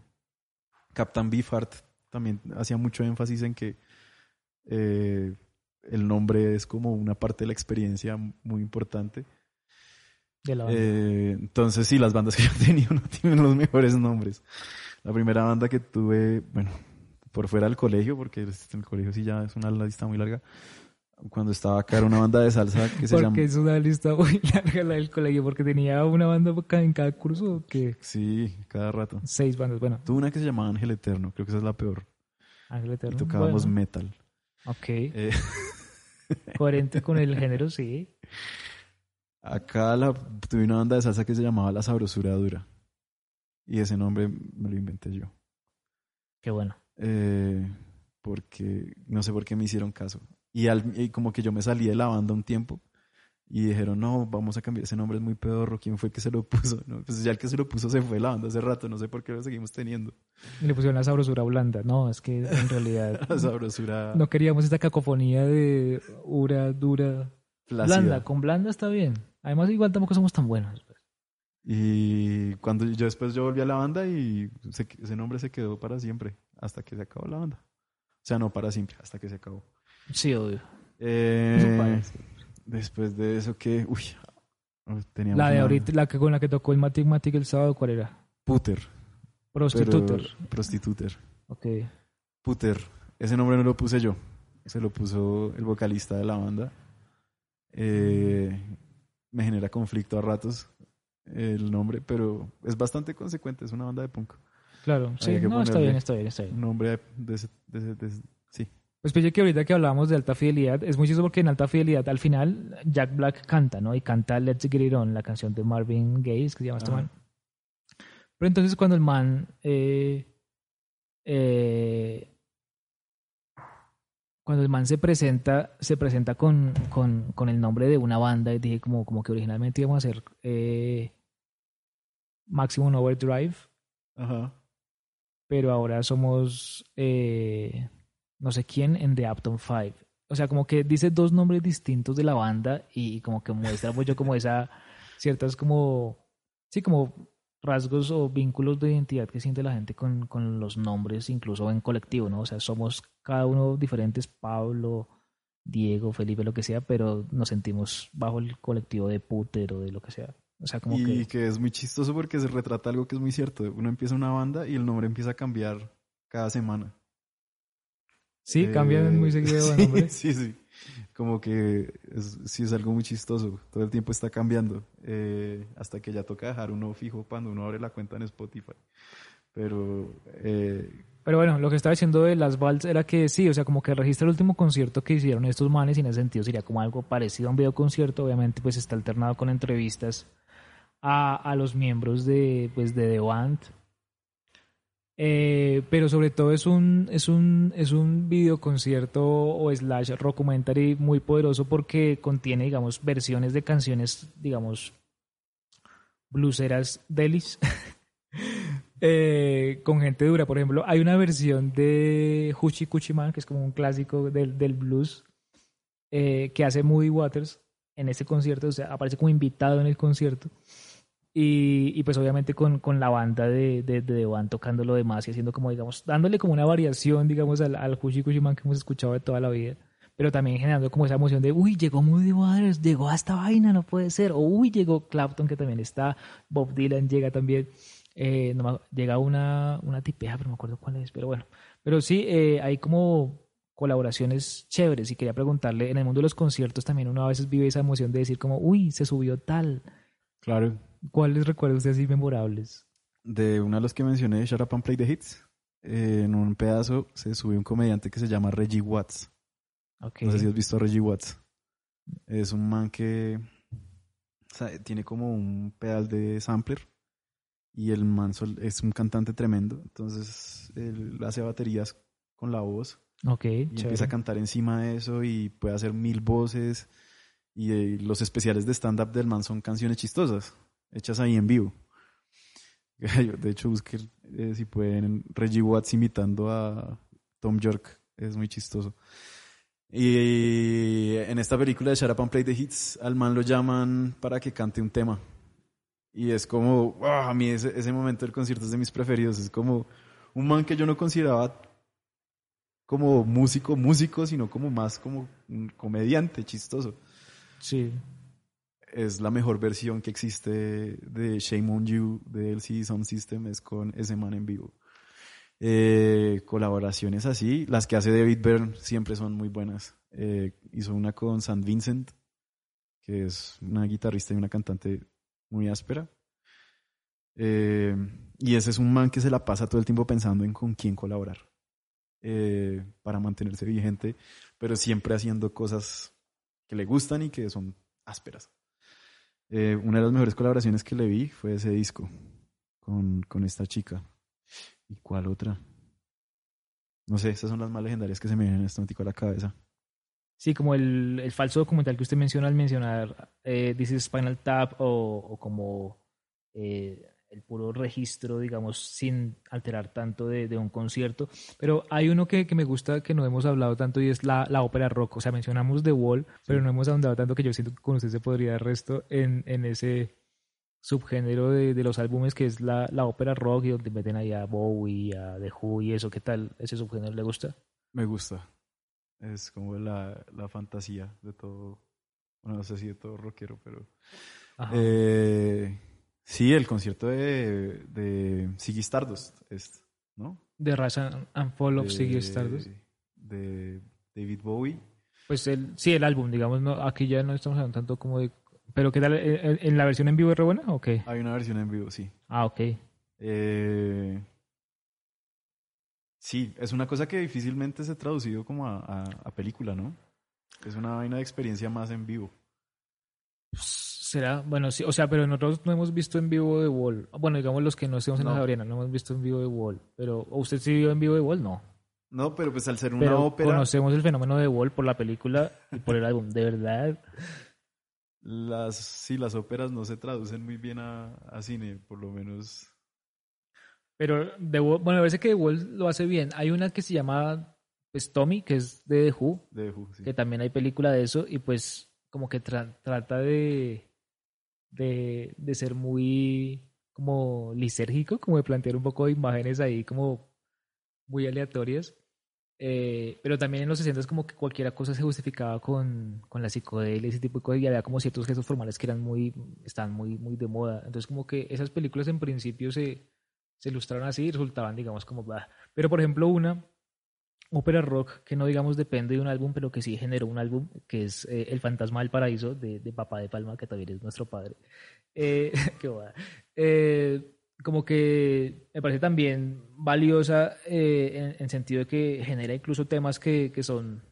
Captain Beefheart también hacía mucho énfasis en que eh, el nombre es como una parte de la experiencia muy importante. De la banda. Eh, entonces, sí, las bandas que yo he tenido no tienen los mejores nombres. La primera banda que tuve, bueno, por fuera del colegio, porque en el colegio sí ya es una lista muy larga. Cuando estaba acá era una banda de salsa que se porque llama... es una lista muy larga la del colegio, porque tenía una banda en cada curso que Sí, cada rato. seis bandas. Bueno, Tuve una que se llamaba Ángel Eterno, creo que esa es la peor. Ángel Y Eterno. tocábamos bueno, metal. ok, Eh, coherente con el género, sí. Acá la, tuve una banda de salsa que se llamaba La Sabrosura Dura. Y ese nombre me lo inventé yo. Qué bueno. Eh, porque no sé por qué me hicieron caso. Y, al- y como que yo me salí de la banda un tiempo y dijeron, no, vamos a cambiar ese nombre, es muy pedorro. ¿Quién fue el que se lo puso? No, pues ya el que se lo puso se fue de la banda hace rato, no sé por qué lo seguimos teniendo. Y le pusieron la sabrosura blanda. No, es que en realidad La sabrosura no queríamos esta cacofonía de ura, dura, blanda. Con blanda está bien. Además, igual tampoco somos tan buenos. Y cuando yo después yo volví a la banda y se- ese nombre se quedó para siempre, hasta que se acabó la banda. O sea, no para siempre, hasta que se acabó. Sí, obvio. Eh, después de eso que, uy, teníamos La de una- ahorita, la que con la que tocó el Matic Matic el sábado, ¿cuál era? Puter. Prostituter. pero- Prostituter. Ok. Puter. Ese nombre no lo puse yo. Se lo puso el vocalista de la banda. Eh, me genera conflicto a ratos el nombre, pero es bastante consecuente. Es una banda de punk. Claro, sí. No, está bien, está bien, está bien. Nombre de, ese- de ese- de ese- sí. Pues pille que ahorita que hablábamos de alta fidelidad, es muy chistoso porque en alta fidelidad al final Jack Black canta, ¿no? Y canta Let's Get It On, la canción de Marvin Gaye, que se llama este man. Pero entonces cuando el man eh, eh, cuando el man se presenta, se presenta con, con, con el nombre de una banda, y dije como, como que originalmente íbamos a hacer eh, Maximum Overdrive, Ajá. pero ahora somos eh, no sé quién en The Upton Five. O sea, como que dice dos nombres distintos de la banda y como que muestra pues yo como esa ciertas como sí como rasgos o vínculos de identidad que siente la gente con, con los nombres incluso en colectivo, ¿no? O sea, somos cada uno diferentes, Pablo, Diego, Felipe, lo que sea, pero nos sentimos bajo el colectivo de Puter o de lo que sea. O sea, como y que que... es muy chistoso porque se retrata algo que es muy cierto. Uno empieza una banda y el nombre empieza a cambiar cada semana. sí, cambian muy Eh, seguido de nombre. Sí, sí. Como que es, sí es algo muy chistoso. Todo el tiempo está cambiando. eh, hasta que ya toca dejar uno fijo cuando uno abre la cuenta en Spotify. Pero eh, Pero bueno, lo que estaba diciendo de las Vals era que sí, o sea, como que registra el último concierto que hicieron estos manes y en ese sentido sería como algo parecido a un video concierto, obviamente pues está alternado con entrevistas a, a los miembros de, pues, de The Band. Eh, pero sobre todo es un, es un, es un videoconcierto o slash documentary muy poderoso porque contiene, digamos, versiones de canciones, digamos, blueseras delis. eh, con gente dura. Por ejemplo, hay una versión de Huchi Cuchi Man, que es como un clásico del, del blues, eh, que hace Moody Waters en ese concierto, o sea, aparece como invitado en el concierto. Y, y pues obviamente con, con la banda de, de, de Band tocando lo demás y haciendo como, digamos, dándole como una variación, digamos, al, al Huchi Cuchi Man que hemos escuchado de toda la vida. Pero también generando como esa emoción de, uy, llegó Moody Waters, llegó a esta vaina, no puede ser. O, uy, llegó Clapton, que también está, Bob Dylan llega también. Eh, no llega una, una tipeja, pero no me acuerdo cuál es, pero bueno. Pero sí, eh, hay como colaboraciones chéveres y quería preguntarle, en el mundo de los conciertos también uno a veces vive esa emoción de decir como, uy, se subió tal. Claro. ¿Cuáles recuerdos usted así memorables? De uno de los que mencioné, Shut Up and Play the Hits, eh, en un pedazo se subió un comediante que se llama Reggie Watts. Ok. No sé si has visto a Reggie Watts. Es un man que o sea, tiene como un pedal de sampler y el man es un cantante tremendo. Entonces él hace baterías con la voz Ok, y chévere. empieza a cantar encima de eso y puede hacer mil voces. Y eh, los especiales de stand-up del man son canciones chistosas, hechas ahí en vivo. De hecho, busquen eh, si pueden Reggie Watts imitando a Tom York, es muy chistoso. Y en esta película de Shut Up Play the Hits, al man lo llaman para que cante un tema. Y es como, ¡ah! a mí ese, ese momento del concierto es de mis preferidos. Es como un man que yo no consideraba como músico, músico, sino como más como un comediante chistoso. Sí. Es la mejor versión que existe de Shame on You de LCD Sound System, es con ese man en vivo. Eh, colaboraciones así, las que hace David Byrne siempre son muy buenas. Eh, hizo una con St. Vincent, que es una guitarrista y una cantante muy áspera. Eh, y ese es un man que se la pasa todo el tiempo pensando en con quién colaborar para mantenerse vigente, pero siempre haciendo cosas que le gustan y que son ásperas. Eh, una de las mejores colaboraciones que le vi fue ese disco con, con esta chica. ¿Y cuál otra? No sé, esas son las más legendarias que se me vienen en este momento a la cabeza. Sí, como el, el falso documental que usted menciona al mencionar eh, This is Spinal Tap o, o como eh, el puro registro, digamos, sin alterar tanto de, de un concierto. Pero hay uno que, que me gusta que no hemos hablado tanto y es la, la ópera rock. O sea, mencionamos The Wall, pero no hemos ahondado tanto que yo siento que con usted se podría dar resto en, en ese subgénero de, de los álbumes que es la, la ópera rock y donde meten ahí a Bowie, a The Who y eso. ¿Qué tal? ¿Ese subgénero le gusta? Me gusta. Es como la, la fantasía de todo. Bueno, no sé si de todo rockero, pero. Ajá. Eh, sí, el concierto de, de Ziggy Stardust, es, ¿no? The Rise and and Fall of De- Ziggy Stardust. De David Bowie. Pues el, sí, el álbum, digamos, no, aquí ya no estamos hablando tanto como de... Pero ¿qué tal? ¿En, la versión en vivo es re buena o qué? Hay una versión en vivo, sí. Ah, ok. Eh, sí, es una cosa que difícilmente se ha traducido como a, a- a película, ¿no? Es una vaina de experiencia más en vivo. Será, bueno, sí, o sea, pero nosotros no hemos visto en vivo de Wall. Bueno, digamos los que no estemos en la No. Sabriana, no hemos visto en vivo de Wall. Pero, ¿o ¿usted sí vio en vivo de Wall? No. No, pero pues al ser una Pero ópera, conocemos el fenómeno de Wall por la película y por el álbum. De verdad. las, sí, las óperas no se traducen muy bien a, a cine, por lo menos. Pero The Wall, bueno, parece que The Wall lo hace bien. Hay una que se llama pues, Tommy, que es de The Who, De Who, sí. que también hay película de eso y pues como que tra- trata de, de de ser muy como lisérgico, como de plantear un poco de imágenes ahí como muy aleatorias. Eh, pero también en los 60 es como que cualquier cosa se justificaba con, con la psicodelia ese tipo de cosas y había como ciertos gestos formales que eran muy, estaban muy, muy de moda. Entonces como que esas películas en principio se, se ilustraron así y resultaban digamos como... bah. Pero por ejemplo una ópera rock que no digamos depende de un álbum, pero que sí generó un álbum, que es eh, El Fantasma del Paraíso de, de Papá de Palma, que también es nuestro padre. Eh, qué boda. Eh, como que me parece también valiosa en, en sentido de que genera incluso temas que, que son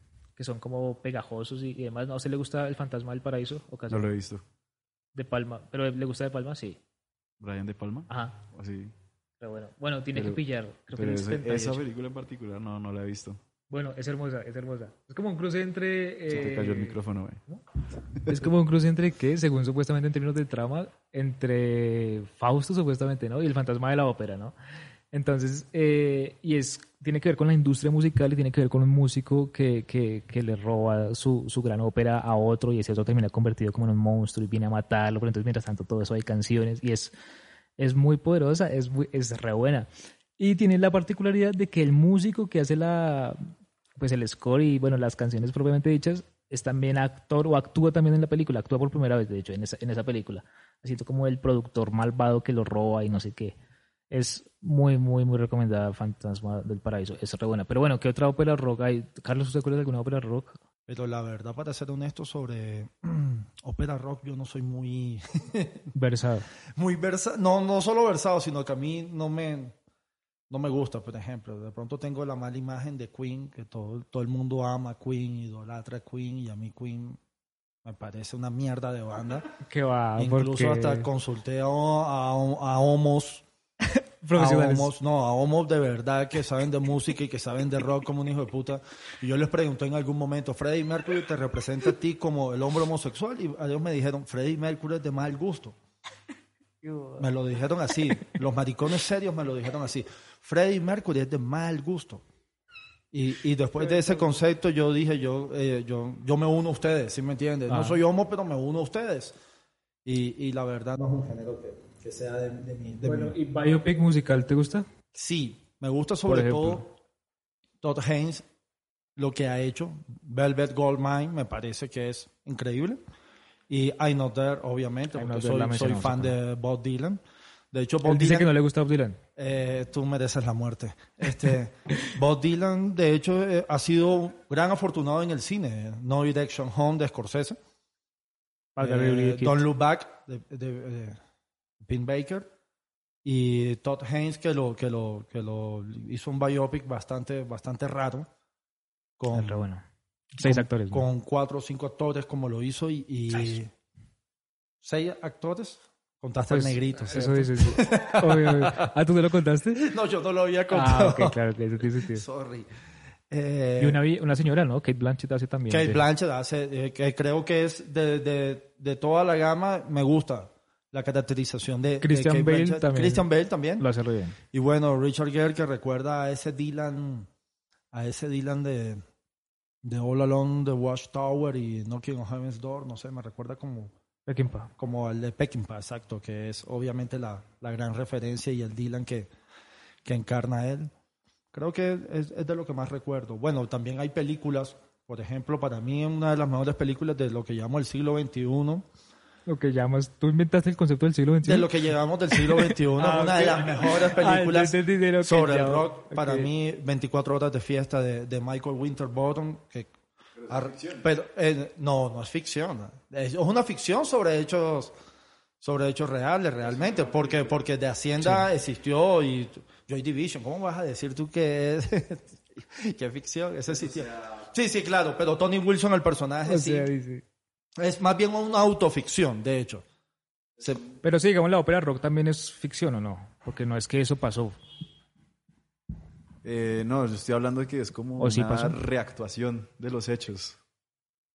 que son como pegajosos y, y demás. ¿No a usted le gusta El Fantasma del Paraíso? ¿O casi No lo he visto. De Palma. ¿Pero le gusta de Palma? Sí. Brian De Palma. Ajá. Así. Pero bueno, bueno, tiene Pero- que pillar. Creo que Pero el ese- 78. esa película en particular no, no la he visto. Bueno, es hermosa, es hermosa. Es como un cruce entre... Se te cayó el eh, micrófono, güey. Es como un cruce entre qué, según supuestamente en términos de trama, entre Fausto supuestamente, ¿no? Y el fantasma de la ópera, ¿no? Entonces, eh, y es, tiene que ver con la industria musical y tiene que ver con un músico que, que, que le roba su, su gran ópera a otro y ese otro termina convertido como en un monstruo y viene a matarlo, pero entonces mientras tanto todo eso hay canciones y es, es muy poderosa, es, muy- es re buena. Y tiene la particularidad de que el músico que hace la, pues el score y bueno, las canciones propiamente dichas, es también actor o actúa también en la película, actúa por primera vez, de hecho, en esa, en esa película. Haciendo como el productor malvado que lo roba y no sé qué. Es muy, muy, muy recomendada Fantasma del Paraíso. Es re buena. Pero bueno, ¿qué otra ópera rock hay? Carlos, ¿usted acuerda de alguna ópera rock? Pero la verdad, para ser honesto sobre ópera rock, yo no soy muy, Versado. muy versado. No, no solo versado, sino que a mí no me, no me gusta, por ejemplo. De pronto tengo la mala imagen de Queen, que todo, todo el mundo ama a Queen, idolatra a Queen, y a mí Queen me parece una mierda de banda. Que va, Incluso porque hasta consulté a, a, a homos a homos, no, a homos de verdad que saben de música y que saben de rock como un hijo de puta. Y yo les pregunté en algún momento, Freddie Mercury te representa a ti como el hombre homosexual. Y ellos me dijeron, Freddie Mercury es de mal gusto. Me lo dijeron así. Los maricones serios me lo dijeron así. Freddie Mercury es de mal gusto. Y, y después de ese concepto yo dije, yo, eh, yo, yo me uno a ustedes, ¿sí me entiendes? No Ah. soy homo, pero me uno a ustedes. Y, y la verdad no es un género que, que sea de, de mi... de Bueno, mi- ¿y biopic musical te gusta? Sí, me gusta sobre todo Todd Haynes, lo que ha hecho. Velvet Goldmine me parece que es increíble. Y I Know There, obviamente, I porque soy, fan de Bob Dylan. De hecho, Bob Él dice Dylan, que no le gusta Bob Dylan. eh, tú mereces la muerte. Este, Bob Dylan, de hecho, eh, ha sido un gran afortunado en el cine. No Direction Home de Scorsese. Eh. Don't Look Back de, de, de Pin Baker y Todd Haynes que lo que lo que lo hizo un biopic bastante bastante raro con, Es re bueno. Seis con- actores. ¿no? con cuatro o cinco actores como lo hizo y, y seis actores contaste Pues, al negrito Eso dices. sí. Obvio, obvio. Ah, ¿tú te lo contaste? no yo no lo había contado Ah, ok, claro que eso tiene sentido. sorry Eh, Y una, una señora, ¿no? Kate Blanchett hace también. Kate de- Blanchett hace, eh, que creo que es de, de, de toda la gama, me gusta la caracterización de, de Christian Kate Bale Blanchett. también. Christian Bale también. Lo hace re bien. Y bueno, Richard Gere que recuerda a ese Dylan, a ese Dylan de, de All Alone the Watchtower y Knocking on Heaven's Door, no sé, me recuerda como, Peckinpah. como el de Peckinpah, exacto, que es obviamente la, la gran referencia y el Dylan que, que encarna él. Creo que es, es de lo que más recuerdo. Bueno, también hay películas, por ejemplo, para mí una de las mejores películas de lo que llamo el siglo XXI, Lo que llamas. Tú inventaste el concepto del siglo XXI. de lo que llevamos del siglo XXI, Ah, una de las mejores Ah, películas sobre el llamo- rock. Para mí, 24 horas de fiesta de, de Michael Winterbottom. Que, pero, eh, no, no es ficción. Es una ficción sobre hechos sobre hechos reales realmente, porque porque de Hacienda existió y Joy Division, ¿cómo vas a decir tú que es que es ficción? Existió. Sí, sí, claro, pero Tony Wilson el personaje O sí, dice- es más bien una autoficción, de hecho. Se- Pero sí, digamos, la ópera rock también es ficción, ¿o no? Porque no es que eso pasó. Eh, no, yo estoy hablando de que es como ¿O sí una pasó? reactuación de los hechos.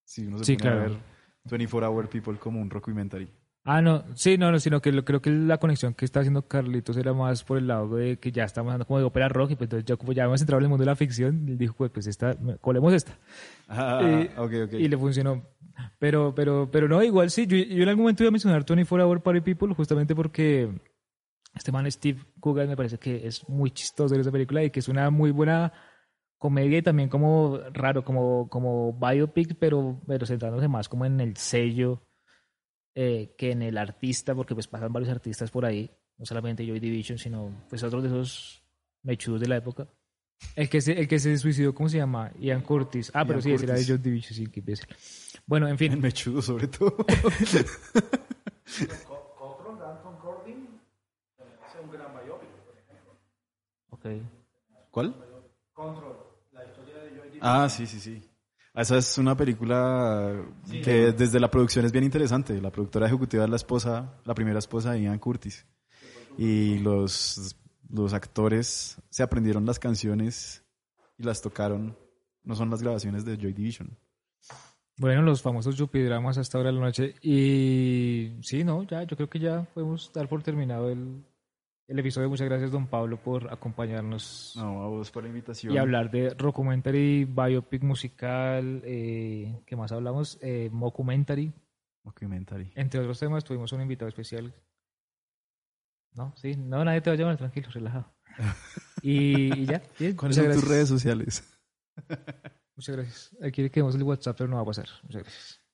Si uno se Sí, pone a claro. ver 24 Hour People como un rockumentary. Ah, no, sí, no, no, sino que lo- creo que la conexión que está haciendo Carlitos era más por el lado de que ya estamos hablando como de ópera rock y pues entonces yo como ya hemos entrado en el mundo de la ficción, él dijo, pues, pues esta, colemos esta. Ah, Y- ok, ok. Y le funcionó. Pero, pero, pero no, igual sí, yo, yo en algún momento iba a mencionar 24 Hour Party People justamente porque este man Steve Coogan me parece que es muy chistoso en esa película y que es una muy buena comedia y también como raro, como, como biopic, pero, pero centrándose más como en el sello eh, que en el artista, porque pues pasan varios artistas por ahí, no solamente Joy Division, sino pues otros de esos mechudos de la época. El que se, el que se suicidó, ¿cómo se llama? Ian Curtis. Ah, pero Ian sí, ese era de Curtis. Joy Division, sí, que imbécil. Bueno, en El fin. mechudo sobre todo. Ok. ¿Cuál? Ah, sí, sí, sí. Esa es una película que desde la producción es bien interesante. La productora ejecutiva es la esposa, la primera esposa de Ian Curtis. Y los los actores se aprendieron las canciones y las tocaron. No son las grabaciones de Joy Division. Bueno, los famosos Yupidramas hasta ahora de la noche. Y sí, no, ya, yo creo que ya podemos dar por terminado el, el episodio. Muchas gracias, don Pablo, por acompañarnos No, a vos por la invitación. y hablar de documentary, biopic musical, eh, ¿qué más hablamos? Eh, mockumentary, entre otros temas. Tuvimos un invitado especial. No, sí, no, nadie te va a llamar, tranquilo, relajado. Y, y ya, bien, ¿Cuáles son tus redes sociales? Muchas gracias. Aquí le quedamos el WhatsApp, pero no va a pasar. Muchas gracias.